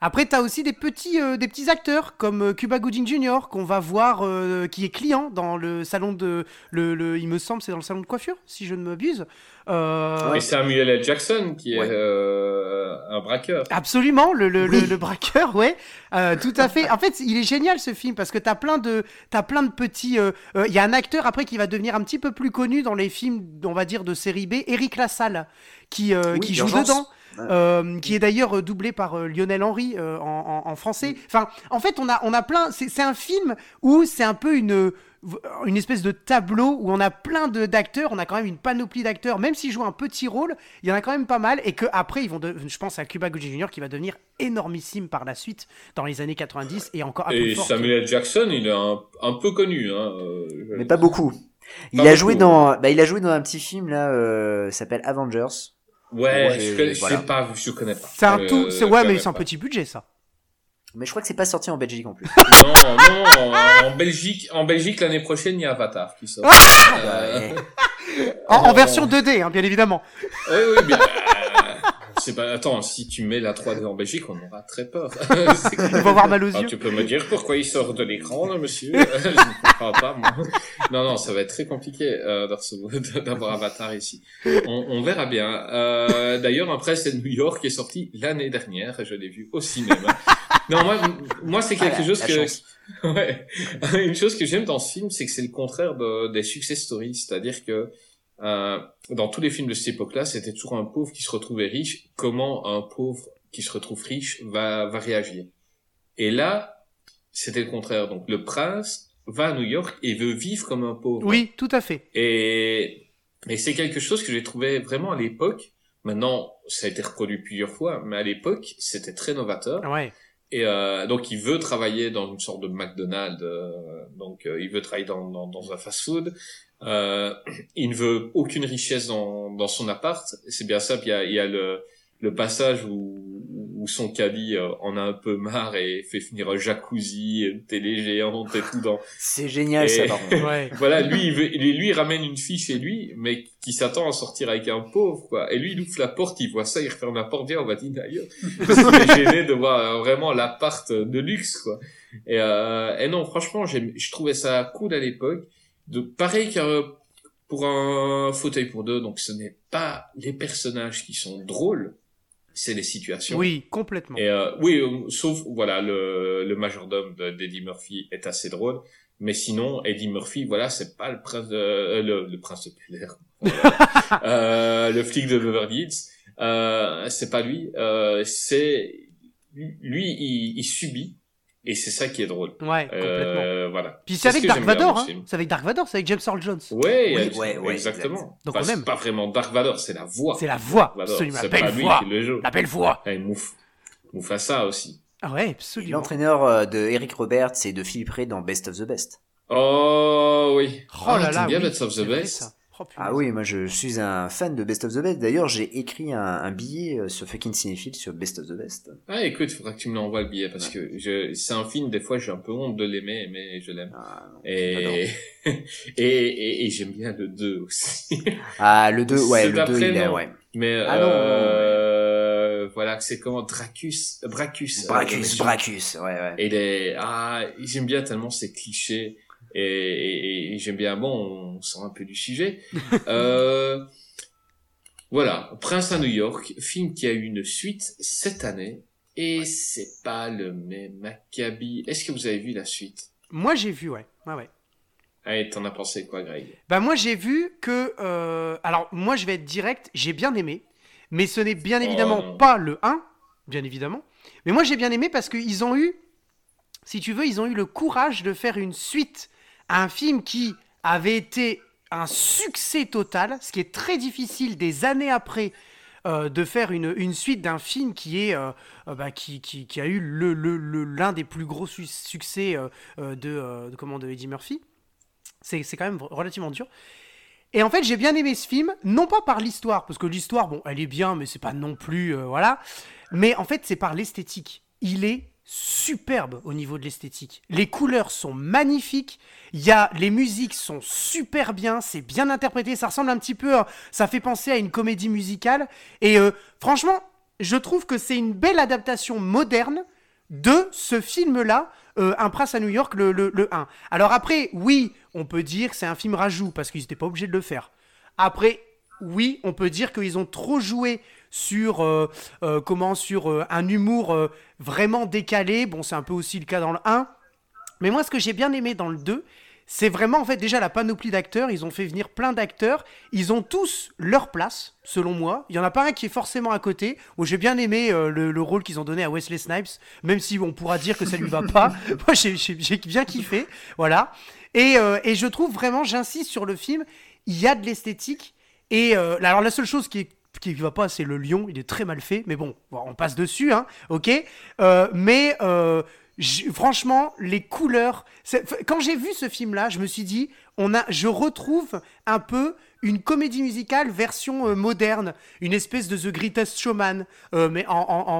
Après, t'as aussi des petits, euh, des petits acteurs comme euh, Cuba Gooding Jr. qu'on va voir, euh, qui est client dans le salon de, le, le- il me semble, c'est dans le salon de coiffure, si je ne m'abuse. Euh, Et Samuel L. Jackson qui est Ouais. euh, un braqueur. Absolument, le, le, Oui. le, le braqueur, ouais, Euh, tout à fait. En fait, il est génial ce film parce que t'as plein de, t'as plein de petits. Il y a un acteur après qui va devenir un petit peu plus connu dans les films, on va dire de série B, Eric Lassalle, qui Oui, qui joue Urgence. dedans. Euh, qui est d'ailleurs euh, doublé par euh, Lionel Henry euh, en, en- en français. Enfin, en fait, on a, on a plein. C'est un film où c'est un peu une, une espèce de tableau où on a plein de- d'acteurs. On a quand même une panoplie d'acteurs. Même s'ils jouent un petit rôle, il y en a quand même pas mal. Et que après, ils vont. de- je pense à Cuba Gooding Jr. qui va devenir énormissime par la suite dans les années 90 et encore Et. Samuel L. Jackson, il est un, un peu connu. Hein, euh, Mais pas beaucoup. Il Pas a beaucoup. joué dans, bah, il a joué dans un petit film là, euh, s'appelle Avengers. Ouais, Ouais, je, connais, je voilà. sais pas, je connais pas. C'est un Euh, tout. C'est ouais, mais c'est un petit budget ça. Mais je crois que c'est pas sorti en Belgique en plus. (laughs) Non, non, en, en Belgique, en Belgique l'année prochaine, il y a Avatar qui sort. Ah Euh, En, en version 2D, hein, bien évidemment. oui, oui, bien. C'est pas. Attends, si tu mets la 3D en Belgique, on aura très peur. (laughs) Il va avoir mal aux Ah, yeux. tu peux me dire pourquoi il sort de l'écran, là, monsieur? (laughs) Je ne comprends pas, moi. Non, non, ça va être très compliqué euh, (laughs) d'avoir Avatar ici. On, on verra bien. Euh, D'ailleurs, après, c'est New York qui est sorti l'année dernière, et je l'ai vu au cinéma. Non, moi, moi c'est quelque Ah, chose que... chance. Ouais. Une chose que j'aime dans ce film, c'est que c'est le contraire de, des success stories. C'est-à-dire que euh, dans tous les films de cette époque-là, c'était toujours un pauvre qui se retrouvait riche. Comment un pauvre qui se retrouve riche va, va réagir? Et là, c'était le contraire. Donc le prince va à New York et veut vivre comme un pauvre. Oui, tout à fait. Et, et c'est quelque chose que j'ai trouvé vraiment à l'époque. Maintenant, ça a été reproduit plusieurs fois, mais à l'époque, c'était très novateur. Ouais. Et euh, donc il veut travailler dans une sorte de McDonald's, euh, donc euh, il veut travailler dans, dans, dans un fast-food. Euh, (clears throat) il ne veut aucune richesse dans, dans son appart. C'est bien ça. Il y a, il y a le, le passage où, où son caddie euh, en a un peu marre et fait finir un jacuzzi, une télé géante et tout dans. (laughs) C'est génial Et- ça. (laughs) Ouais. Voilà, lui, il, veut, lui, lui, il ramène une fille chez lui, mais qui s'attend à sortir avec un pauvre, quoi. Et lui, il ouvre la porte, il voit ça, il referme la porte, viens, on va dîner ailleurs. (laughs) Parce qu'il est gêné de voir euh, vraiment l'appart de luxe, quoi. Et, euh, et non, franchement, j'aime- je trouvais ça cool à l'époque. De pareil que pour un fauteuil pour deux, donc ce n'est pas les personnages qui sont drôles, c'est les situations. Oui, complètement. Et euh, oui, euh, sauf voilà le, le majordome de- d'Eddie Murphy est assez drôle, mais sinon Eddie Murphy, voilà, c'est pas le prince de euh, le, le prince de (laughs) euh, le flic de Beverly Hills, euh, c'est pas lui, euh, c'est lui, il, il subit et c'est ça qui est drôle. Ouais, complètement. Euh, voilà. Puis c'est ce avec Dark Vador, hein. C'est avec Dark Vador, c'est avec James Earl Jones. Ouais, Oui, ouais, ouais, exactement. exact. Donc Enfin, c'est pas vraiment Dark Vador, c'est la voix. C'est la voix, absolument. C'est La pas belle lui voix. qui le joue. La belle voix. Et Mouf, Mufasa aussi. Ah ouais, absolument. L'entraîneur euh, de Eric Roberts et de Philippe Ray dans Best of the Best. Oh oui. Oh Ah, là t'aimes là, bien oui, Best of the Best. Oh. Ah oui, moi je suis un fan de Best of the Best. D'ailleurs, j'ai écrit un, un billet euh, sur fucking cinéphile sur Best of the Best. Ah écoute, faudra que tu me l'envoies le billet parce que je, c'est un film, des fois j'ai un peu honte de l'aimer, mais je l'aime. Ah, Et, (laughs) et, et, et j'aime bien le 2 aussi. (laughs) Ah, le 2, ouais, le 2, d'après, il est, ouais. Mais Ah non, euh, voilà, c'est comment Dracus, Bracus. euh, Bracus, méchant. Bracus, ouais, ouais. Et les, ah, j'aime bien tellement ces clichés. Et, et, et j'aime bien, bon, on sort un peu du sujet. (laughs) euh, voilà, Prince à New York, film qui a eu une suite cette année. Et c'est pas le même acabit. Est-ce que vous avez vu la suite? Moi, j'ai vu, ouais. Ouais, ouais. Allez, t'en as pensé quoi, Greg? Bah moi j'ai vu que... euh, Alors moi je vais être direct, j'ai bien aimé, mais ce n'est bien Oh, évidemment non. pas le 1, bien évidemment. Mais moi j'ai bien aimé parce qu'ils ont eu, si tu veux, ils ont eu le courage de faire une suite un film qui avait été un succès total, ce qui est très difficile des années après euh, de faire une, suite d'un film qui est euh, euh, bah, qui, a eu l'un des plus gros su- succès de, comment de Eddie Murphy. C'est quand même relativement dur. Et en fait, j'ai bien aimé ce film, non pas par l'histoire, parce que l'histoire, bon, elle est bien, mais c'est pas non plus, voilà. Mais en fait, c'est par l'esthétique. Il est superbe au niveau de l'esthétique. Les couleurs sont magnifiques. Y a les musiques sont super bien, c'est bien interprété. Ça ressemble un petit peu, à- ça fait penser à une comédie musicale. Et euh, franchement, je trouve que c'est une belle adaptation moderne de ce film-là, euh, Un prince à New York, le, le, le 1. Alors après, oui, on peut dire que c'est un film rajout, parce qu'ils n'étaient pas obligés de le faire. Après, oui, on peut dire qu'ils ont trop joué sur euh, euh, comment sur euh, un humour vraiment décalé. Bon, c'est un peu aussi le cas dans le 1. Mais moi, ce que j'ai bien aimé dans le 2, c'est vraiment en fait déjà la panoplie d'acteurs. Ils ont fait venir plein d'acteurs. Ils ont tous leur place, selon moi. Il y en a pas un qui est forcément à côté. Où j'ai bien aimé euh, le, le rôle qu'ils ont donné à Wesley Snipes, même si on pourra dire que ça lui va pas. (laughs) (laughs) moi, j'ai- bien kiffé. Voilà. Et, euh, et je trouve vraiment, j'insiste sur le film, il y a de l'esthétique. Et euh, alors la seule chose qui est qui va pas, c'est le lion. Il est très mal fait, mais bon, on passe dessus, hein. Ok. Euh, mais euh, franchement, les couleurs. Quand j'ai vu ce film-là, je me suis dit, on a, je retrouve un peu une comédie musicale version euh, moderne, une espèce de The Greatest Showman, mais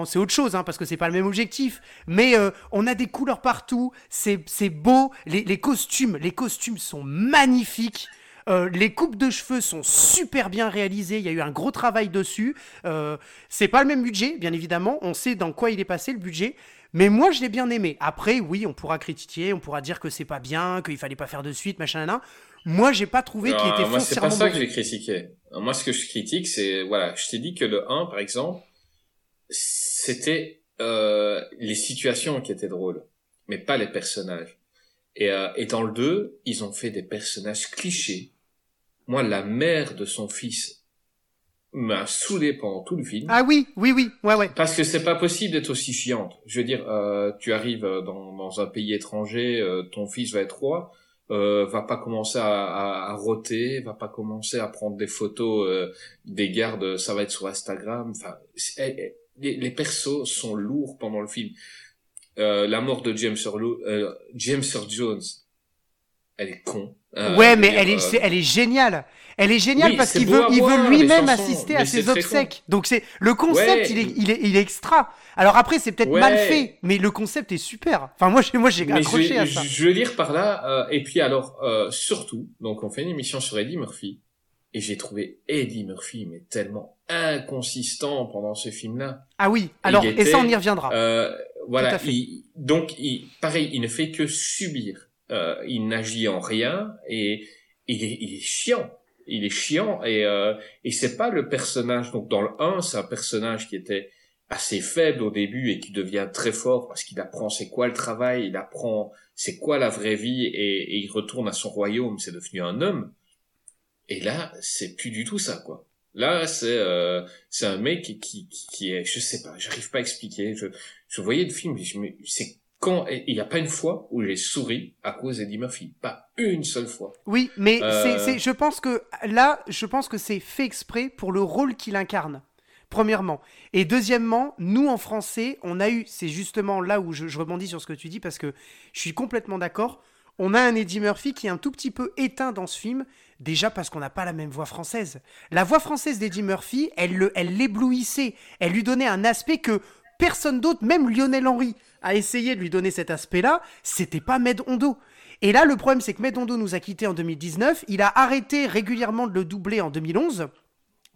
c'est autre chose, hein, parce que c'est pas le même objectif. Mais on a des couleurs partout, c'est beau, les costumes, les costumes sont magnifiques. Euh, les coupes de cheveux sont super bien réalisées. Il y a eu un gros travail dessus. Euh, c'est pas le même budget, bien évidemment. On sait dans quoi il est passé le budget. Mais moi, je l'ai bien aimé. Après, oui, on pourra critiquer, on pourra dire que c'est pas bien, qu'il fallait pas faire de suite, machin, nan. Moi, j'ai pas trouvé qu'il était moi, c'est pas ça que j'ai critiqué. Moi, ce que je critique, c'est, voilà, je t'ai dit que le 1, par exemple, c'était euh, les situations qui étaient drôles, mais pas les personnages. Et, euh, et dans le 2, ils ont fait des personnages clichés. Moi, la mère de son fils m'a saoulé pendant tout le film. Ah oui, oui, oui, ouais, ouais. Parce que c'est pas possible d'être aussi chiante. Je veux dire, euh, tu arrives euh, dans, dans un pays étranger, euh, ton fils va être roi, euh, va pas commencer à, à, à roter, va pas commencer à prendre des photos des gardes, ça va être sur Instagram. Enfin, eh, eh, les, les persos sont lourds pendant le film. La mort de James Earl, James Earl Jones, elle est con. Euh, ouais, mais elle est, euh, elle est géniale. Elle est géniale Oui, parce qu'il veut, il veut lui-même assister à ses obsèques. Donc c'est le concept, Ouais. il, est, il est, il est extra. Alors après, c'est peut-être Ouais. mal fait, mais le concept est super. Enfin, moi, j'ai, moi, j'ai accroché je, à ça. Je, je veux lire par là, euh, et puis alors, euh, surtout, donc on fait une émission sur Eddie Murphy, et j'ai trouvé Eddie Murphy, mais tellement inconsistant pendant ce film-là. Ah oui. Alors, et ça, on y reviendra. Euh, voilà. il- donc, il, pareil, il ne fait que subir. Euh, il n'agit en rien, et il est, chiant. Il est chiant, et, euh, et c'est pas le personnage. Donc, dans le 1, c'est un personnage qui était assez faible au début et qui devient très fort parce qu'il apprend c'est quoi le travail, il apprend c'est quoi la vraie vie et, il retourne à son royaume, c'est devenu un homme. Et là, c'est plus du tout ça, quoi. Là, c'est euh, c'est un mec qui, qui qui est, je sais pas, j'arrive pas à expliquer. Je je voyais le film, je me, c'est quand il y a pas une fois où j'ai souri à cause d'Eddie Murphy, pas une seule fois. Oui, mais Euh, c'est, c'est, je pense que là, je pense que c'est fait exprès pour le rôle qu'il incarne. Premièrement. Et deuxièmement, nous en français, on a eu, c'est justement là où je, je rebondis sur ce que tu dis parce que je suis complètement d'accord. On a un Eddie Murphy qui est un tout petit peu éteint dans ce film, déjà parce qu'on n'a pas la même voix française. La voix française d'Eddie Murphy, elle le- elle l'éblouissait, elle lui donnait un aspect que personne d'autre, même Lionel Henry, a essayé de lui donner cet aspect-là, c'était pas Med Hondo. Et là, le problème, c'est que Med Hondo nous a quittés en 2019, il a arrêté régulièrement de le doubler en 2011,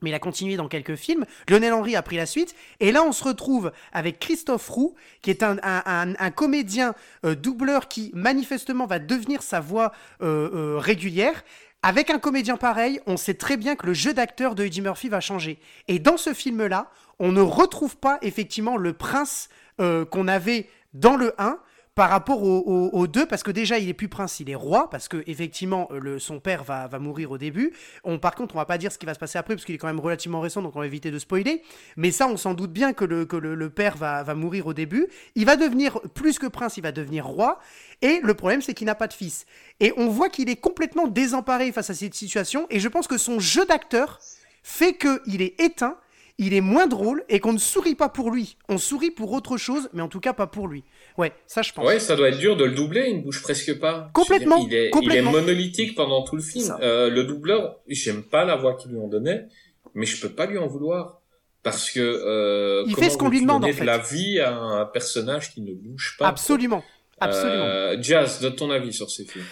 mais il a continué dans quelques films. Lionel Henry a pris la suite. Et là, on se retrouve avec Christophe Roux, qui est un comédien euh, doubleur qui, manifestement, va devenir sa voix euh, euh, régulière. Avec un comédien pareil, on sait très bien que le jeu d'acteur de Eddie Murphy va changer. Et dans ce film-là, on ne retrouve pas effectivement le prince euh, qu'on avait dans le 1 par rapport au, au, au 2, parce que déjà il est plus prince, il est roi, parce que effectivement euh, le, son père va, va mourir au début. On, par contre, on va pas dire ce qui va se passer après, parce qu'il est quand même relativement récent, donc on va éviter de spoiler. Mais ça, on s'en doute bien que le, que le père va, va mourir au début. Il va devenir plus que prince, il va devenir roi. Et le problème, c'est qu'il n'a pas de fils. Et on voit qu'il est complètement désemparé face à cette situation. Et je pense que son jeu d'acteur fait qu'il est éteint, il est moins drôle et qu'on ne sourit pas pour lui. On sourit pour autre chose, mais en tout cas pas pour lui. Ouais, ça je pense. Ouais, ça doit être dur de le doubler, il ne bouge presque pas. Complètement, dire, Il est, complètement. il est monolithique pendant tout le film. Euh, le doubleur, j'aime pas la voix qu'ils lui ont donnée, mais je peux pas lui en vouloir. Parce que euh, Il comment fait ce qu'on lui demande, en fait. de la vie à un personnage qui ne bouge pas. Absolument. Absolument. Euh, Jazz, donne ton avis sur ces films.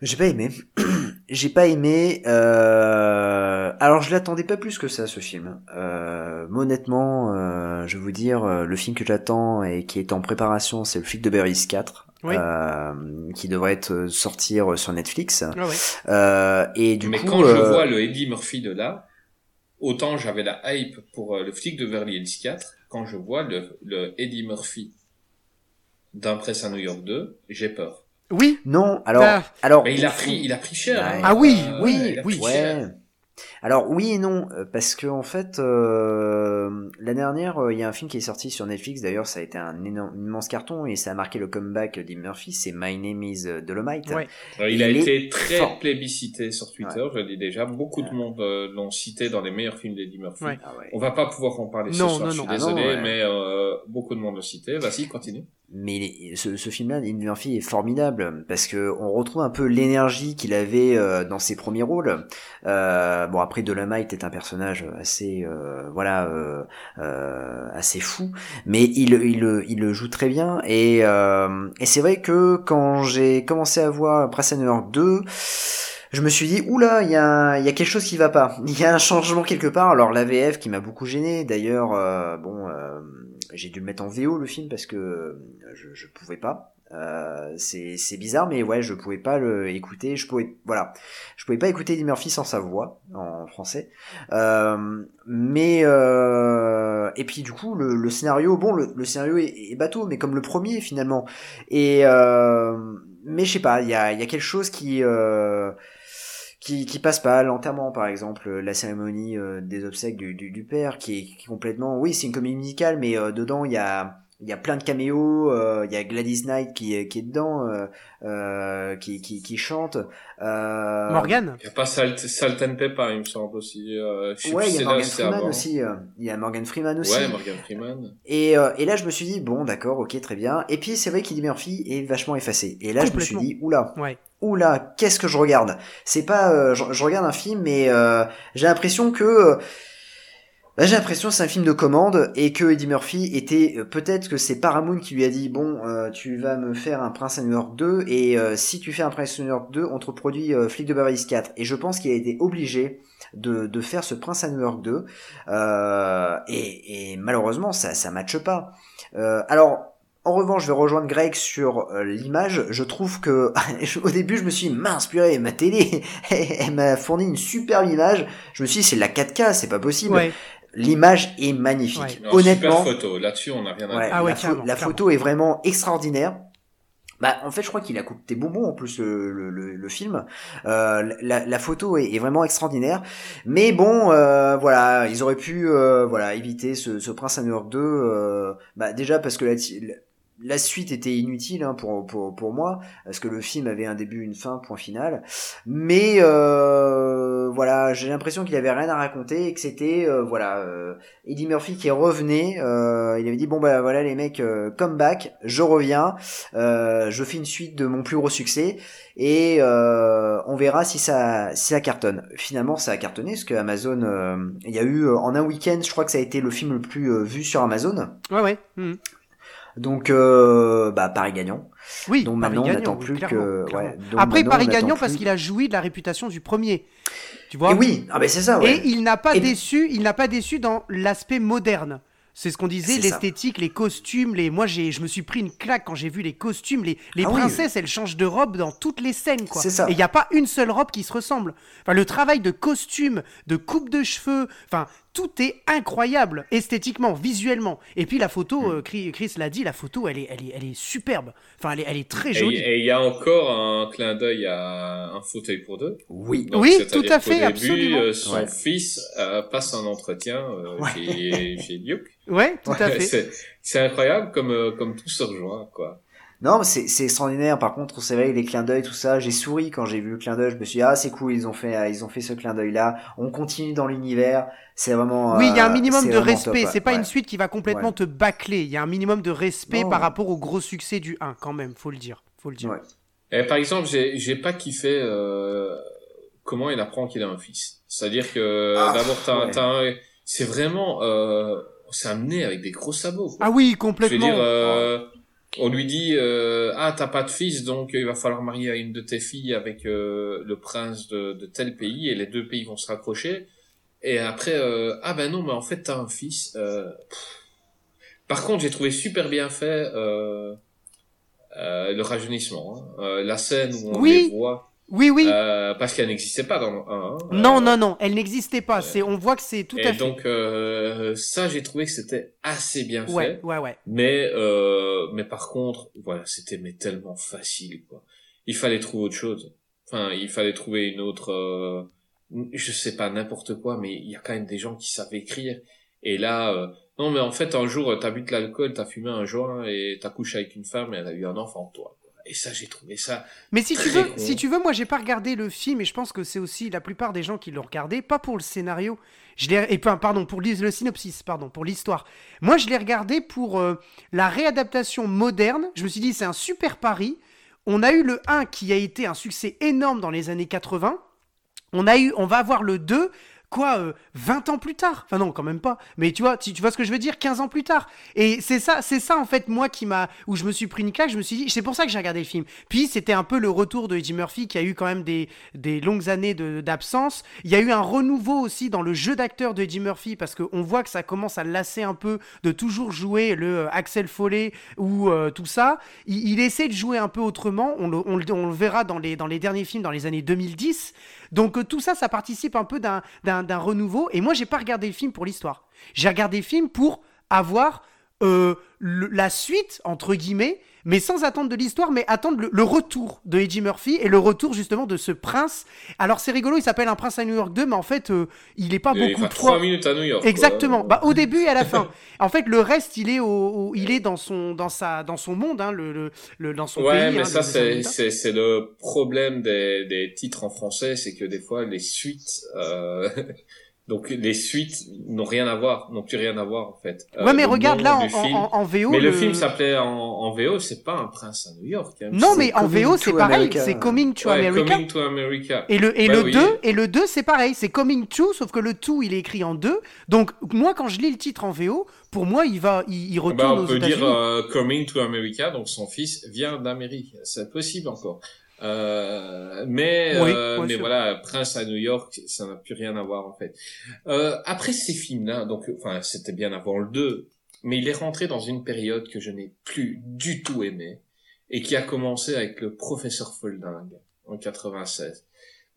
J'ai pas aimé. (clears throat) J'ai pas aimé. Euh... Alors je l'attendais pas plus que ça ce film. Euh... mais Honnêtement, euh, je vais vous dire, euh, le film que j'attends et qui est en préparation, c'est le flic de Beverly Hills 4. Oui. euh, qui devrait être euh, sortir sur Netflix. Ah ouais. Euh, et du mais coup, quand je euh, vois le Eddie Murphy de là, autant j'avais la hype pour euh, le flic de Beverly Hills 4, quand je vois le, le Eddie Murphy d'un Presse à New York 2, j'ai peur. Oui. non, alors, Ah. alors, Mais il a pris, il a pris cher. hein. Ah oui, Euh, oui, il a oui. cher. Ouais. Alors oui et non, euh, parce que en fait, euh, l'année dernière, euh, il y a un film qui est sorti sur Netflix. D'ailleurs, ça a été un énorme, immense carton et ça a marqué le comeback d'Eddie Murphy. C'est My Name Is Dolomite. Ouais. Euh, il a été très fort. plébiscité sur Twitter, je le dis déjà. Beaucoup de monde euh, l'ont cité dans les meilleurs films d'Eddie Murphy. Ouais. Ah ouais. On va pas pouvoir en parler Non, ce soir, non, je suis non. Ah non, désolé, ouais. mais euh, beaucoup de monde le citait. Vas-y, continue. Mais ce, ce film-là, Eddie Murphy est formidable parce que on retrouve un peu l'énergie qu'il avait euh, dans ses premiers rôles. Euh, bon après Dolomite est un personnage assez euh, voilà euh, euh, assez fou, mais il il il le joue très bien et euh, et c'est vrai que quand j'ai commencé à voir York 2 je me suis dit, oula, il y a, y a quelque chose qui va pas. (laughs) Il y a un changement quelque part. Alors la VF qui m'a beaucoup gêné. D'ailleurs, bon, j'ai dû le mettre en VO le film parce que euh, je, je pouvais pas. Euh, c'est bizarre, mais ouais, je pouvais pas le écouter. Je pouvais, voilà, je pouvais pas écouter Eddie Murphy sans sa voix en français. Euh, mais euh, et puis du coup, le, le scénario, bon, le, le scénario est, est bateau, mais comme le premier finalement. Et euh, mais je sais pas, il y a, y a quelque chose qui euh, qui, qui passe pas l'enterrement par exemple la cérémonie euh, des obsèques du, du, du père qui est, qui est complètement oui c'est une comédie musicale mais euh, dedans il y a il y a plein de caméos euh, il y a Gladys Knight qui est qui est dedans euh, euh, qui, qui qui chante euh, Morgan. Il n'y a pas Salt, Salt and Pepper, il me semble aussi. Euh, ouais il y a Morgan Freeman aussi euh, il y a Morgan Freeman aussi Ouais, Morgan Freeman. Et, euh, et là, je me suis dit, bon, d'accord, ok, très bien. Et puis, c'est vrai qu'Eddie Murphy est vachement effacé. Et là, je me suis dit, oula, Ouais. Oula, qu'est-ce que je regarde? C'est pas, euh, je, regarde un film, mais euh, j'ai l'impression que, euh, bah, j'ai l'impression c'est un film de commande et que Eddie Murphy était, euh, peut-être que c'est Paramount qui lui a dit, bon, euh, tu vas me faire un Prince à New York 2 et euh, si tu fais un Prince à New York 2, on te reproduit euh, Flic de Beverly Hills 4. Et je pense qu'il a été obligé de, de faire ce Prince à New York 2 euh, et, et malheureusement ça ça matche pas. Euh, alors en revanche, je vais rejoindre Greg sur euh, l'image. Je trouve que (laughs) au début, je me suis dit, mince, purée, ma télé, (laughs) elle m'a fourni une superbe image. Je me suis dit, c'est de la 4K, c'est pas possible. Ouais. L'image est magnifique. Ouais. Non, Honnêtement, Super photo, là-dessus on n'a rien à Ouais, dire. Ah ouais, la, la clairement. photo est vraiment extraordinaire. Bah, en fait, je crois qu'il a coupé bonbons en plus le, le, le- le film. Euh, la, la photo est, est vraiment extraordinaire. Mais bon, euh, voilà, ils auraient pu, euh, voilà, éviter ce, ce Prince à New York 2. euh, bah, déjà parce que la, la suite était inutile hein, pour, pour, pour moi, parce que le film avait un début, une fin, point final. Mais euh, voilà, j'ai l'impression qu'il avait rien à raconter et que c'était euh, voilà euh, Eddie Murphy qui revenait. euh, il avait dit bon bah voilà les mecs, come back, je reviens, je fais une suite de mon plus gros succès et on verra si ça si ça cartonne. Finalement, ça a cartonné parce que Amazon, il y a eu en un week-end, je crois que ça a été le film le plus vu sur Amazon. Ouais, ouais. mhm. Donc euh, bah Paris gagnant. Oui, Donc Paris maintenant, on gagnant, n'attend oui, plus clairement, que. clairement. Ouais, donc Après, Paris on gagnant plus- parce qu'il a joui de la réputation du premier. Tu vois? Et oui, ah ben c'est ça, ouais. Et il n'a pas Et- déçu, il n'a pas déçu dans l'aspect moderne. C'est ce qu'on disait, l'esthétique, les costumes, les. Moi, j'ai, je me suis pris une claque quand j'ai vu les costumes. Les, les Ah oui. princesses, elles changent de robe dans toutes les scènes, quoi. Ça. Et il n'y a pas une seule robe qui se ressemble. Enfin, le travail de costume, de coupe de cheveux, enfin, tout est incroyable, esthétiquement, visuellement. Et puis la photo, Hmm. euh, Chris, l'a dit, la photo, elle est, elle est, elle est superbe. Enfin, elle est, elle est très jolie. et il y a encore un clin d'œil à un fauteuil pour deux. Oui. Donc, Oui, tout à fait, début, absolument. euh, son Ouais. fils euh, passe un entretien euh, Ouais. chez, chez Duke. Ouais, tout à fait. C'est c'est incroyable comme, euh, comme tout se rejoint, quoi. Non, mais c'est c'est extraordinaire. Par contre, c'est vrai, les clins d'œil, tout ça, j'ai souri quand j'ai vu le clin d'œil. Je me suis dit, ah, c'est cool, ils ont fait, ils ont fait ce clin d'œil-là. On continue dans l'univers. C'est vraiment. Oui, il y a un euh, minimum de respect. C'est pas Ouais. une suite qui va complètement Ouais. te bâcler. Il y a un minimum de respect Non. par rapport au gros succès du 1, quand même, faut le dire. Faut le dire. Ouais. Et par exemple, j'ai j'ai pas kiffé euh, comment il apprend qu'il a un fils. C'est-à-dire que Ah, d'abord, t'as- ouais. t'as un- c'est vraiment, euh, c'est amené avec des gros sabots. quoi. Ah oui, Je veux complètement. dire, euh, on lui dit euh, ah t'as pas de fils donc il va falloir marier à une de tes filles avec euh, le prince de, de tel pays et les deux pays vont se rapprocher. Et après euh, ah ben non mais en fait t'as un fils. euh. Par contre j'ai trouvé super bien fait euh, euh, le rajeunissement, hein. Euh, la scène où on Oui. les voit Oui, oui. euh, parce qu'elle n'existait pas dans le 1. hein. non, Euh, non, non, elle n'existait pas. C'est, on voit que c'est tout et à fait. donc euh, ça j'ai trouvé que c'était assez bien fait. ouais, ouais, ouais. Mais euh, mais par contre, voilà, c'était mais tellement facile quoi. Il fallait trouver autre chose. Enfin, il fallait trouver une autre euh, je sais pas n'importe quoi mais il y a quand même des gens qui savent écrire et là euh, non mais en fait un jour t'as bu de l'alcool, t'as fumé un joint et t'as couché avec une femme et elle a eu un enfant toi. Et ça j'ai trouvé ça Mais si tu veux, con. si tu veux, moi j'ai pas regardé le film et je pense que c'est aussi la plupart des gens qui l'ont regardé, pas pour le scénario. Je l'ai, et pardon, pour le synopsis, pardon, pour l'histoire. Moi je l'ai regardé pour euh, la réadaptation moderne. Je me suis dit c'est un super pari. On a eu le 1 qui a été un succès énorme dans les années 80. On a eu, on va avoir le 2 quoi, euh, 20 ans plus tard? Enfin non, quand même pas. Mais tu vois, tu, vois ce que je veux dire? 15 ans plus tard. Et c'est ça, c'est ça en fait moi qui m'a où je me suis pris une claque, je me suis dit, c'est pour ça que j'ai regardé le film. Puis c'était un peu le retour de Eddie Murphy qui a eu quand même des, des longues années d'absence. Il y a eu un renouveau aussi dans le jeu d'acteur de Eddie Murphy parce qu'on voit que ça commence à lasser un peu de toujours jouer le euh, Axel Foley ou euh, tout ça. Il, il essaie de jouer un peu autrement. On le, on le- on le verra dans les, dans les derniers films dans les années 2010. Donc euh, tout ça, ça participe un peu d'un- renouveau. Et moi, j'ai pas regardé le film pour l'histoire. J'ai regardé le film pour avoir euh, la suite, entre guillemets, mais sans attendre de l'histoire, mais attendre le, le retour de Eddie Murphy et le retour justement de ce prince. Alors c'est rigolo, il s'appelle Un prince à New York 2, mais en fait, euh, il est pas il beaucoup de trois fois. minutes à New York. Exactement. quoi. Bah, au début et à la fin. (laughs) En fait, le reste, il est au, au- il est dans son, dans sa, dans son monde, hein, le, le, le- dans son Ouais, pays. mais hein, ça, c'est, c'est le problème des, des titres en français, c'est que des fois, les suites, euh, donc les suites n'ont rien à voir, n'ont plus rien à voir, en fait. Euh, Ouais, mais regarde là en, du film- en, en VO. mais le, film s'appelait en, en VO, c'est pas un prince à New York. hein. Non, mais en VO, c'est pareil. C'est Coming to ouais, America. Coming to America. Et le, et, Bah le oui. 2, et le 2, c'est pareil, c'est Coming to, sauf que le to, il est écrit en 2. Donc, moi, quand je lis le titre en VO, pour moi, il va, il, il Bah, retourne on aux peut dire euh, Coming to America, donc son fils vient d'Amérique. C'est possible encore. Euh, mais Oui, euh, mais sûr. voilà, Prince à New York, ça n'a plus rien à voir en fait. Euh, après ces films-là, donc enfin c'était bien avant le 2, mais il est rentré dans une période que je n'ai plus du tout aimé et qui a commencé avec le professeur Folding en 96,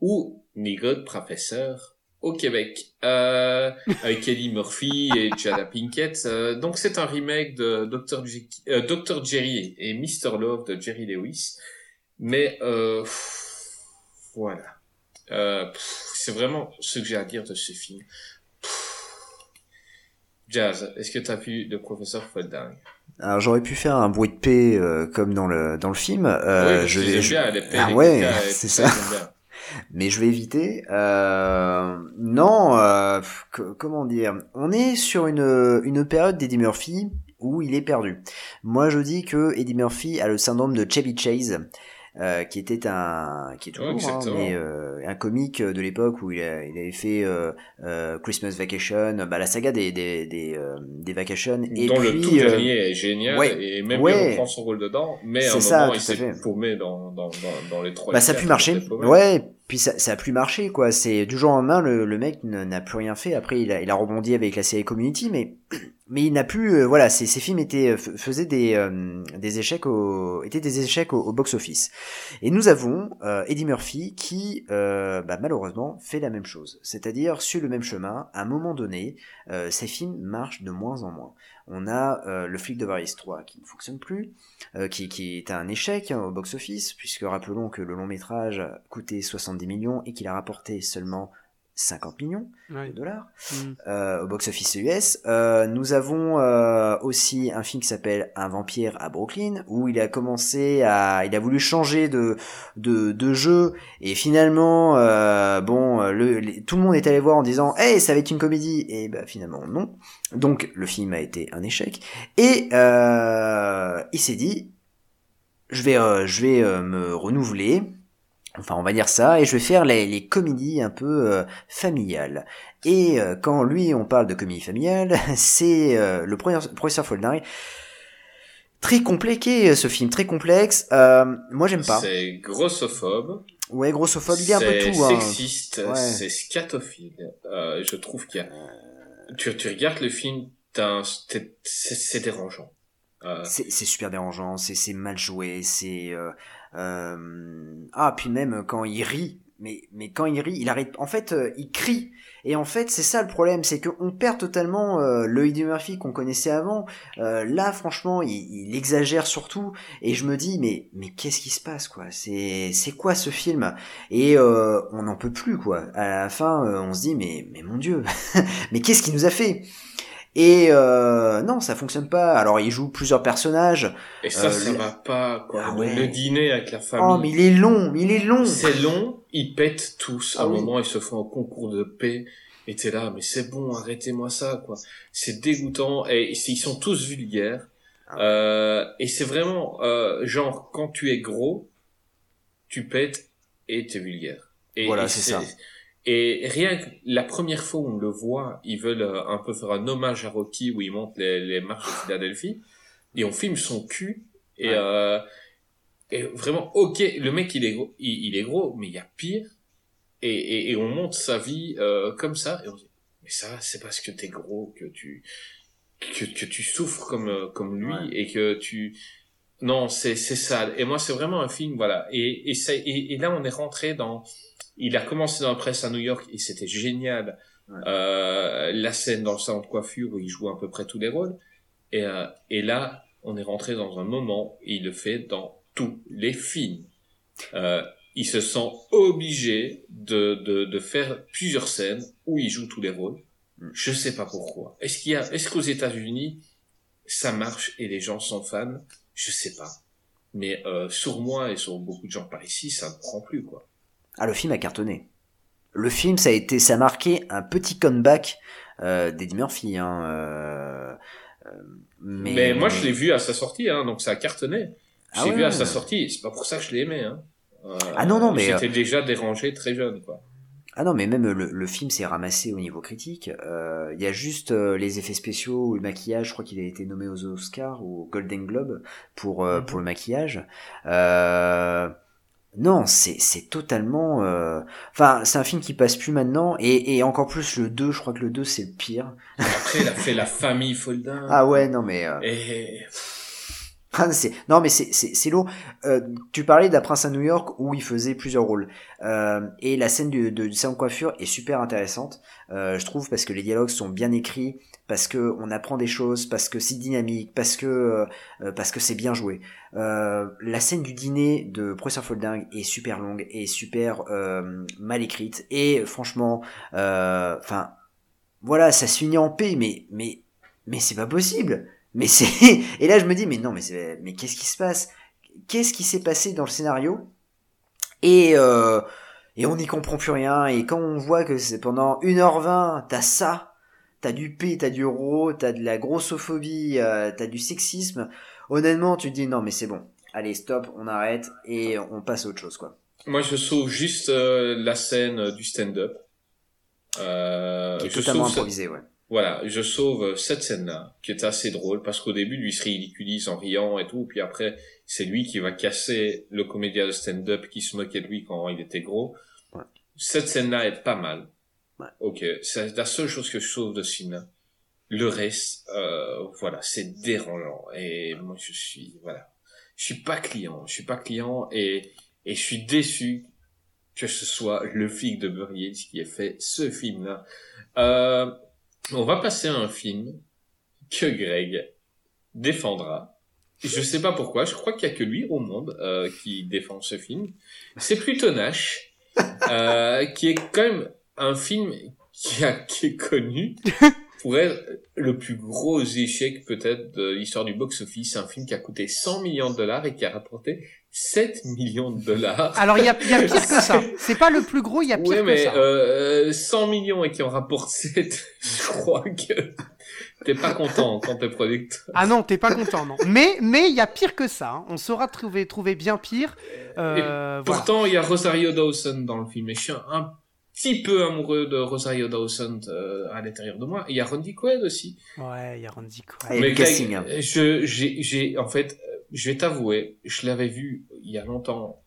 ou Nigot professeur au Québec, euh, avec (laughs) Eddie Murphy et Jada Pinkett. Euh, donc c'est un remake de Dr. Euh, Dr. Jerry et Mr. Love de Jerry Lewis. Mais euh, pff, voilà. Euh, c'est vraiment ce que j'ai à dire de ce film. Pff. Jazz, est-ce que tu as vu le professeur Folding? Alors j'aurais pu faire un bruit de paix euh, comme dans le dans le film. Euh, Oui, je vais. je- Ah ouais, (laughs) c'est ça. (laughs) mais je vais éviter. Euh, non, euh, comment dire? On est sur une, une période d'Eddie Murphy où il est perdu. Moi, je dis que Eddie Murphy a le syndrome de Chevy Chase. Euh, qui était un qui est toujours hein, mais euh, un comique de l'époque où il, a- il avait fait euh, euh, Christmas Vacation bah la saga des des des, euh, des vacations et dont puis le tout euh, dernier est génial ouais, et même ouais. lui reprend son rôle dedans, mais à un ça, moment il s'est fait. paumé dans, dans, dans, dans les trois. bah ça a s'est paumé. ouais puis ça, ça a plus marché quoi. C'est du jour au lendemain le, le mec n'a plus rien fait. Après il a, rebondi avec la série Community mais (clears throat) mais il n'a plus euh, voilà ces, ces films étaient f- faisaient des euh, des échecs au étaient des échecs au, box office et nous avons euh, Eddie Murphy qui euh, bah, malheureusement fait la même chose. C'est-à-dire suit le même chemin. À un moment donné euh, ces films marchent de moins en moins on a euh, le flic de Paris 3 qui ne fonctionne plus euh, qui, qui est un échec hein, au box-office, puisque rappelons que le long métrage coûté 70 millions et qu'il a rapporté seulement 50 millions de dollars Mm. euh, au box-office US. Euh, nous avons euh, aussi un film qui s'appelle Un vampire à Brooklyn, où il a commencé à, il a voulu changer de de, de jeu et finalement, euh, bon, le, les- tout le monde est allé voir en disant, hey, ça va être une comédie, et bah finalement non. Donc le film a été un échec et euh, il s'est dit, je vais, euh, je vais euh, me renouveler. Enfin, on va dire ça, et je vais faire les, les comédies un peu euh, familiales. Et euh, quand lui, on parle de comédie familiale, (laughs) c'est euh, le professeur professeur Folding. Très compliqué euh, ce film, très complexe. Euh, moi, j'aime pas. C'est grossophobe. Ouais, grossophobe, il y a un peu c'est tout. Hein. sexiste, Ouais. c'est scatophile. Euh, je trouve qu'il y a. Tu, tu regardes le film, c'est c'est dérangeant. C'est c'est super dérangeant, c'est c'est mal joué, c'est euh, ah puis même quand il rit, mais mais quand il rit, il arrête. En fait, euh, il crie. Et en fait, c'est ça le problème, c'est qu'on perd totalement euh, le Murphy qu'on connaissait avant. Euh, là, franchement, il, exagère surtout. Et je me dis, mais mais qu'est-ce qui se passe quoi? C'est c'est quoi ce film? Et on n'en peut plus quoi. À la fin, on se dit, mais mais mon Dieu, (laughs) mais qu'est-ce qu'il nous a fait? Et euh, non, ça fonctionne pas. Alors il joue plusieurs personnages. et ça, euh, ça le- va pas, quoi. Ah Le- ouais. Le dîner avec la famille. Oh, mais il est long, mais il est long. C'est long, ils pètent tous. À Ah un moment, ils se font un concours de paix. Et t'es là, mais c'est bon, arrêtez-moi ça, quoi. C'est dégoûtant. Et ils sont tous vulgaires. Ah. Euh, et c'est vraiment, euh, genre, quand tu es gros, tu pètes et t'es vulgaire. Et, Voilà, c'est ça. Et rien que la première fois où on le voit, ils veulent euh, un peu faire un hommage à Rocky où il monte les, les marches de Philadelphie. Et on filme son cul. Et, Ouais. euh, et vraiment, ok, le mec il est gros, il, il est gros, mais il y a pire. Et, et, et on monte sa vie euh, comme ça. Et on dit, mais ça, c'est parce que t'es gros que tu que, que tu souffres comme euh, comme lui Ouais. et que tu non, c'est c'est sale. Et moi, c'est vraiment un film, voilà. Et et, ça, et et là, on est rentré dans. Il a commencé dans la presse à New York et c'était génial. Ouais. Euh, la scène dans le salon de coiffure où il joue à peu près tous les rôles. Et euh, et là, on est rentré dans un moment. Et il le fait dans tous les films. Euh, il se sent obligé de, de, de faire plusieurs scènes où il joue tous les rôles. Mm. Je sais pas pourquoi. Est-ce qu'il y a, est-ce qu'aux États-Unis, ça marche et les gens sont fans? Je sais pas. Mais, euh, sur moi et sur beaucoup de gens par ici, ça ne prend plus, quoi. Ah, le film a cartonné. Le film, ça a été, ça a marqué un petit comeback euh, d'Eddie Murphy. Hein, euh, euh, mais, Mais, moi, je l'ai vu à sa sortie, hein, donc ça a cartonné. Je Ah l'ai ouais, vu à sa sortie. C'est pas pour ça que je l'ai aimé, hein. Euh, Ah non, non, mais, J'étais déjà dérangé très jeune, quoi. Ah non, mais même le, le film s'est ramassé au niveau critique. Euh, Il y a juste euh, les effets spéciaux ou le maquillage. Je crois qu'il a été nommé aux Oscars ou au Golden Globe pour euh, pour le maquillage. Non, c'est c'est totalement. euh, Enfin, c'est un film qui passe plus maintenant et, et encore plus le 2 Je crois que le 2 c'est le pire. Après, il a (laughs) fait La Famille Foldin. Ah ouais, non mais. euh, Et, non mais c'est lourd. Euh, tu parlais la Prince à New York où il faisait plusieurs rôles Euh, et la scène du, de, salon de coiffure est super intéressante. Euh, je trouve parce que les dialogues sont bien écrits, parce que on apprend des choses, parce que c'est dynamique, parce que euh, parce que c'est bien joué. La scène du dîner de Professeur Folding est super longue et super mal écrite et franchement, enfin voilà, ça se finit en paix, mais mais mais c'est pas possible. Mais c'est (laughs) et là je me dis mais non mais c'est mais qu'est-ce qui se passe? Qu'est-ce qui s'est passé dans le scénario? Et euh, et on n'y comprend plus rien. Et quand on voit que c'est pendant 1h20, t'as ça, t'as du P, t'as du ro, t'as de la grossophobie, euh, t'as du sexisme, honnêtement, tu te dis non, mais c'est bon. Allez, stop, on arrête et on passe à autre chose, quoi. Moi, je sauve juste euh, la scène euh, du stand-up. Euh, Qui est je totalement improvisé, ouais. Voilà, je sauve euh, cette scène-là, qui est assez drôle, parce qu'au début, lui se ridiculise en riant et tout, puis après, c'est lui qui va casser le comédien de stand-up qui se moquait de lui quand il était gros. Ouais. Cette scène-là est pas mal. Ouais. Ok, c'est la seule chose que je sauve de ce film-là. Le reste, euh, voilà, c'est dérangeant. Et moi, je suis, voilà, je suis pas client, je suis pas client, et, et je suis déçu que ce soit le flic de Burrier qui ait fait ce film-là. Euh, on va passer à un film que Greg défendra. Je sais pas pourquoi, je crois qu'il y a que lui au monde euh, qui défend ce film. C'est plutôt Nash, (laughs) euh, qui est quand même un film qui, a, qui est connu (laughs) pour être le plus gros échec peut-être de l'histoire du box-office. Un film qui a coûté 100 millions de dollars et qui a rapporté 7 millions de dollars. Alors il y a, y a pire que ça. (laughs) C'est pas le plus gros, il y a pire Ouais, que mais ça. euh, 100 millions et qui en rapporte 7, (laughs) je crois que t'es pas content quand t'es producteur. Ah non, t'es pas content, non. Mais mais il y a pire que ça. hein. On saura trouver trouver bien pire. Euh, voilà. Pourtant, il y a Rosario Dawson dans le film et je suis un petit peu amoureux de Rosario Dawson euh, à l'intérieur de moi. Et il y a Randy Quaid aussi. Ouais, il y a Randy Quaid. Et Mais casting, hein. je, j'ai, j'ai, en fait, euh, je vais t'avouer, je l'avais vu il y a longtemps.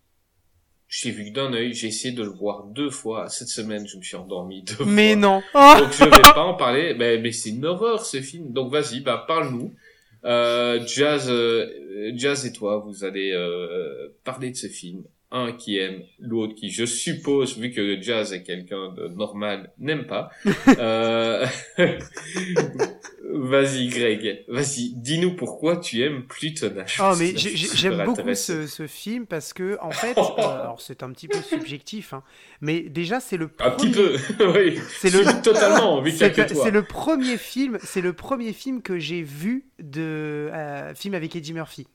J'ai vu que d'un œil, j'ai essayé de le voir deux fois. Cette semaine, je me suis endormi deux Mais fois. non. Oh (laughs) Donc je vais pas en parler, mais, mais c'est une horreur ce film. Donc vas-y, bah parle-nous. Euh, Jazz, euh, Jazz et toi, vous allez euh, parler de ce film. Un qui aime, l'autre qui, je suppose, vu que Jazz est quelqu'un de normal, n'aime pas. (laughs) Euh, (laughs) vas-y Greg, vas-y, dis-nous pourquoi tu aimes Plutonache. Oh mais j'ai- suis j'aime beaucoup ce, ce film parce que en fait, euh, (laughs) alors c'est un petit peu subjectif, hein, mais déjà c'est le Un petit premier- peu, oui. C'est le totalement, c'est le premier film, c'est le premier film que j'ai vu de euh, film avec Eddie Murphy.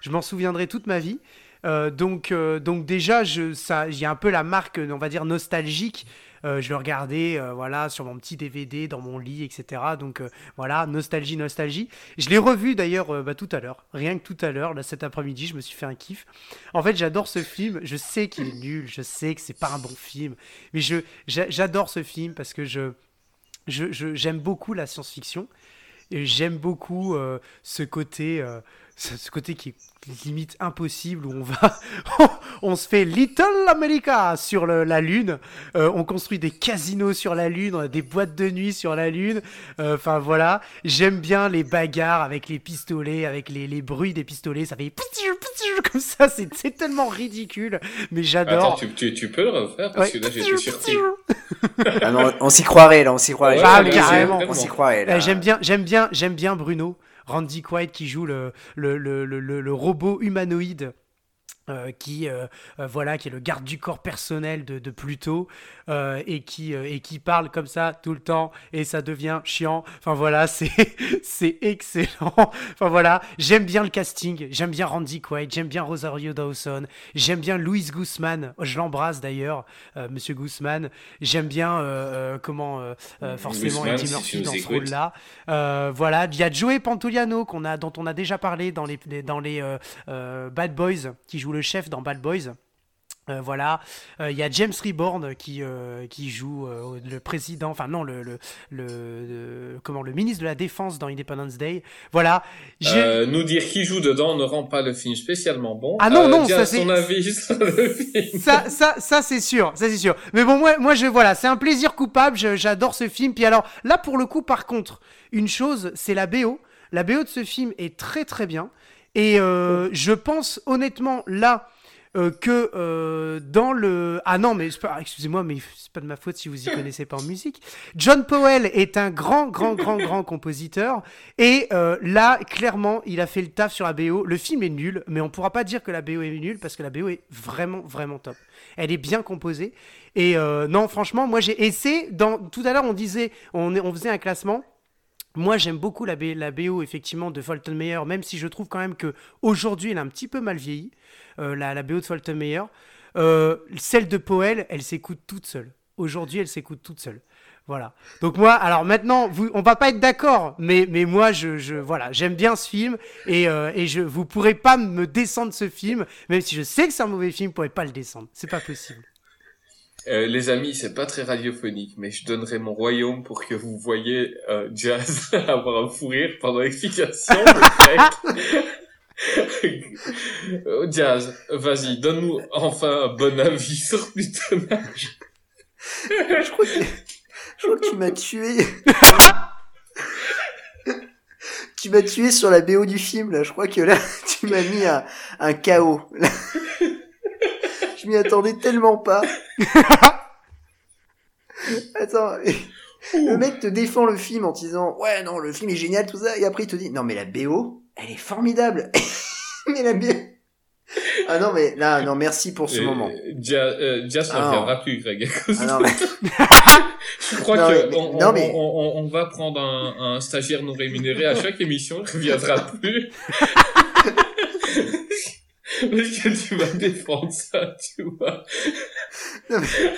Je m'en souviendrai toute ma vie. Euh, donc, euh, donc déjà, a un peu la marque, on va dire nostalgique. Euh, je le regardais, euh, voilà, sur mon petit DVD dans mon lit, etc. Donc voilà, nostalgie, nostalgie. Je l'ai revu d'ailleurs bah, tout à l'heure, rien que tout à l'heure, cet après-midi, je me suis fait un kiff. En fait, j'adore ce film. Je sais qu'il est nul, je sais que c'est pas un bon film, mais j'adore ce film parce que j'aime beaucoup la science-fiction j'aime beaucoup ce côté ce, ce côté qui est limite impossible où on va (laughs) on se fait Little America sur le- la lune. Euh, on construit des casinos sur la lune on a des boîtes de nuit sur la lune. Euh, enfin voilà. J'aime bien les bagarres avec les pistolets avec les, les bruits des pistolets. Ça fait comme ça. C'est tellement ridicule. Mais j'adore. Attends, tu, tu, tu peux le refaire? Parce Ouais. que là j'étais surpris. Ah non, on s'y croirait là, on s'y croirait. Ouais, Ah, carrément. On s'y croirait. Euh, j'aime bien, j'aime bien, j'aime bien Bruno, Randy Quaid qui joue le, le, le, le, robot humanoïde. Euh, qui euh, euh, voilà qui est le garde du corps personnel de, de Pluto et qui et qui parle comme ça tout le temps et ça devient chiant. Enfin voilà (laughs) c'est c'est excellent. Enfin voilà j'aime bien le casting. J'aime bien Randy Quaid j'aime bien Rosario Dawson j'aime bien Louis Guzman. Je l'embrasse d'ailleurs Monsieur Guzman. J'aime bien comment forcément Eddie Murphy dans ce rôle là voilà, il y a Joey Pantoliano qu'on a, dont on a déjà parlé dans les, dans les Bad Boys, qui joue le chef dans Bad Boys. Euh, voilà, Euh, il y a James Reborn qui euh, qui joue le président, enfin non le le, le comment le ministre de la défense dans Independence Day. Voilà, nous dire qui joue dedans ne rend pas le film spécialement bon. Ah non, non, ça, c'est- ton avis (laughs) sur le film. ça, ça, ça c'est sûr, ça c'est sûr. Mais bon, moi, moi, je voilà, c'est un plaisir coupable. J'adore ce film. Puis alors, là, pour le coup, par contre, une chose, c'est la BO. La BO de ce film est très très bien. Et euh, je pense honnêtement là euh, que euh, dans le ah non mais excusez-moi mais c'est pas de ma faute si vous y connaissez pas en musique. John Powell est un grand grand grand grand compositeur et là clairement il a fait le taf sur la BO. Le film est nul mais on pourra pas dire que la BO est nulle parce que la BO est vraiment vraiment top. Elle est bien composée et non franchement moi j'ai essayé dans tout à l'heure on disait on, on faisait un classement moi, j'aime beaucoup la, B- la BO effectivement de Fulton Mayer, même si je trouve quand même que aujourd'hui elle a un petit peu mal vieilli, euh, la, la BO de Fulton Mayer. Euh, celle de Poel, elle s'écoute toute seule. Aujourd'hui, elle s'écoute toute seule. Voilà. Donc moi, alors maintenant, vous, on va pas être d'accord, mais, mais moi, je, je voilà, j'aime bien ce film et, euh, et je, vous pourrez pas me descendre ce film, même si je sais que c'est un mauvais film, vous pourrez pas le descendre. C'est pas possible. Euh, les amis, c'est pas très radiophonique, mais je donnerai mon royaume pour que vous voyez euh, Jazz (laughs) avoir un fou rire pendant l'explication. (laughs) Jazz, vas-y, donne-nous enfin un bon avis sur Plutonnage. je crois que, je crois que tu m'as tué. tu m'as tué sur la BO du film, là. Je crois que là, tu m'as mis un, un chaos. Je m'y attendais tellement pas. (laughs) Attends. Le mec te défend le film en te disant, ouais, non, le film est génial, tout ça. Et après, il te dit, non, mais la BO, elle est formidable. (laughs) mais la BO... Ah non, mais là, non, merci pour ce Euh, moment. Jazz, ne reviendra plus, Greg. Ah (laughs) non, mais... Je crois Non, que mais- on, non, on- mais- on, on- on va prendre un, un stagiaire non rémunéré à chaque émission, il reviendra plus. Parce que tu vas défendre ça, tu vois. non, mais...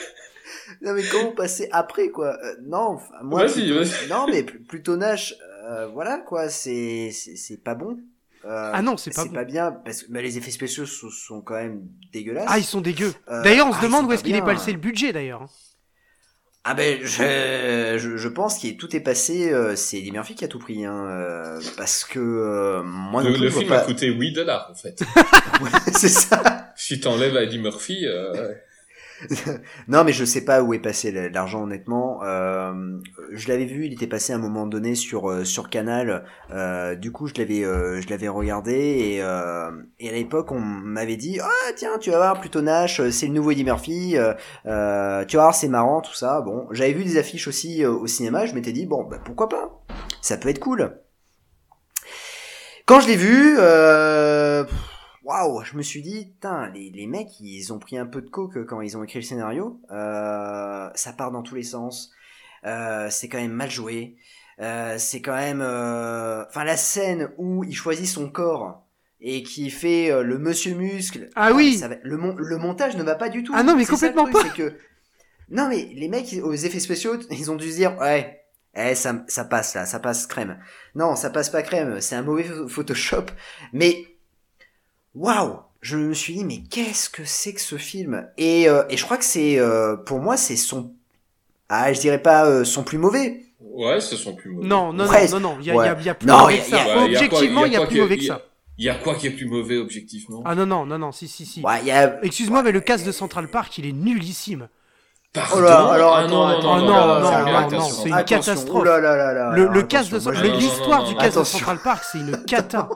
non, mais comment passer après, quoi? Euh, Non, enfin, moi... Vas-y, plutôt- vas-y. Non, mais pl- plutôt Nash, euh, voilà, quoi, c'est c'est c'est pas bon. Euh, Ah non, c'est pas bon. pas bien, parce que bah, les effets spéciaux sont, sont quand même dégueulasses. Ah, ils sont dégueux. Euh, D'ailleurs, on se ah, demande où est-ce qu'il est passé le budget d'ailleurs. Ah ben, je, je, je pense que tout est passé, euh, c'est Eddie Murphy qui a tout pris, hein, euh, parce que euh, moi non Le, plus, le film a pas- coûté 8 dollars, en fait. (laughs) c'est ça. Si t'enlèves Eddie Murphy, euh, (laughs) Non, mais je sais pas où est passé l'argent honnêtement. Euh, je l'avais vu, il était passé à un moment donné sur euh, sur Canal. Euh, du coup, je l'avais euh, je l'avais regardé et euh, et à l'époque on m'avait dit ah tiens tu vas voir plutôt Nash, c'est le nouveau Eddie Murphy. euh, tu vas voir c'est marrant tout ça. Bon, j'avais vu des affiches aussi au cinéma. Je m'étais dit bon bah pourquoi pas, ça peut être cool. Quand je l'ai vu, euh, waouh, je me suis dit, putain, les, les mecs, ils ont pris un peu de coke quand ils ont écrit le scénario. Euh, ça part dans tous les sens. Euh, c'est quand même mal joué. Euh, c'est quand même, euh, enfin, la scène où il choisit son corps et qui fait euh, le Monsieur Muscle. Ah oui. ça va- le, mon- le montage ne va pas du tout. Ah non, mais ça complètement truc, pas. que non, mais les mecs aux effets spéciaux, ils ont dû se dire, ouais, eh, ça, ça passe là, ça passe crème. Non, ça passe pas crème, c'est un mauvais pho- Photoshop. Mais, waouh je me suis dit mais qu'est-ce que c'est que ce film et, euh, et je crois que c'est euh, pour moi c'est son ah je dirais pas euh, son plus mauvais ouais c'est son plus mauvais non non non non non il y a, ouais. y, y a plus non, mauvais que ça objectivement il y, y a, plus mauvais que ça il y a quoi qui est plus mauvais objectivement ah non non non non si si si ouais, a... excuse-moi ouais. mais le casse de Central Park il est nullissime Pardon oh là, alors attends, non, attends, non, attends, non, non, c'est une catastrophe. Le, le, de, l'histoire du casse de Central Park, c'est une cata.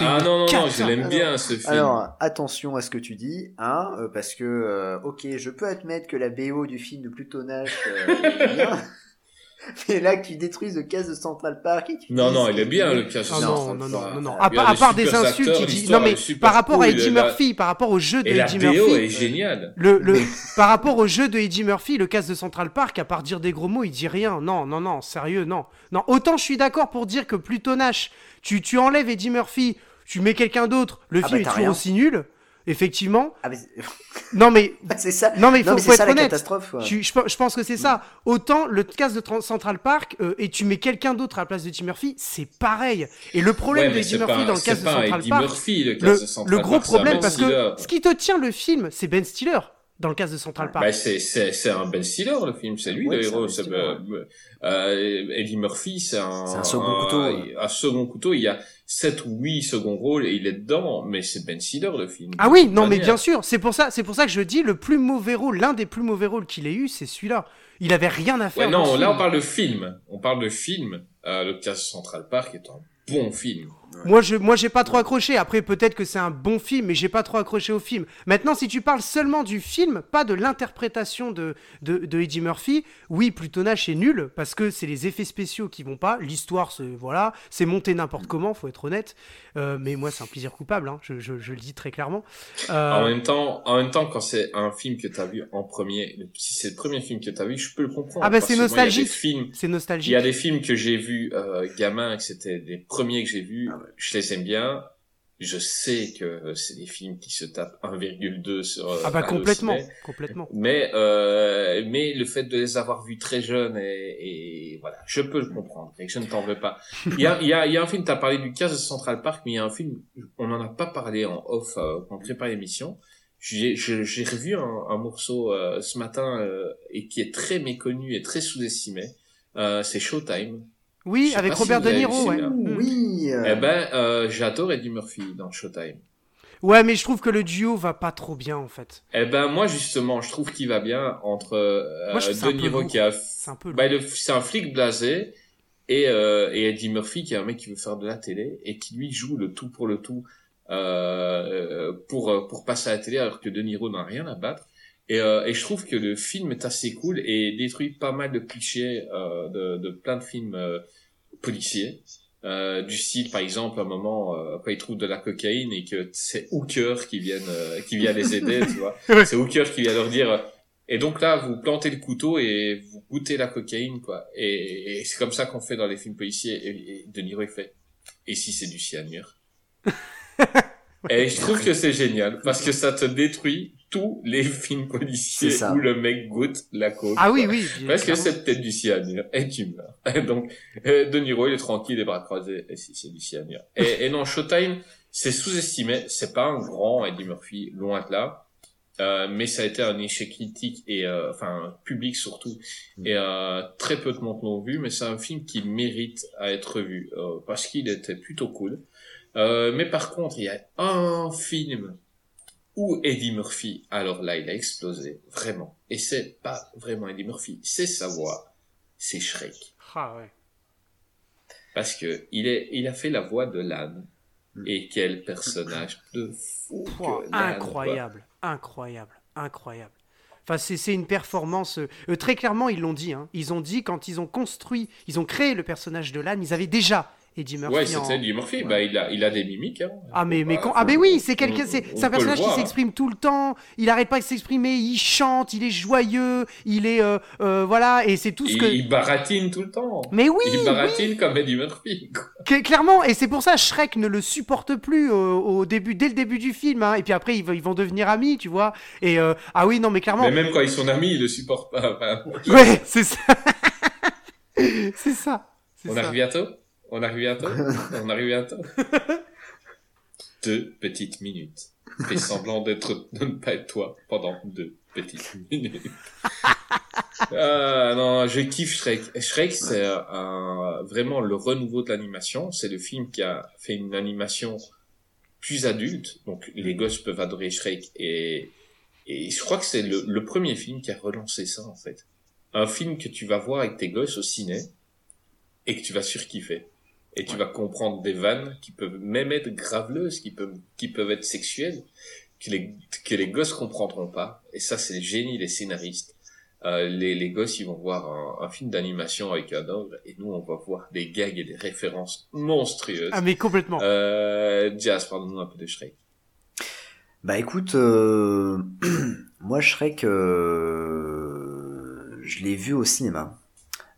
Ah non, non, non, je l'aime bien, ce film. Alors, attention à ce que tu dis, hein, euh, parce que, euh, ok, je peux admettre que la BO du film de Plutonage euh, est bien, (laughs) (laughs) mais là que tu détruises le casse de Central Park et tu Non, non, il est bien, le casse de Ah Non, non, Central non, non, Park. non, non. À, part- à des part des super insultes, acteurs, dit. Non, mais par rapport à Eddie la- Murphy, par rapport au jeu de Et la Eddie BO Murphy. est géniale. Le, le, (laughs) par rapport au jeu de Eddie Murphy, le casse de Central Park, à part dire des gros mots, il dit rien. Non, non, non, sérieux, non. Non, autant je suis d'accord pour dire que plutôt Nash, tu, tu enlèves Eddie Murphy, tu mets quelqu'un d'autre, le Ah film bah, est toujours rien. aussi nul. Effectivement. Ah, mais (laughs) Non, mais. c'est ça. Non, mais il Non, faut, mais faut ça être la honnête. catastrophe. Je, je pe- je pense que c'est ça. Autant le casse de Central Park euh, et tu mets quelqu'un d'autre à la place de Eddie Murphy, c'est pareil. Et le problème Ouais, d'Eddie c'est Murphy pas- dans le casse de Central Park, Murphy, le le, casse de Central le gros Park, problème parce que ce qui te tient le film, c'est Ben Stiller dans le casse de Central Park. Bah, c'est, un Ben Stiller, le film. C'est lui, Ouais, le héros. Ben euh, euh, Eddie Murphy, c'est un, second couteau, ouais. Un second couteau. Il y a 7 ou 8 seconds rôles et il est dedans. Mais c'est Ben Stiller, le film. Ah oui, De non mais bien sûr, c'est pour ça, c'est pour ça que je dis le plus mauvais rôle, l'un des plus mauvais rôles qu'il ait eu, c'est celui-là. Il avait rien à faire. Non, là, film. on parle de film. On parle de film. Euh, le casse Central Park est un bon film. Moi, je, moi, j'ai pas trop accroché. Après, peut-être que c'est un bon film, mais j'ai pas trop accroché au film. Maintenant, si tu parles seulement du film, pas de l'interprétation de, de, de Eddie Murphy, oui, Plutonage est nul parce que c'est les effets spéciaux qui vont pas. L'histoire, c'est voilà, c'est monté n'importe comment, faut être honnête. Euh, mais moi, c'est un plaisir coupable. hein, je, je, je le dis très clairement. Euh, En même temps, en même temps, quand c'est un film que t'as vu en premier, si c'est le premier film que t'as vu, je peux le comprendre. Ah bah, c'est nostalgique. c'est nostalgique. il y a des films que j'ai vus euh, gamin, que c'était les premiers que j'ai vus, je les aime bien. Je sais que c'est des films qui se tapent 1,2 sur. euh, Ah bah complètement, ciné. complètement. Mais euh, mais le fait de les avoir vus très jeunes et, et voilà, je peux le comprendre. Et je ne t'en veux pas. Il y a il y a il y a un film. T'as parlé du cas de Central Park, mais il y a un film. On n'en a pas parlé en off euh, quand on prépare l'émission. J'ai revu un, un morceau euh, ce matin euh, et qui est très méconnu et très sous-estimé. Euh, c'est Showtime. Oui, avec si Robert vous De Niro, ouais. Mm. Oui. Euh, Eh ben, euh, j'adore Eddie Murphy dans Showtime. Ouais, mais je trouve que le duo va pas trop bien en fait. Eh ben moi justement, je trouve qu'il va bien entre euh, Moi, De Niro qui a, C'est un peu bah, le- c'est un flic blasé et, euh, et Eddie Murphy qui est un mec qui veut faire de la télé et qui lui joue le tout pour le tout euh, pour euh, pour passer à la télé alors que De Niro n'a rien à battre. Et, euh, et je trouve que le film est assez cool et détruit pas mal de clichés euh, de, de plein de films euh, policiers. Euh, du style par exemple à un moment euh, quand ils trouvent de la cocaïne et que c'est Hooker qui viennent euh, qui vient les aider tu vois. (laughs) Ouais. c'est Hooker qui vient leur dire euh, et donc là vous plantez le couteau et vous goûtez la cocaïne quoi. Et, et c'est comme ça qu'on fait dans les films policiers. Et, et De Niro il fait et si c'est du cyanure? (laughs) Et je trouve que c'est génial parce que ça te détruit tous les (laughs) films policiers où le mec goûte la coke Ah oui, oui. Parce que c'est peut-être du cyanure et tu meurs. (laughs) Donc, euh, De Niro, il est tranquille, les bras croisés, et si c'est du cyanure. Et, (laughs) et non, Showtime, c'est sous-estimé. C'est pas un grand Eddie Murphy, loin de là. Euh, mais ça a été un échec critique et euh, enfin public surtout et euh, très peu de monde l'ont vu mais c'est un film qui mérite à être vu euh, parce qu'il était plutôt cool euh, mais par contre il y a un film où Eddie Murphy, alors là, il a explosé, vraiment. Et c'est pas vraiment Eddie Murphy, c'est sa voix, c'est Shrek. Ah ouais. Parce que il est, il a fait la voix de l'âne. Et quel personnage de fou que incroyable, incroyable, incroyable. Enfin, c'est c'est une performance. euh, très clairement, ils l'ont dit. hein. Ils ont dit quand ils ont construit, ils ont créé le personnage de l'âne, ils avaient déjà Eddie Murphy. Ouais, en- c'était Eddie Murphy, bah, il a, il a des mimiques, hein. Ah mais mais quand... ah mais oui c'est quelqu'un c'est c'est un personnage qui hein. s'exprime tout le temps il arrête pas de s'exprimer il chante il est joyeux il est euh, euh, voilà et c'est tout ce Il, que il baratine tout le temps. mais oui, Il baratine comme Eddie Murphy. quoi. Clairement et c'est pour ça Shrek ne le supporte plus euh, au début dès le début du film hein. et puis après ils, vont- ils vont devenir amis tu vois et euh, ah oui non mais clairement Mais même quand ils sont amis, il le supporte pas. Enfin, ouais c'est ça (laughs) c'est ça c'est On ça. arrive bientôt? On arrive bientôt (laughs) On arrive bientôt (laughs) Deux petites minutes. Fais semblant d'être, de ne pas être toi pendant deux petites (laughs) minutes. Ah non, je kiffe Shrek. Shrek, c'est un, vraiment le renouveau de l'animation. C'est le film qui a fait une animation plus adulte. Donc les gosses peuvent adorer Shrek. Et, et je crois que c'est le, le premier film qui a relancé ça en fait. Un film que tu vas voir avec tes gosses au ciné et que tu vas surkiffer. Et tu vas comprendre des vannes qui peuvent même être graveleuses, qui peuvent, qui peuvent être sexuelles, que les, que les gosses comprendront pas. Et ça, c'est le génie des scénaristes. Euh, les, les gosses, ils vont voir un, un film d'animation avec un ogre, et nous, on va voir des gags et des références monstrueuses. ah mais complètement Euh, Jazz, parle-nous un peu de Shrek. Bah écoute, euh, (clears throat) moi Shrek, euh, je l'ai vu au cinéma.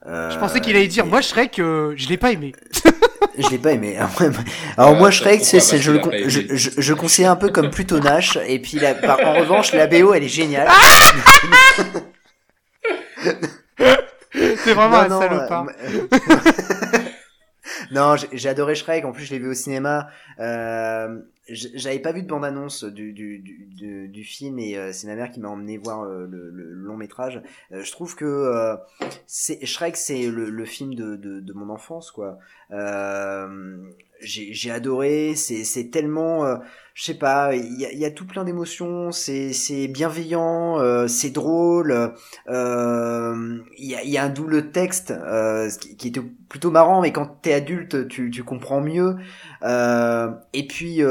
Euh, je pensais qu'il allait dire moi Shrek euh, je l'ai pas aimé (laughs) Je l'ai pas aimé. (laughs) Alors Ouais, moi Shrek, c'est, c'est- je, je, je, je conseille un peu comme plutôt Nash. Et puis la, par- en revanche, la BO elle est géniale. (laughs) c'est vraiment un non, salopard euh, (laughs) non, j'ai j'ai adoré Shrek. En plus, je l'ai vu au cinéma. Euh, J'avais pas vu de bande-annonce du, du, du, film et euh, c'est ma mère qui m'a emmené voir euh, le, long métrage. Euh, je trouve que Shrek, c'est le, le film de, de, mon enfance, quoi. J'ai adoré. C'est tellement, je sais pas, il y a, tout plein d'émotions. C'est bienveillant, c'est drôle. Il y, a, un double texte qui, qui était plutôt marrant, mais quand t'es adulte, tu, tu comprends mieux. Et puis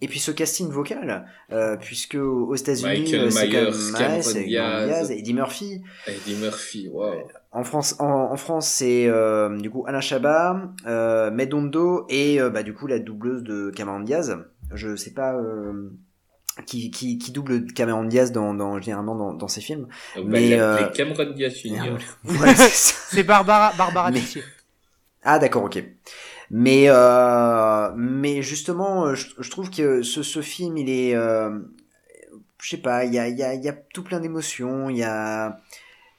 et puis ce casting vocal, euh, puisque aux États-Unis, euh, c'est quand Myers, même Cameron ouais, c'est Diaz. Eddie Murphy. Eddie Murphy, waouh. En France, en, en France, c'est euh, du coup Alain Chabat, euh, Medondo et euh, bah du coup la doubleuse de Cameron Diaz. Je sais pas euh, qui, qui, qui double Cameron Diaz dans, dans généralement dans, dans ses films. Bah, Mais, euh, Cameron Diaz Jr. Voilà, (laughs) c'est Barbara Barbara Mais- Ah d'accord, ok. Mais euh, mais justement, euh, je, trouve que ce, ce film, il est, euh, je sais pas, il y a y a y a tout plein d'émotions, il y a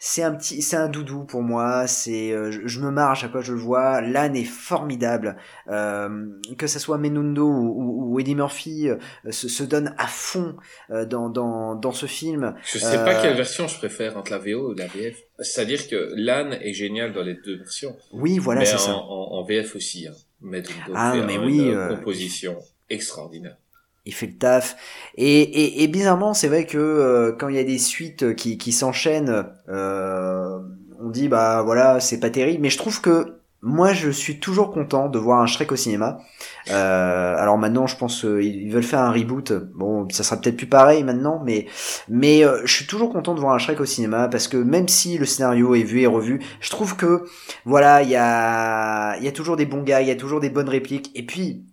c'est un petit, c'est un doudou pour moi. C'est, euh, je, je me marre à chaque fois que je le vois. L'âne est formidable. Euh, que ça soit Menundo ou, ou- ou Eddie Murphy euh, se, se donne à fond euh, dans, dans, dans ce film. Je sais pas quelle version je préfère entre la VO ou la VF. C'est-à-dire que l'âne est génial dans les deux versions. Oui, voilà, c'est ça. En, en VF aussi. Hein. Menudo Ah, fait mais une oui, euh, composition extraordinaire. Il fait le taf. Et, et, et bizarrement, c'est vrai que euh, quand il y a des suites qui, qui s'enchaînent, euh, on dit bah voilà, c'est pas terrible. Mais je trouve que moi, je suis toujours content de voir un Shrek au cinéma. Euh, alors maintenant, je pense qu'ils veulent faire un reboot. Bon, ça sera peut-être plus pareil maintenant, mais mais euh, je suis toujours content de voir un Shrek au cinéma parce que même si le scénario est vu et revu, je trouve que voilà, il y a il y a toujours des bons gars, il y a toujours des bonnes répliques. Et puis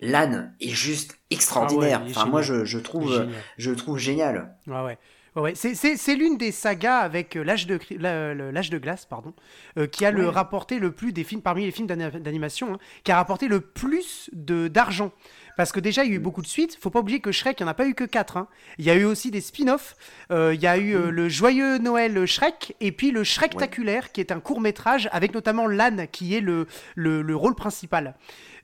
l'âne est juste extraordinaire. Ah ouais, enfin, moi, je, je trouve, est génial. je trouve génial. Ouais, ouais. Ouais, ouais. C'est- l'une des sagas avec euh, l'âge de, de glace, pardon, euh, qui a le Ouais. rapporté le plus des films parmi les films d'ani- d'animation, hein, qui a rapporté le plus de d'argent. Parce que déjà, il y a eu beaucoup de suites. Faut pas oublier que Shrek, il n'y en a pas eu que 4. Il y a eu aussi des spin-offs. Euh, il y a eu euh, le Joyeux Noël Shrek et puis le Shrektaculaire, qui est un court métrage avec notamment l'âne qui est le, le, le rôle principal.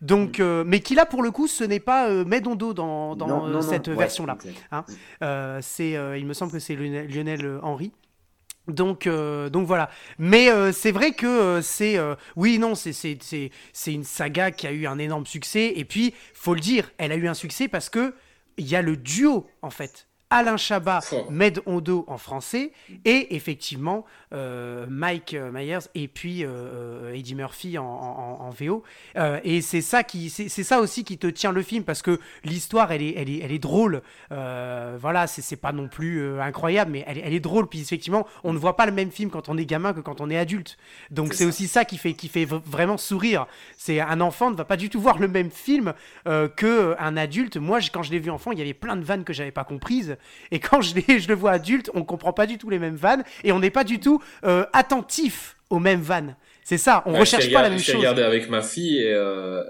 Donc, euh, mais qui là, pour le coup, ce n'est pas euh, Medondo dans, dans Non, euh, non, cette ouais, version-là. exact. Hein. Euh, c'est, il me semble que c'est Lionel, Henry. Donc, euh, donc voilà. Mais euh, c'est vrai que euh, c'est, oui, non, c'est une saga qui a eu un énorme succès. Et puis, faut le dire, elle a eu un succès parce que il y a le duo en fait. Alain Chabat. Med Ondo en français, et effectivement euh, Mike euh, Myers et puis euh, Eddie Murphy en, en- en VO. Euh, et c'est ça qui, c'est ça aussi qui te tient le film parce que l'histoire, elle est, elle est, elle est drôle. Voilà, c'est c'est pas non plus incroyable, mais elle, est- elle est drôle. Puis effectivement, on ne voit pas le même film quand on est gamin que quand on est adulte. Donc C'est aussi ça qui fait, qui fait vraiment sourire. C'est un enfant ne va pas du tout voir le même film que un adulte. Moi, quand je l'ai vu enfant, il y avait plein de vannes que j'avais pas comprises. Et quand je, je le vois adulte, on comprend pas du tout les mêmes vannes et on n'est pas du tout euh, attentif aux mêmes vannes. C'est ça, on Ouais, recherche pas la même je chose. regardé avec ma fille et euh,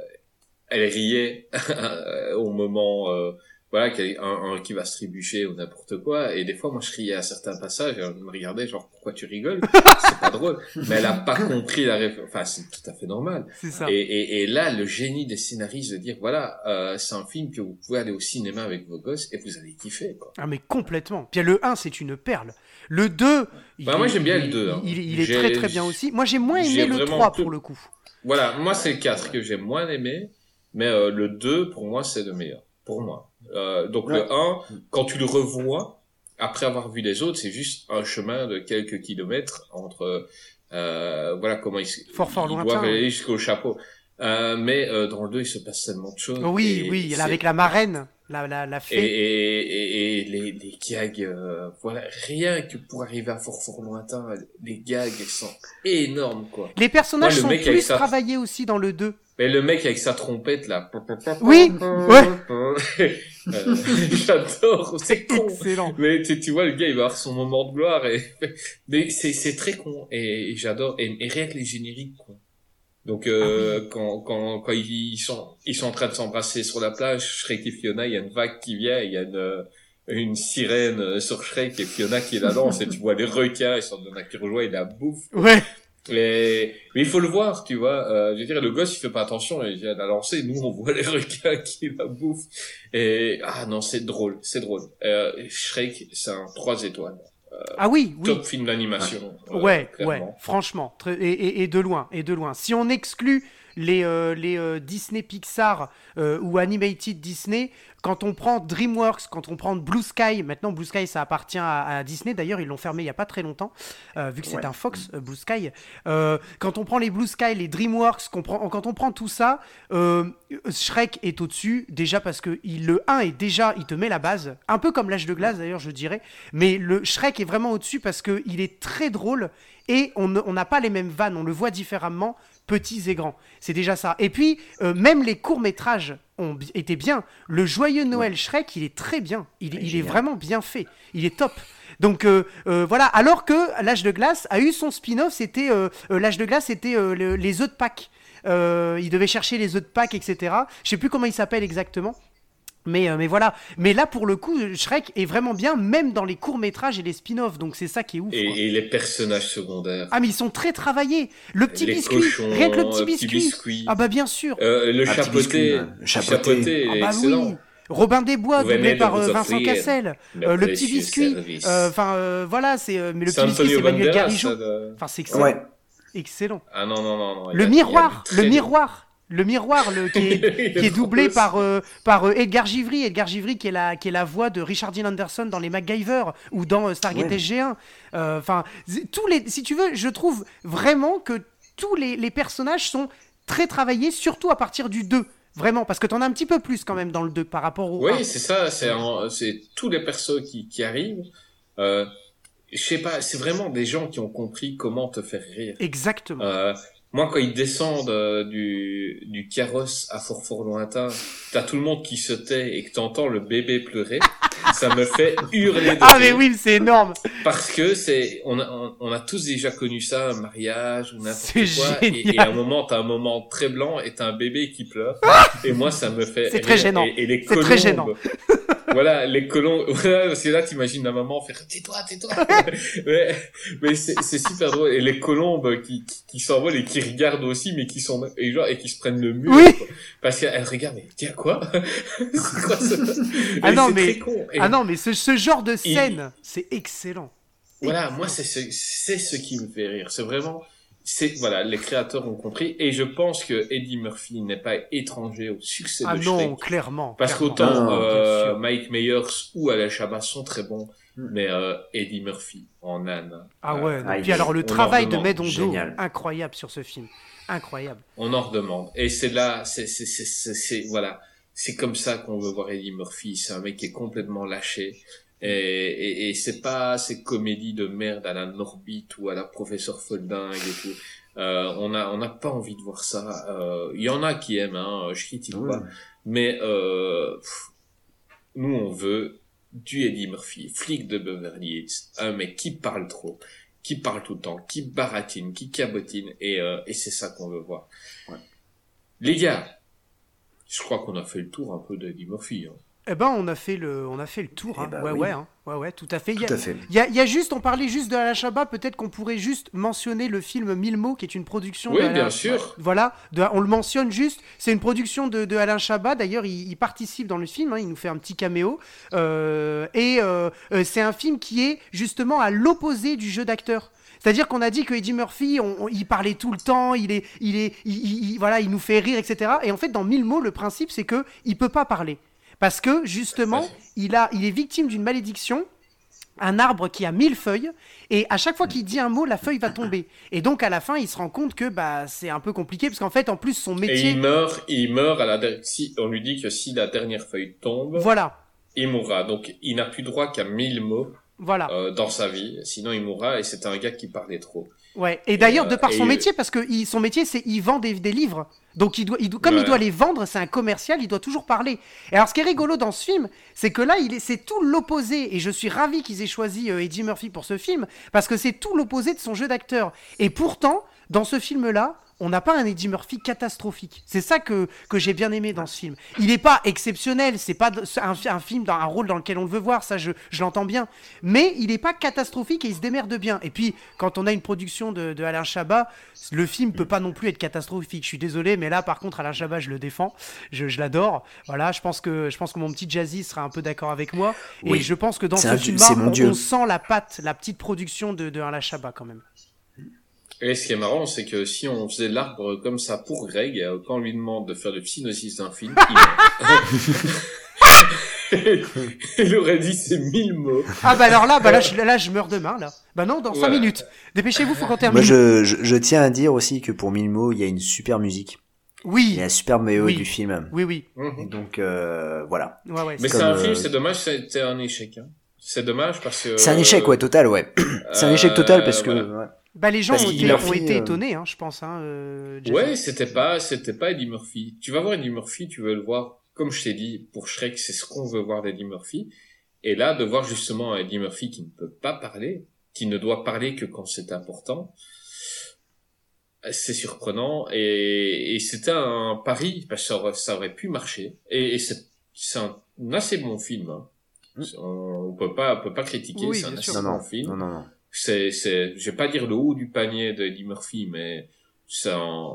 elle riait (laughs) au moment euh, voilà un, un qui va se trébucher ou n'importe quoi et des fois moi je riais à certains passages et elle me regardait genre pourquoi tu rigoles? (laughs) C'est pas drôle mais elle a pas compris la référence enfin c'est tout à fait normal C'est ça. et, et, et là le génie des scénaristes de dire voilà euh, c'est un film que vous pouvez aller au cinéma avec vos gosses et vous allez kiffer quoi Ah mais complètement. Puis le 1, c'est une perle. Le 2, il, Bah, moi, j'aime bien il- le 2, hein. Il, il est très très bien aussi. Moi j'ai moins aimé le vraiment 3 tout- pour le coup. Voilà, moi c'est le 4 que j'ai moins aimé, mais euh, le 2 pour moi c'est le meilleur, pour moi. Euh, donc Ouais. le 1, quand tu le revois, après avoir vu les autres, c'est juste un chemin de quelques kilomètres entre, euh, voilà comment ils, Fort, fort ils lointain, doivent aller jusqu'au chapeau. Euh, mais euh, dans le 2 il se passe tellement de choses. Oui, et oui, avec la marraine, la, la, la fée. et, et, et les, les gags, euh, voilà, rien que pour arriver à fort fort lointain, les gags sont énormes quoi. Les personnages le sont plus sa- travaillés aussi dans le 2. Mais le mec avec sa trompette là. Oui, (laughs) Euh, (laughs) J'adore, c'est con. Excellent. Mais tu, tu vois, le gars, il va avoir son moment de gloire et, (laughs) mais c'est, c'est très con et, et j'adore. Et, et rien que les génériques, quoi. Donc, euh, quand, quand, quand ils sont, ils sont en train de s'embrasser sur la plage, Shrek et Fiona, il y a une vague qui vient, il y a une, une sirène euh, sur Shrek et Fiona qui la lance et tu vois les requins, ils sont dans qui rejoignent, ils la bouffent. Ouais. Mais, mais il faut le voir, tu vois. Euh, je veux dire, le gosse, il fait pas attention, il vient la lancer. Nous, on voit les (laughs) requins qui la bouffent. Et ah non, c'est drôle, c'est drôle. Euh, Shrek, c'est un 3 étoiles. Ah oui, oui. Top film d'animation. euh, Ouais, ouais, clairement. franchement, très- et, et- et de loin, et de loin. Si on exclut les, euh, les euh, Disney Pixar euh, ou Animated Disney, quand on prend DreamWorks, quand on prend Blue Sky, maintenant Blue Sky ça appartient à, à Disney, d'ailleurs ils l'ont fermé il y a pas très longtemps, vu que c'est Ouais. un Fox, Blue Sky. Quand on prend les Blue Sky, les DreamWorks, prend- quand on prend tout ça, Shrek est au-dessus, déjà parce que il, le 1 est déjà, il te met la base, un peu comme l'âge de glace d'ailleurs je dirais, mais le Shrek est vraiment au-dessus parce qu'il est très drôle et on n'a pas les mêmes vannes, on le voit différemment petits et grands. C'est déjà ça. Et puis, euh, même les courts-métrages ont été bien. Le Joyeux Noël Shrek, il est très bien. Il, est- il est génial. vraiment bien fait. Il est top. Donc euh, euh, voilà, alors que l'âge de glace a eu son spin-off, c'était l'âge de glace, c'était le- les œufs de Pâques. Il devait chercher les œufs de Pâques, etc. Je sais plus comment il s'appelle exactement. Mais, euh, mais voilà. Mais là, pour le coup, Shrek est vraiment bien, même dans les courts-métrages et les spin-offs. Donc c'est ça qui est ouf. Et, et les personnages secondaires. Ah, mais ils sont très travaillés. Le petit les biscuit. cochons, Rien que le euh, petit biscuit. biscuit. Ah, bah bien sûr. Euh, le petit biscuit, chapeauté, le Chapeauté. chapeauté Ah, bah excellent. oui. Robin des Bois, doublé par euh, Vincent Cassel. le Euh, le petit biscuit. euh, Enfin, euh, voilà, c'est. euh, mais le petit biscuit, c'est ça, de- Enfin, c'est excellent. Ouais. Excellent. Ah non, non, non. Le miroir, le miroir. Le miroir, le, qui, est, (laughs) qui doublé par, euh, par euh, Edgar Givry. Edgar Givry qui est, la, qui est la voix de Richard Dean Anderson dans les MacGyver ou dans euh, Stargate Ouais. SG1. Euh, Enfin, tous les, si tu veux, je trouve vraiment que tous les, les personnages sont très travaillés, surtout à partir du 2. Vraiment, parce que t'en as un petit peu plus quand même dans le 2 par rapport au 1. Oui, c'est ça, c'est tous les persos qui, qui arrivent. Je sais pas, c'est vraiment des gens qui ont compris comment te faire rire. Exactement. Moi, quand ils descendent euh, du, du carrosse à fort fort lointain, t'as tout le monde qui se tait et que t'entends le bébé pleurer, (laughs) ça me fait hurler de ah, mais oui, c'est énorme. Parce que c'est, on a, on, on a tous déjà connu ça, un mariage ou n'importe C'est quoi. Et, et à un moment, t'as un moment très blanc et t'as un bébé qui pleure. et moi, ça me fait. C'est très gênant. Et, et les C'est très gênant. (laughs) voilà, les colombes. (laughs) Voilà, parce que là, t'imagines la maman faire tais-toi, tais-toi. (laughs) mais mais c'est super drôle. Et les colombes qui, qui, qui s'envolent et qui regardent aussi, mais qui sont et genre et qui se prennent le mur. Oui. quoi. Parce qu'elles regardent. Mais tiens quoi? (laughs) Quoi ça? Ah non, c'est mais- très con. Et- Ah non, mais ce, ce genre de scène, c'est excellent. voilà, moi c'est ce, c'est ce qui me fait rire. C'est vraiment, c'est voilà, les créateurs ont compris et je pense que Eddie Murphy n'est pas étranger au succès Ah de non, Shrek. clairement. Parce clairement. qu'autant Non, euh. Mike Myers ou Alain Chabat sont très bons, Mm. mais euh, Eddie Murphy en âne. Ah euh, ouais, non. Ah, puis il- alors le on travail en de. Medondo, incroyable sur ce film. Incroyable. on en redemande. Et c'est là, c'est c'est c'est c'est c'est- voilà, c'est comme ça qu'on veut voir Eddie Murphy. C'est un mec qui est complètement lâché. Et, et, et c'est pas ces comédies de merde à la Norbit ou à la professeur Folding et tout. Euh, on a on n'a pas envie de voir ça. Euh, Il y en a qui aiment, hein, je critique Ouais. pas. Mais euh, pff, nous on veut du Eddie Murphy, flic de Beverly Hills, un mec qui parle trop, qui parle tout le temps, qui baratine, qui cabotine, et, euh, et c'est ça qu'on veut voir. Ouais. Les gars, je crois qu'on a fait le tour un peu d'Eddie Murphy. Hein. Eh ben, on a fait le, on a fait le tour. Eh hein. ben ouais, oui. ouais, hein. ouais, ouais, tout à fait. Il y a- Tout à fait. Il y, a, il y a juste, on parlait juste de Alain Chabat, peut-être qu'on pourrait juste mentionner le film Mille mots, qui est une production Oui, bien sûr. Voilà, de- on le mentionne juste, c'est une production de, de Alain Chabat, d'ailleurs il, il participe dans le film, hein, il nous fait un petit caméo, Euh, et euh, euh, c'est un film qui est justement à l'opposé du jeu d'acteur. C'est-à-dire qu'on a dit que Eddie Murphy, on- on- il parlait tout le temps, il est, il est, il, il- il- voilà, il nous fait rire, etc. Et en fait, dans Mille mots, le principe c'est que il peut pas parler parce que justement, il a, il est victime d'une malédiction un arbre qui a mille feuilles et à chaque fois qu'il dit un mot la feuille va tomber et donc à la fin il se rend compte que bah c'est un peu compliqué parce qu'en fait en plus son Et métier il meurt, il meurt à la der- si on lui dit que si la dernière feuille tombe, voilà il mourra. Donc il n'a plus droit qu'à 1000 mots voilà euh, dans sa vie, sinon il mourra. Et c'était un gars qui parlait trop. Ouais. Et d'ailleurs euh, de par son et- métier parce que il- son métier c'est il vend des, des livres. Donc il doit, il doit- comme il doit les vendre c'est un commercial il doit toujours parler. Et alors ce qui est rigolo dans ce film c'est que là il est c'est tout l'opposé. Et je suis ravi qu'ils aient choisi euh, Eddie Murphy pour ce film parce que c'est tout l'opposé de son jeu d'acteur. Et pourtant dans ce film là on n'a pas un Eddie Murphy catastrophique. C'est ça que, que j'ai bien aimé dans ce film. Il n'est pas exceptionnel, c'est pas un, un film, dans un rôle dans lequel on le veut voir, ça je, je l'entends bien. Mais il n'est pas catastrophique et il se démerde bien. Et puis, quand on a une production de, de Alain Chabat, le film peut pas non plus être catastrophique. Je suis désolé, mais là par contre, Alain Chabat, je le défends, je, je l'adore. Voilà, je pense, que, je pense que mon petit Jazzy sera un peu d'accord avec moi. Et Oui. je pense que dans ce film on, on sent la patte, la petite production de, de Alain Chabat quand même. Et ce qui est marrant, c'est que si on faisait l'arbre comme ça pour Greg, euh, quand on lui demande de faire le synopsis d'un film, il. (laughs) Il aurait dit c'est mille mots. Ah bah alors là, bah là, je, là, je meurs demain là. Bah non, dans 5 Voilà. minutes. Dépêchez-vous, faut qu'on termine. Moi, je, je, je tiens à dire aussi que pour mille mots, il y a une super musique. Il Oui, y a la super méo Oui. du film. oui, oui. Et donc, euh, voilà. Ouais, ouais. Mais c'est- un film, euh, c'est dommage, c'était un échec. Hein. C'est dommage parce que. C'est un échec, ouais, total, ouais. (clears throat) C'est un échec total parce que, voilà. ouais. Bah, les gens ont été, Murphy, ont été euh, étonnés, hein, je pense. Hein, euh. Ouais, c'était pas, c'était pas Eddie Murphy. Tu vas voir Eddie Murphy, tu veux le voir, comme je t'ai dit, pour Shrek, c'est ce qu'on veut voir d'Eddie Murphy. Et là, de voir justement Eddie Murphy qui ne peut pas parler, qui ne doit parler que quand c'est important, c'est surprenant et, et c'était un pari parce que ça aurait, ça aurait pu marcher. Et, et c'est, c'est un, assez bon film. Hein. On, on peut pas, on peut pas critiquer. Oui, c'est un assez. Non, bon non, film non, non, non. C'est, c'est, je vais pas dire le haut du panier d'Eddie Murphy, mais c'est un,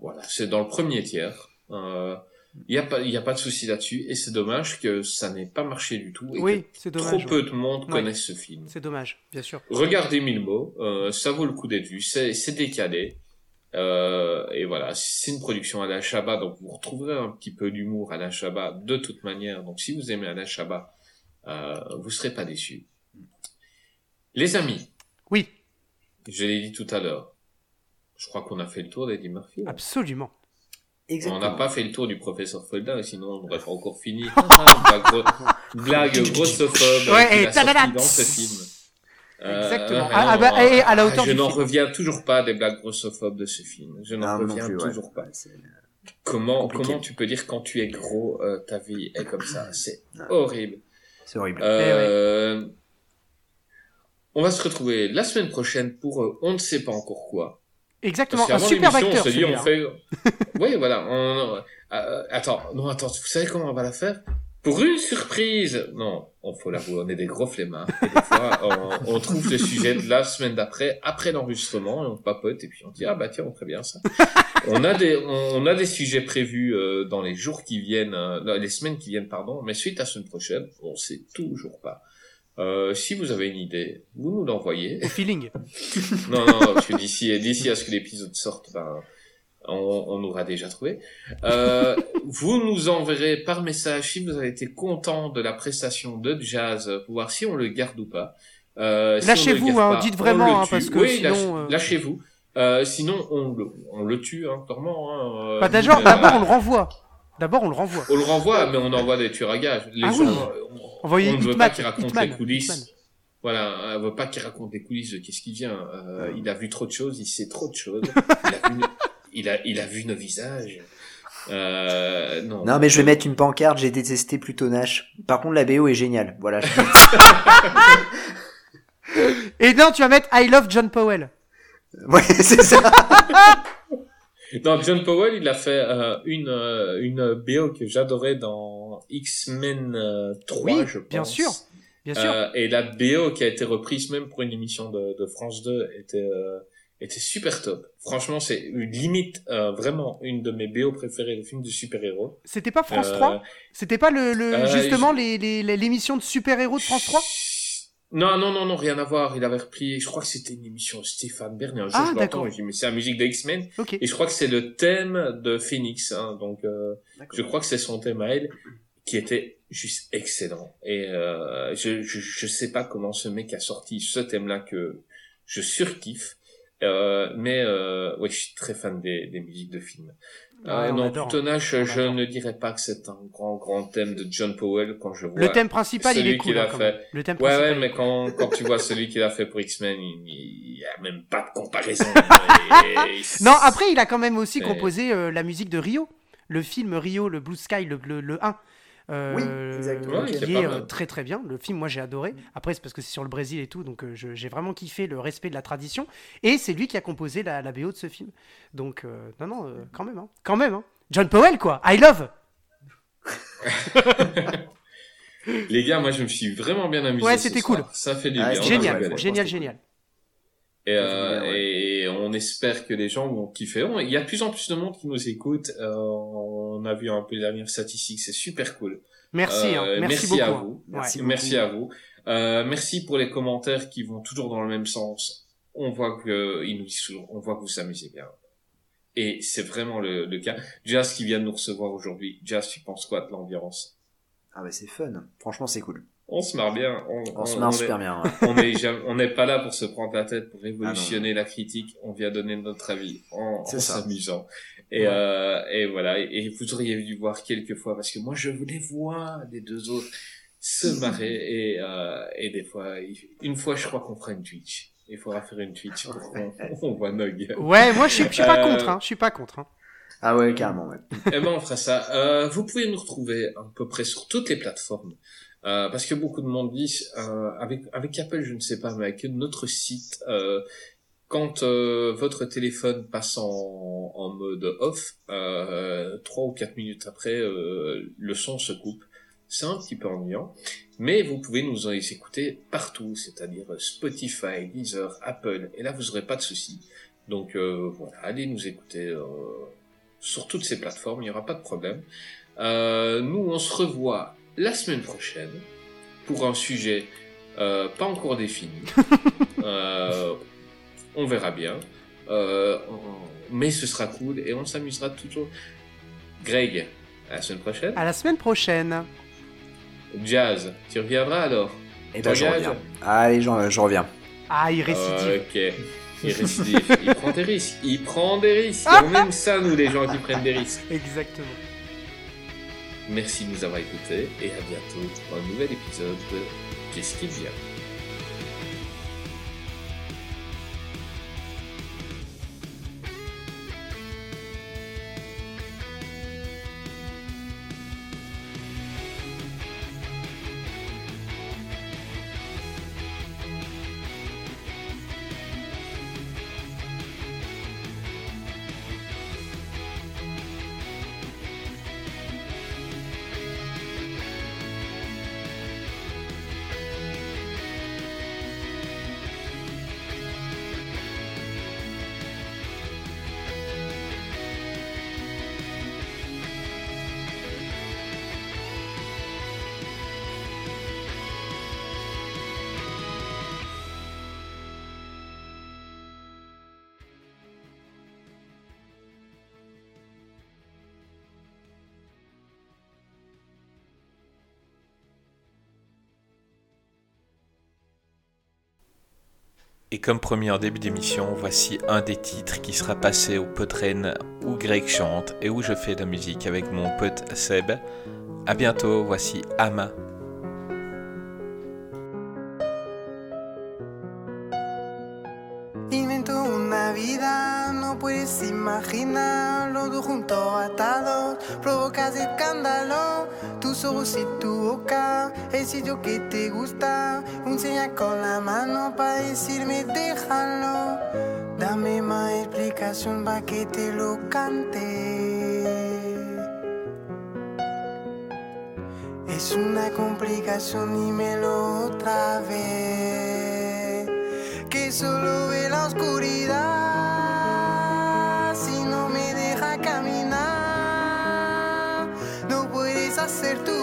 voilà, c'est dans le premier tiers. Euh, il y a pas, il y a pas de souci là-dessus, et c'est dommage que ça n'ait pas marché du tout, et Oui, que c'est trop dommage. peu ouais. de monde Ouais. connaissent ce film. C'est dommage, bien sûr. Regardez Mille mots, euh, ça vaut le coup d'être vu, c'est, c'est décalé. Euh, et voilà, c'est une production Alain Chabat, donc vous retrouverez un petit peu d'humour Alain Chabat de toute manière. Donc si vous aimez Alain Chabat, euh, vous serez pas déçus. Les amis. Oui. Je l'ai dit tout à l'heure. Je crois qu'on a fait le tour d'Eddie Murphy. là. Absolument. On n'a pas fait le tour du professeur Foldin, sinon on n'aurait pas encore fini. (laughs) blague, gro- blague grossophobe Ouais, et sorti dans ce film. Euh, Exactement. euh, Ah, ah bah, et à la ah, hauteur Je n'en reviens toujours pas des blagues grossophobes de ce film. Je n'en Ah, non reviens plus, toujours pas. Ouais, c'est- Comment, compliqué. comment tu peux dire quand tu es gros, euh, ta vie est comme ça? C'est horrible. C'est horrible. Euh, On va se retrouver la semaine prochaine pour euh, on ne sait pas encore quoi. Exactement. Un super acteur. on se dit, on fait. (laughs) oui, voilà. On... euh, attends, non, attends. Vous savez comment on va la faire? Pour une surprise. Non, on faut l'avouer, on est des gros flemmards. Et des fois, (laughs) on, on trouve le sujet de la semaine d'après, après l'enregistrement, et on papote et puis on dit ah bah tiens, on ferait bien ça. (laughs) on a des, on a des sujets prévus euh, dans les jours qui viennent, euh, les semaines qui viennent, pardon. Mais suite à la semaine prochaine, on sait toujours pas. Euh, si vous avez une idée, vous nous l'envoyez. Au feeling. (laughs) Non, non, parce que d'ici, d'ici à ce que l'épisode sorte, ben, on, on aura déjà trouvé. Euh, vous nous enverrez par message si vous avez été content de la prestation de jazz, pour voir si on le garde ou pas. Euh, si Lâchez-vous, garde hein, pas, dites vraiment, hein, parce que oui, sinon, lâche- euh, lâchez-vous. Euh, sinon, on le, on le tue, hein, clairement. Hein, Bah, d'abord, (laughs) on le renvoie. D'abord, on le renvoie. on le renvoie, mais on envoie des tueurs à gages. Les Ah gens, oui. on, ne veut pas qu'ils racontent Hitman, les coulisses. Hitman. Voilà, on veut pas qu'il raconte les coulisses de qu'est-ce qui vient. Euh, il a vu trop de choses, il sait trop de choses. (laughs) il, a vu, nos- il, a, il a vu nos visages. Euh, non. Non, mais je vais mettre une pancarte, j'ai détesté plutôt Nash. Par contre, la BO est géniale. Voilà. je- (laughs) Et non, tu vas mettre I love John Powell. ouais, (laughs) c'est ça. Non, John Powell, il a fait euh, une euh, une BO que j'adorais dans X-Men euh, 3, Oui, je pense. bien sûr. Bien sûr. Euh, et la BO qui a été reprise même pour une émission de, de France 2 était euh, était super top. Franchement, c'est limite euh, vraiment une de mes BO préférées de films de super-héros. C'était pas France Euh, 3 C'était pas le, le- justement les- les- les- l'émission de super-héros de France 3 Non, non, non, non, rien à voir. Il avait repris, je crois que c'était une émission Stéphane Bern. Et un jour, Ah, je l'entends, je dis, mais c'est la musique de X-Men. Et je crois que c'est le thème de Phoenix. Hein, donc, euh, je crois que c'est son thème à elle, qui était juste excellent. Et euh, je, je, je sais pas comment ce mec a sorti ce thème-là que je surkiffe. Euh, mais euh, oui, je suis très fan des, des musiques de films. On non, adore. tout On je adore. ne dirais pas que c'est un grand, grand thème de John Powell quand je vois Le thème principal, il celui est cool. qu'il a hein, quand fait. même. Le thème Ouais, principal. ouais, mais quand, quand tu vois celui qu'il a fait pour X-Men, il, il y a même pas de comparaison. (laughs) Et- Non, après, il a quand même aussi Mais- composé euh, la musique de Rio. Le film Rio, le Blue Sky, le, le, le 1. Euh, Oui, exactement. Qui est euh, très très bien. Le film, moi j'ai adoré. Après, c'est parce que c'est sur le Brésil et tout, donc euh, j'ai vraiment kiffé le respect de la tradition. Et c'est lui qui a composé la, la BO de ce film. Donc, euh, non, non, euh, quand même, hein. quand même. Hein. John Powell, quoi. I love. (laughs) Les gars, moi je me suis vraiment bien amusé. Ouais, c'était cool. Ça fait du Ah, bien. Génial, génial, génial. Et, euh, ouais. et on espère que les gens vont kiffer. Il y a de plus en plus de monde qui nous écoute. Euh, on a vu un peu les dernières statistiques, c'est super cool. Merci, hein. Euh, merci, merci beaucoup. à hein. vous. Ouais. Merci. À vous. Euh, merci pour les commentaires qui vont toujours dans le même sens. On voit que ils nous disent toujours, on voit que vous s'amusez bien. Et c'est vraiment le, le cas. Jazz qui vient de nous recevoir aujourd'hui. Jazz, tu penses quoi de l'ambiance? Ah bah c'est fun. Franchement, c'est cool. On se marre bien. On, On se marre est- super bien. ouais. on n'est jamais- on n'est pas là pour se prendre la tête pour révolutionner la critique. On vient donner notre avis en, en C'est ça. s'amusant. Et, Ouais. euh, et voilà. Et vous auriez dû voir quelques fois parce que moi je voulais voir les deux autres se (laughs) marrer et, euh, et des fois, une fois je crois qu'on fera une Twitch. Il faudra faire une Twitch pour qu'on on voit Nog. Ouais, moi je suis, je suis pas Euh, contre, hein. Je suis pas contre. Hein. Ah ouais, carrément, ouais. Eh ben, on fera ça. Euh, vous pouvez nous retrouver à peu près sur toutes les plateformes. Euh, parce que beaucoup de monde dit, euh, avec, Apple, je ne sais pas, mais avec notre site, euh, quand votre téléphone passe en, mode off, trois ou quatre minutes après, le son se coupe. C'est un petit peu ennuyant, mais vous pouvez nous en écouter partout, c'est-à-dire Spotify, Deezer, Apple, et là vous n'aurez pas de soucis. Donc voilà, allez nous écouter sur toutes ces plateformes, il n'y aura pas de problème. Nous, on se revoit la semaine prochaine pour un sujet euh, pas encore défini. (laughs) Euh, on verra bien. Euh, mais ce sera cool et on s'amusera toujours. Greg, à la semaine prochaine. À la semaine prochaine. Jazz, tu reviendras alors? Et ben, je reviens. Allez, je, je reviens. Ah, il récidive. Ok. Il récidive. (laughs) il prend des risques. Il prend des risques. Aime ça, nous, les gens qui prennent des risques. Exactement. Merci de nous avoir écoutés et à bientôt pour un nouvel épisode de Qu'est-ce qu'il vient Et comme promis en début d'émission, voici un des titres qui sera passé au Podren où Greg chante et où je fais de la musique avec mon pote Seb. A bientôt, voici Ama. Sitio que te gusta, un señal con la mano para decirme déjalo, dame más explicación para que te lo cante. Es una complicación, dímelo otra vez. Que solo ve la oscuridad. Si no me deja caminar, no puedes hacer tu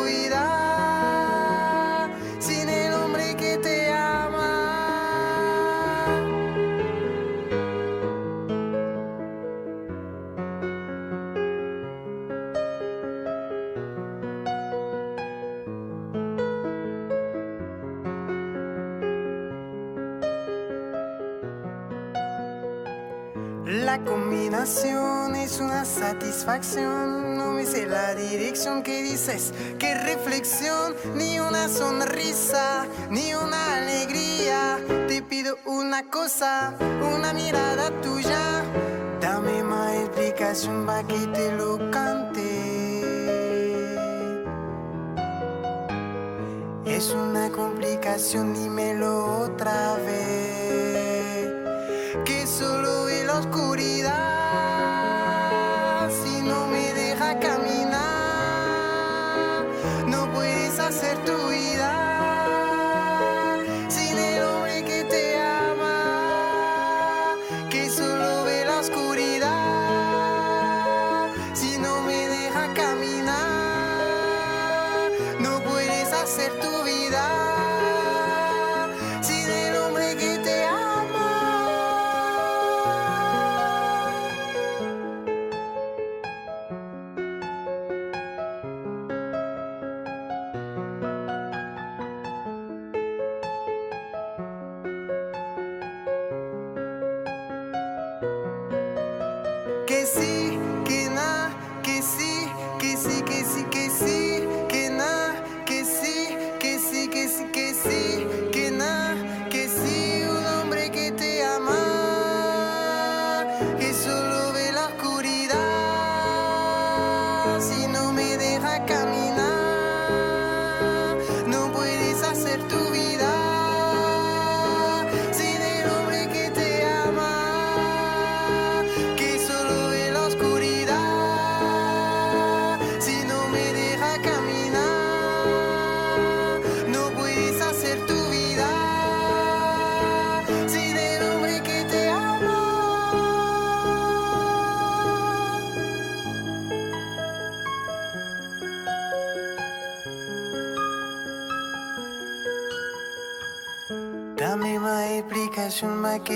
es una satisfacción. No me sé la dirección que dices. Qué reflexión, ni una sonrisa, ni una alegría. Te pido una cosa, una mirada tuya. Dame más explicación para que te lo cante. Es una complicación, dímelo otra vez. Que solo ve la oscuridad. Hacer tu vida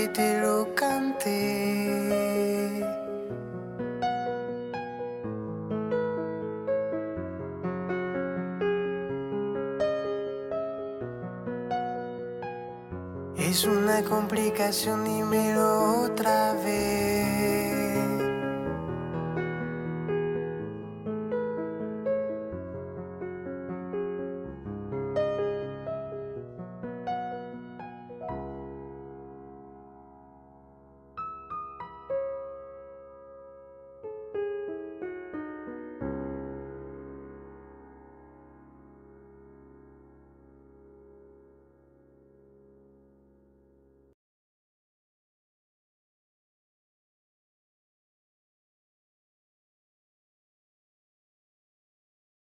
te lo cante. Es una complicación, dímelo otra vez.